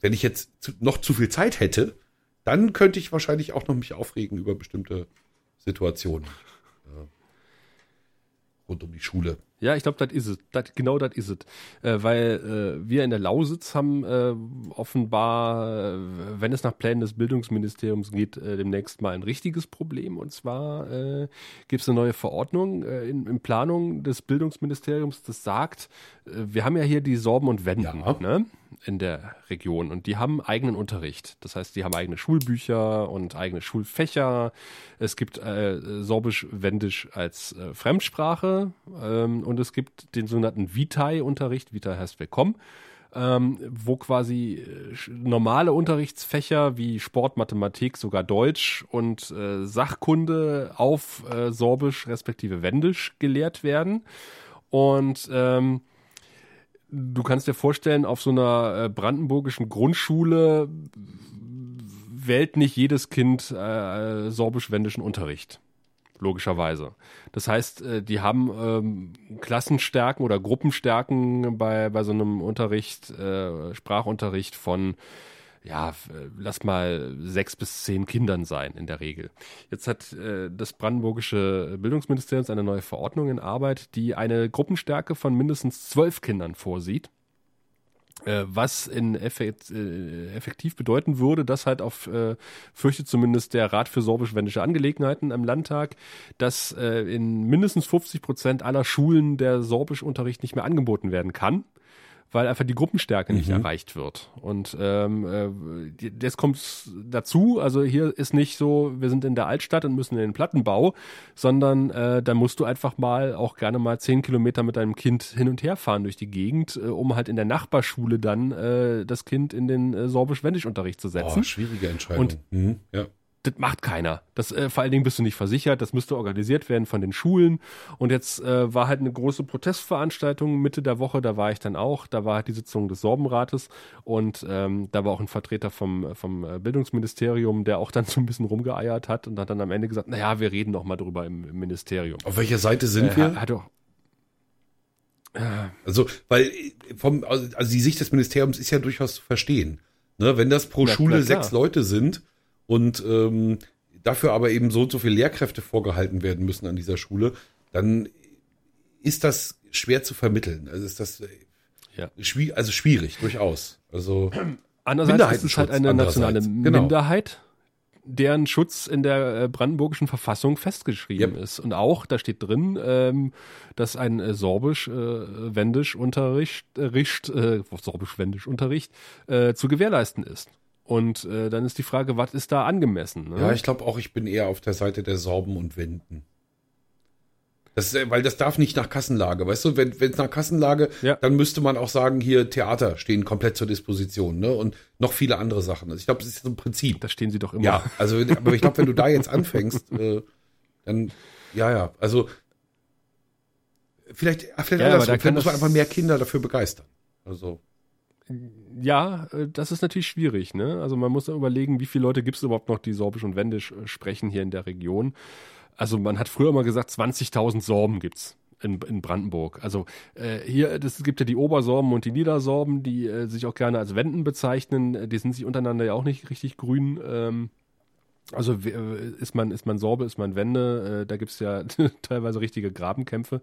wenn ich jetzt zu, noch zu viel Zeit hätte, dann könnte ich wahrscheinlich auch noch mich aufregen über bestimmte Situationen äh, rund um die Schule. Ja, ich glaube, das is es. Dat, genau das is es. Äh, weil äh, wir in der Lausitz haben äh, offenbar, äh, wenn es nach Plänen des Bildungsministeriums geht, äh, demnächst mal ein richtiges Problem. Und zwar äh, gibt es eine neue Verordnung in, in Planung des Bildungsministeriums, das sagt, wir haben ja hier die Sorben und Wenden Ja. ne, in der Region und die haben eigenen Unterricht. Das heißt, die haben eigene Schulbücher und eigene Schulfächer. Es gibt äh, Sorbisch-Wendisch als äh, Fremdsprache ähm, und es gibt den sogenannten Vitae-Unterricht. Vitae heißt Willkommen. Ähm, wo quasi äh, normale Unterrichtsfächer wie Sport, Mathematik, sogar Deutsch und äh, Sachkunde auf äh, Sorbisch respektive Wendisch gelehrt werden. Und ähm, du kannst dir vorstellen, auf so einer äh, brandenburgischen Grundschule wählt nicht jedes Kind äh, sorbisch-wendischen Unterricht. Logischerweise. Das heißt, äh, die haben ähm, Klassenstärken oder Gruppenstärken bei, bei so einem Unterricht, äh, Sprachunterricht von ja, äh, lass mal sechs bis zehn Kindern sein in der Regel. Jetzt hat äh, das brandenburgische Bildungsministerium eine neue Verordnung in Arbeit, die eine Gruppenstärke von mindestens zwölf Kindern vorsieht. Äh, was in effekt, äh, effektiv bedeuten würde, dass halt auf, äh, fürchtet zumindest der Rat für sorbisch-wendische Angelegenheiten im Landtag, dass äh, in mindestens 50 Prozent aller Schulen der Sorbischunterricht nicht mehr angeboten werden kann weil einfach die Gruppenstärke nicht erreicht wird. Und ähm, äh, das kommt dazu, also hier ist nicht so, wir sind in der Altstadt und müssen in den Plattenbau, sondern äh, da musst du einfach mal auch gerne mal zehn Kilometer mit deinem Kind hin und her fahren durch die Gegend, äh, um halt in der Nachbarschule dann äh, das Kind in den äh, Sorbisch-Wendisch-Unterricht zu setzen Oh, schwierige Entscheidung. Und- mhm, ja. Das macht keiner. Das äh, vor allen Dingen bist du nicht versichert. Das müsste organisiert werden von den Schulen. Und jetzt äh, war halt eine große Protestveranstaltung Mitte der Woche. Da war ich dann auch. Da war halt die Sitzung des Sorbenrates und ähm, da war auch ein Vertreter vom vom äh, Bildungsministerium, der auch dann so ein bisschen rumgeeiert hat und hat dann am Ende gesagt: Na ja, wir reden noch mal drüber im, im Ministerium. Auf welcher Seite sind Äh, wir? hat, hat auch Also, weil äh, vom, also die Sicht des Ministeriums ist ja durchaus zu verstehen. Ne, wenn das pro Na, Schule na sechs Leute sind und ähm, dafür aber eben so und so viele Lehrkräfte vorgehalten werden müssen an dieser Schule, dann ist das schwer zu vermitteln. Also ist das äh, Ja. schwi also schwierig, durchaus. Also Andererseits ist es halt eine nationale genau. Minderheit, deren Schutz in der äh, brandenburgischen Verfassung festgeschrieben Yep. ist. Und auch, da steht drin, ähm, dass ein äh, sorbisch-wendisch Unterricht, äh, äh, sorbisch-wendisch Unterricht äh, zu gewährleisten ist. Und äh, dann ist die Frage, was ist da angemessen? Ne? Ja, ich glaube auch, ich bin eher auf der Seite der Sorben und Wenden. Das, ist, weil das darf nicht nach Kassenlage, weißt du, wenn es nach Kassenlage, Ja. dann müsste man auch sagen, hier Theater stehen komplett zur Disposition, ne? Und noch viele andere Sachen. Also ich glaube, das ist so ein Prinzip. da stehen sie doch immer. Ja, also aber ich glaube, wenn du da jetzt anfängst, äh, dann ja, ja, also vielleicht, vielleicht Ja, andersrum, vielleicht muss man einfach mehr Kinder dafür begeistern. Also Ja, äh, das ist natürlich schwierig. Ne? Also man muss überlegen, wie viele Leute gibt es überhaupt noch, die Sorbisch und Wendisch äh, sprechen hier in der Region. Also man hat früher immer gesagt, 20.000 Sorben gibt's in, in Brandenburg. Also äh, hier, es gibt ja die Obersorben und die Niedersorben, die äh, sich auch gerne als Wenden bezeichnen. Die sind sich untereinander ja auch nicht richtig grün. Ähm, also äh, ist man, ist man Sorbe, ist man Wende, äh, da gibt's ja teilweise richtige Grabenkämpfe.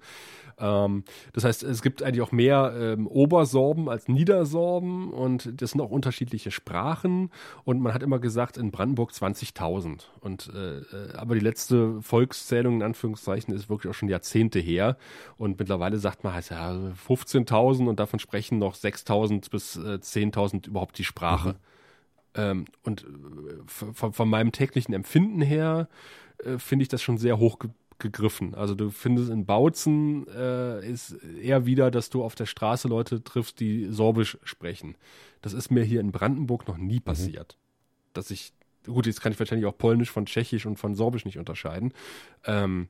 Ähm, das heißt, es gibt eigentlich auch mehr ähm, Obersorben als Niedersorben und das sind auch unterschiedliche Sprachen und man hat immer gesagt, in Brandenburg 20.000. Und äh, aber die letzte Volkszählung in Anführungszeichen ist wirklich auch schon Jahrzehnte her und mittlerweile sagt man heißt ja 15.000 und davon sprechen noch 6.000 bis äh, 10.000 überhaupt die Sprache. Mhm. Ähm, und äh, von, von, meinem täglichen Empfinden her äh, finde ich das schon sehr hoch ge gegriffen. Also du findest in Bautzen äh, ist eher wieder, dass du auf der Straße Leute triffst, die Sorbisch sprechen. Das ist mir hier in Brandenburg noch nie mhm. passiert. Mhm. Dass ich, gut, jetzt kann ich wahrscheinlich auch Polnisch von Tschechisch und von Sorbisch nicht unterscheiden. Ähm,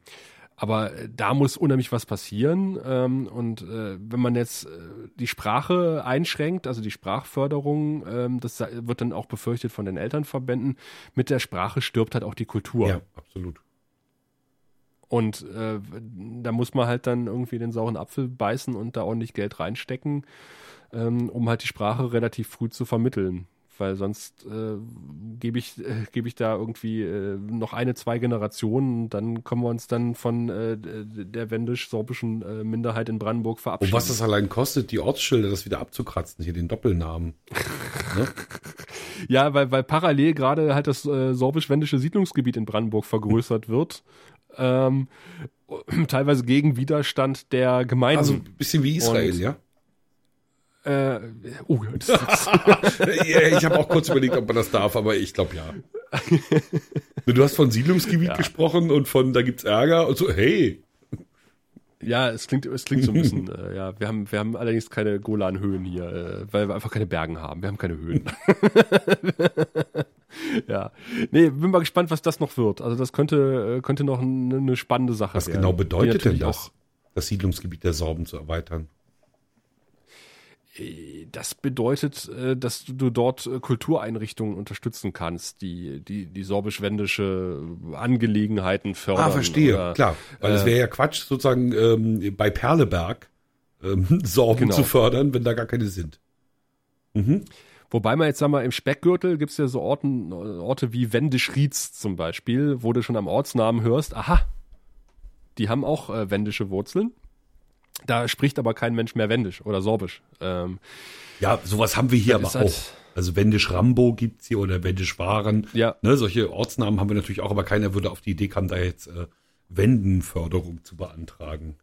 aber äh, da muss unheimlich was passieren. Ähm, und äh, wenn man jetzt äh, die Sprache einschränkt, also die Sprachförderung, ähm, das wird dann auch befürchtet von den Elternverbänden, mit der Sprache stirbt halt auch die Kultur. Ja, absolut. Und äh, da muss man halt dann irgendwie den sauren Apfel beißen und da ordentlich Geld reinstecken, ähm, um halt die Sprache relativ früh zu vermitteln weil sonst äh, gebe ich, äh, geb ich da irgendwie äh, noch eine, zwei Generationen und dann können wir uns dann von äh, der wendisch-sorbischen äh, Minderheit in Brandenburg verabschieden. Und was das allein kostet, die Ortsschilder, das wieder abzukratzen, hier den Doppelnamen. ne? Ja, weil, weil parallel gerade halt das äh, sorbisch-wendische Siedlungsgebiet in Brandenburg vergrößert wird. Ähm, teilweise gegen Widerstand der Gemeinden. Also ein bisschen wie Israel, und, ja? Äh, oh, das ich habe auch kurz überlegt, ob man das darf, aber ich glaube ja. du hast von Siedlungsgebiet ja. gesprochen und von da gibt's Ärger und so, hey. Ja, es klingt, es klingt so ein bisschen, äh, ja, wir haben, wir haben allerdings keine Golanhöhen hier, äh, weil wir einfach keine Bergen haben. Wir haben keine Höhen. ja. Nee, bin mal gespannt, was das noch wird. Also das könnte, äh, könnte noch eine, eine spannende Sache was werden. Was genau bedeutet denn das, das Siedlungsgebiet der Sorben zu erweitern? Das bedeutet, äh, dass du dort äh, Kultureinrichtungen unterstützen kannst, die die, die sorbisch-wendische Angelegenheiten fördern. Ah, verstehe, oder, klar. Weil es äh, wäre ja Quatsch, sozusagen ähm, bei Perleberg ähm, Sorben genau. zu fördern, wenn da gar keine sind. Mhm. Wobei man jetzt, sagen wir, im Speckgürtel gibt es ja so Orten, Orte wie Wendisch-Rietz zum Beispiel, wo du schon am Ortsnamen hörst, aha, die haben auch äh, wendische Wurzeln. Da spricht aber kein Mensch mehr Wendisch oder Sorbisch. Ähm, ja, sowas haben wir hier aber halt, auch. Also Wendisch Rambo gibt's hier oder Wendisch Waren. Ja. Ne, solche Ortsnamen haben wir natürlich auch, aber keiner würde auf die Idee kommen, da jetzt äh, Wendenförderung zu beantragen.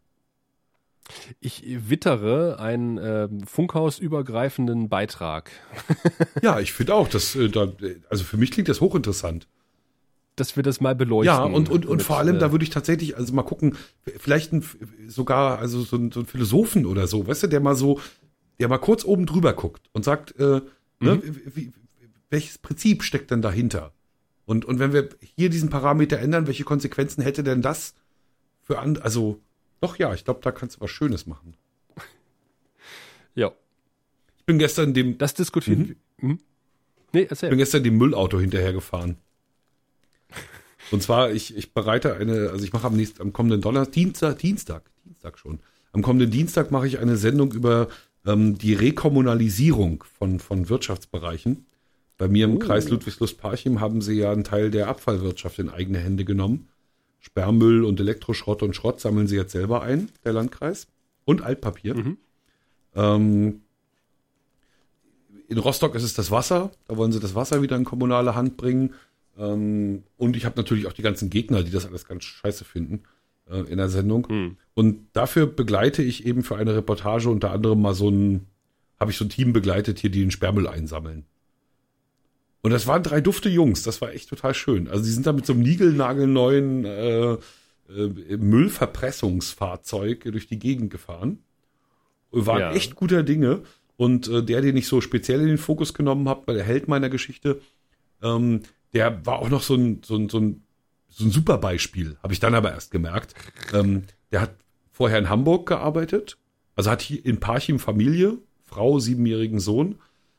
Ich wittere einen äh, funkhausübergreifenden Beitrag. ja, ich finde auch, dass äh, da, also für mich klingt das hochinteressant dass wir das mal beleuchten. Ja, und, und, und mit, vor allem, äh, da würde ich tatsächlich, also mal gucken, vielleicht ein, sogar, also so ein, so ein Philosophen oder so, weißt du, der mal so, der mal kurz oben drüber guckt und sagt, äh, ne, mhm. wie, welches Prinzip steckt denn dahinter? Und, und wenn wir hier diesen Parameter ändern, welche Konsequenzen hätte denn das für an, also, doch ja, ich glaube, da kannst du was Schönes machen. Ja. Ich bin gestern dem. Das diskutieren. Mhm. Mhm. Nee, erzähl. Ich bin gestern dem Müllauto hinterhergefahren. Und zwar, ich, ich bereite eine, also ich mache am nächsten, am kommenden Donnerstag, Dienstag, Dienstag, Dienstag schon. Am kommenden Dienstag mache ich eine Sendung über ähm, die Rekommunalisierung von, von Wirtschaftsbereichen. Bei mir im oh. Kreis Ludwigslust-Parchim haben sie ja einen Teil der Abfallwirtschaft in eigene Hände genommen. Sperrmüll und Elektroschrott und Schrott sammeln sie jetzt selber ein, der Landkreis. Und Altpapier. Mhm. Ähm, in Rostock ist es das Wasser. Da wollen sie das Wasser wieder in kommunale Hand bringen. Ähm, und ich habe natürlich auch die ganzen Gegner, die das alles ganz scheiße finden äh, in der Sendung. Hm. Und dafür begleite ich eben für eine Reportage unter anderem mal so ein, habe ich so ein Team begleitet hier, die den Sperrmüll einsammeln. Und das waren drei dufte Jungs, das war echt total schön. Also die sind da mit so einem niegelnagelneuen äh, äh, Müllverpressungsfahrzeug durch die Gegend gefahren. Waren ja. echt guter Dinge. Und äh, der, den ich so speziell in den Fokus genommen habe, weil der Held meiner Geschichte, ähm, der war auch noch so ein, so ein, so ein, so ein super Beispiel, habe ich dann aber erst gemerkt. Ähm, der hat vorher in Hamburg gearbeitet, also hat hier in Parchim Familie, Frau, siebenjährigen Sohn,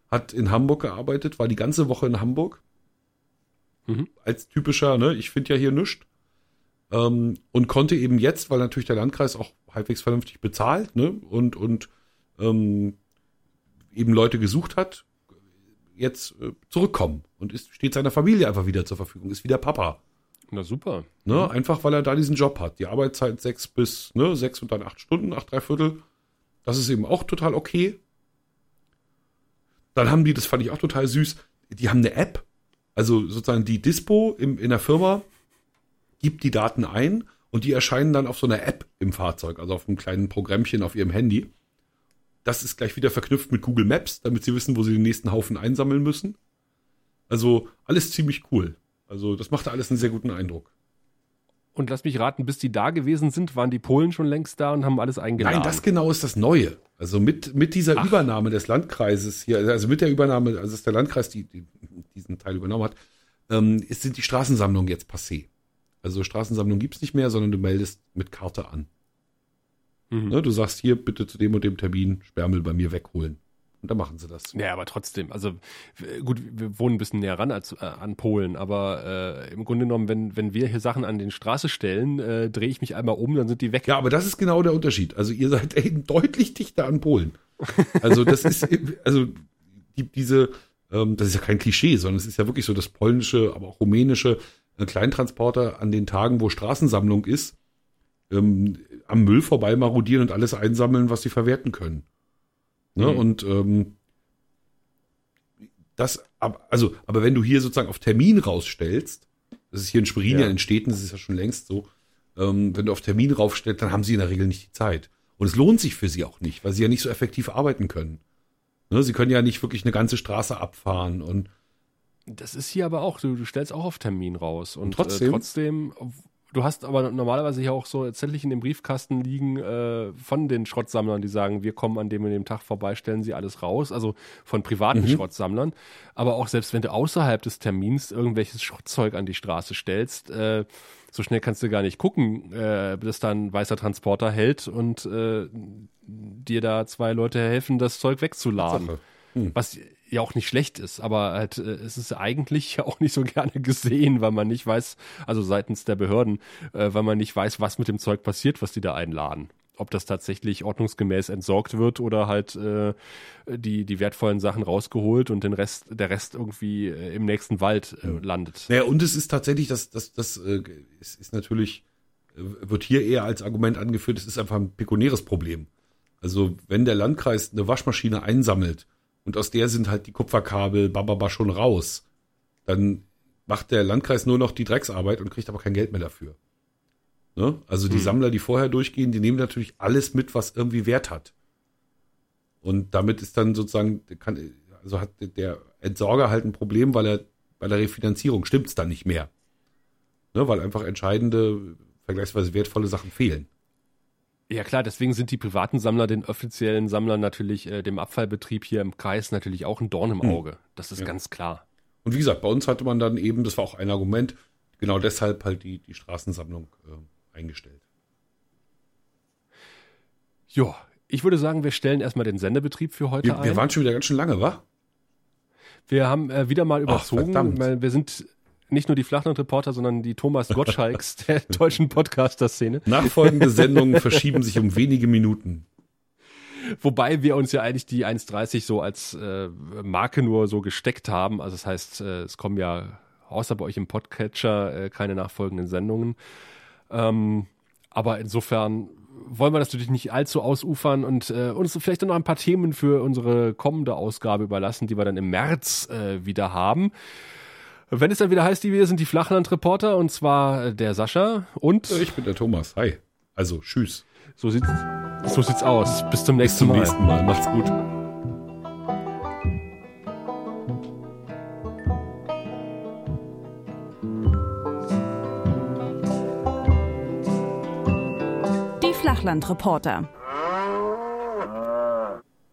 hat in Hamburg gearbeitet, war die ganze Woche in Hamburg. Mhm. Als typischer, ne, ich finde ja hier nichts. Ähm, und konnte eben jetzt, weil natürlich der Landkreis auch halbwegs vernünftig bezahlt, ne, und, und ähm, eben Leute gesucht hat, jetzt äh, zurückkommen und ist, steht seiner Familie einfach wieder zur Verfügung, ist wieder Papa. Na super. Ne? Einfach weil er da diesen Job hat. Die Arbeitszeit sechs bis ne, sechs und dann acht Stunden, acht, drei Viertel. Das ist eben auch total okay. Dann haben die, das fand ich auch total süß, die haben eine App. Also sozusagen die Dispo im, in der Firma gibt die Daten ein und die erscheinen dann auf so einer App im Fahrzeug, also auf einem kleinen Programmchen auf ihrem Handy. Das ist gleich wieder verknüpft mit Google Maps, damit sie wissen, wo sie den nächsten Haufen einsammeln müssen. Also alles ziemlich cool. Also das machte alles einen sehr guten Eindruck. Und lass mich raten, bis die da gewesen sind, waren die Polen schon längst da und haben alles eingeladen. Nein, das genau ist das Neue. Also mit, mit dieser Ach. Übernahme des Landkreises hier, also mit der Übernahme, also dass der Landkreis die, die, diesen Teil übernommen hat, ähm, ist, sind die Straßensammlungen jetzt passé. Also Straßensammlung gibt's nicht mehr, sondern du meldest mit Karte an. Mhm. Ne, du sagst hier bitte zu dem und dem Termin Sperrmüll bei mir wegholen. Und dann machen sie das. Ja, aber trotzdem, also gut, wir wohnen ein bisschen näher ran als äh, an Polen, aber äh, im Grunde genommen, wenn, wenn wir hier Sachen an den Straße stellen, äh, drehe ich mich einmal um, dann sind die weg. Ja, aber das ist genau der Unterschied. Also ihr seid eben deutlich dichter an Polen. Also das ist, also die, diese, ähm, das ist ja kein Klischee, sondern es ist ja wirklich so das polnische, aber auch rumänische äh, Kleintransporter an den Tagen, wo Straßensammlung ist, ähm, am Müll vorbei marodieren und alles einsammeln, was sie verwerten können. Ne? Mhm. Und ähm, das, also, aber wenn du hier sozusagen auf Termin rausstellst, das ist hier in Schwerin Ja. ja in Städten, das ist ja schon längst so, ähm, wenn du auf Termin raufstellst, dann haben sie in der Regel nicht die Zeit. Und es lohnt sich für sie auch nicht, weil sie ja nicht so effektiv arbeiten können. Ne? Sie können ja nicht wirklich eine ganze Straße abfahren und Das ist hier aber auch, du, du stellst auch auf Termin raus. Und, Und trotzdem? Äh, trotzdem, du hast aber normalerweise hier auch so Zettelchen im Briefkasten liegen äh, von den Schrottsammlern, die sagen, wir kommen an dem und dem Tag vorbei, stellen sie alles raus, also von privaten Mhm. Schrottsammlern. Aber auch selbst wenn du außerhalb des Termins irgendwelches Schrottzeug an die Straße stellst, äh, so schnell kannst du gar nicht gucken, äh, bis da ein weißer Transporter hält und äh, dir da zwei Leute helfen, das Zeug wegzuladen. Sache. Was ja auch nicht schlecht ist, aber halt, äh, es ist eigentlich ja auch nicht so gerne gesehen, weil man nicht weiß, also seitens der Behörden, äh, weil man nicht weiß, was mit dem Zeug passiert, was die da einladen. Ob das tatsächlich ordnungsgemäß entsorgt wird oder halt äh, die, die wertvollen Sachen rausgeholt und den Rest, der Rest irgendwie äh, im nächsten Wald äh, landet. Naja, und es ist tatsächlich, das, das, das äh, es ist natürlich, äh, wird hier eher als Argument angeführt, es ist einfach ein pekunäres Problem. Also wenn der Landkreis eine Waschmaschine einsammelt und aus der sind halt die Kupferkabel bababa schon raus, dann macht der Landkreis nur noch die Drecksarbeit und kriegt aber kein Geld mehr dafür. Ne? Also die Hm. Sammler, die vorher durchgehen, die nehmen natürlich alles mit, was irgendwie Wert hat. Und damit ist dann sozusagen, kann, also hat der Entsorger halt ein Problem, weil er bei der Refinanzierung stimmt's dann nicht mehr. Ne, weil einfach entscheidende, vergleichsweise wertvolle Sachen fehlen. Ja klar, deswegen sind die privaten Sammler den offiziellen Sammlern natürlich, äh, dem Abfallbetrieb hier im Kreis natürlich auch ein Dorn im Hm. Auge. Das ist Ja. ganz klar. Und wie gesagt, bei uns hatte man dann eben, das war auch ein Argument, genau deshalb halt die, die Straßensammlung äh, eingestellt. Ja, ich würde sagen, wir stellen erstmal den Sendebetrieb für heute Wir, ein. wir waren schon wieder ganz schön lange, wa? Wir haben äh, wieder mal überzogen, weil wir sind nicht nur die Flachland-Reporter, sondern die Thomas Gottschalks der deutschen Podcaster-Szene. Nachfolgende Sendungen verschieben sich um wenige Minuten. Wobei wir uns ja eigentlich die 1,30 so als äh, Marke nur so gesteckt haben. Also das heißt, äh, es kommen ja außer bei euch im Podcatcher äh, keine nachfolgenden Sendungen. Ähm, aber insofern wollen wir das natürlich nicht allzu ausufern und äh, uns vielleicht noch ein paar Themen für unsere kommende Ausgabe überlassen, die wir dann im März äh, wieder haben. Wenn es dann wieder heißt, die wir sind die Flachland-Reporter und zwar äh, der Sascha und Ich bin der Thomas. Hi. Also, tschüss. so sieht's, so sieht's aus. Bis zum Bis nächsten zum Mal. nächsten Mal. Macht's gut. Die Flachlandreporter.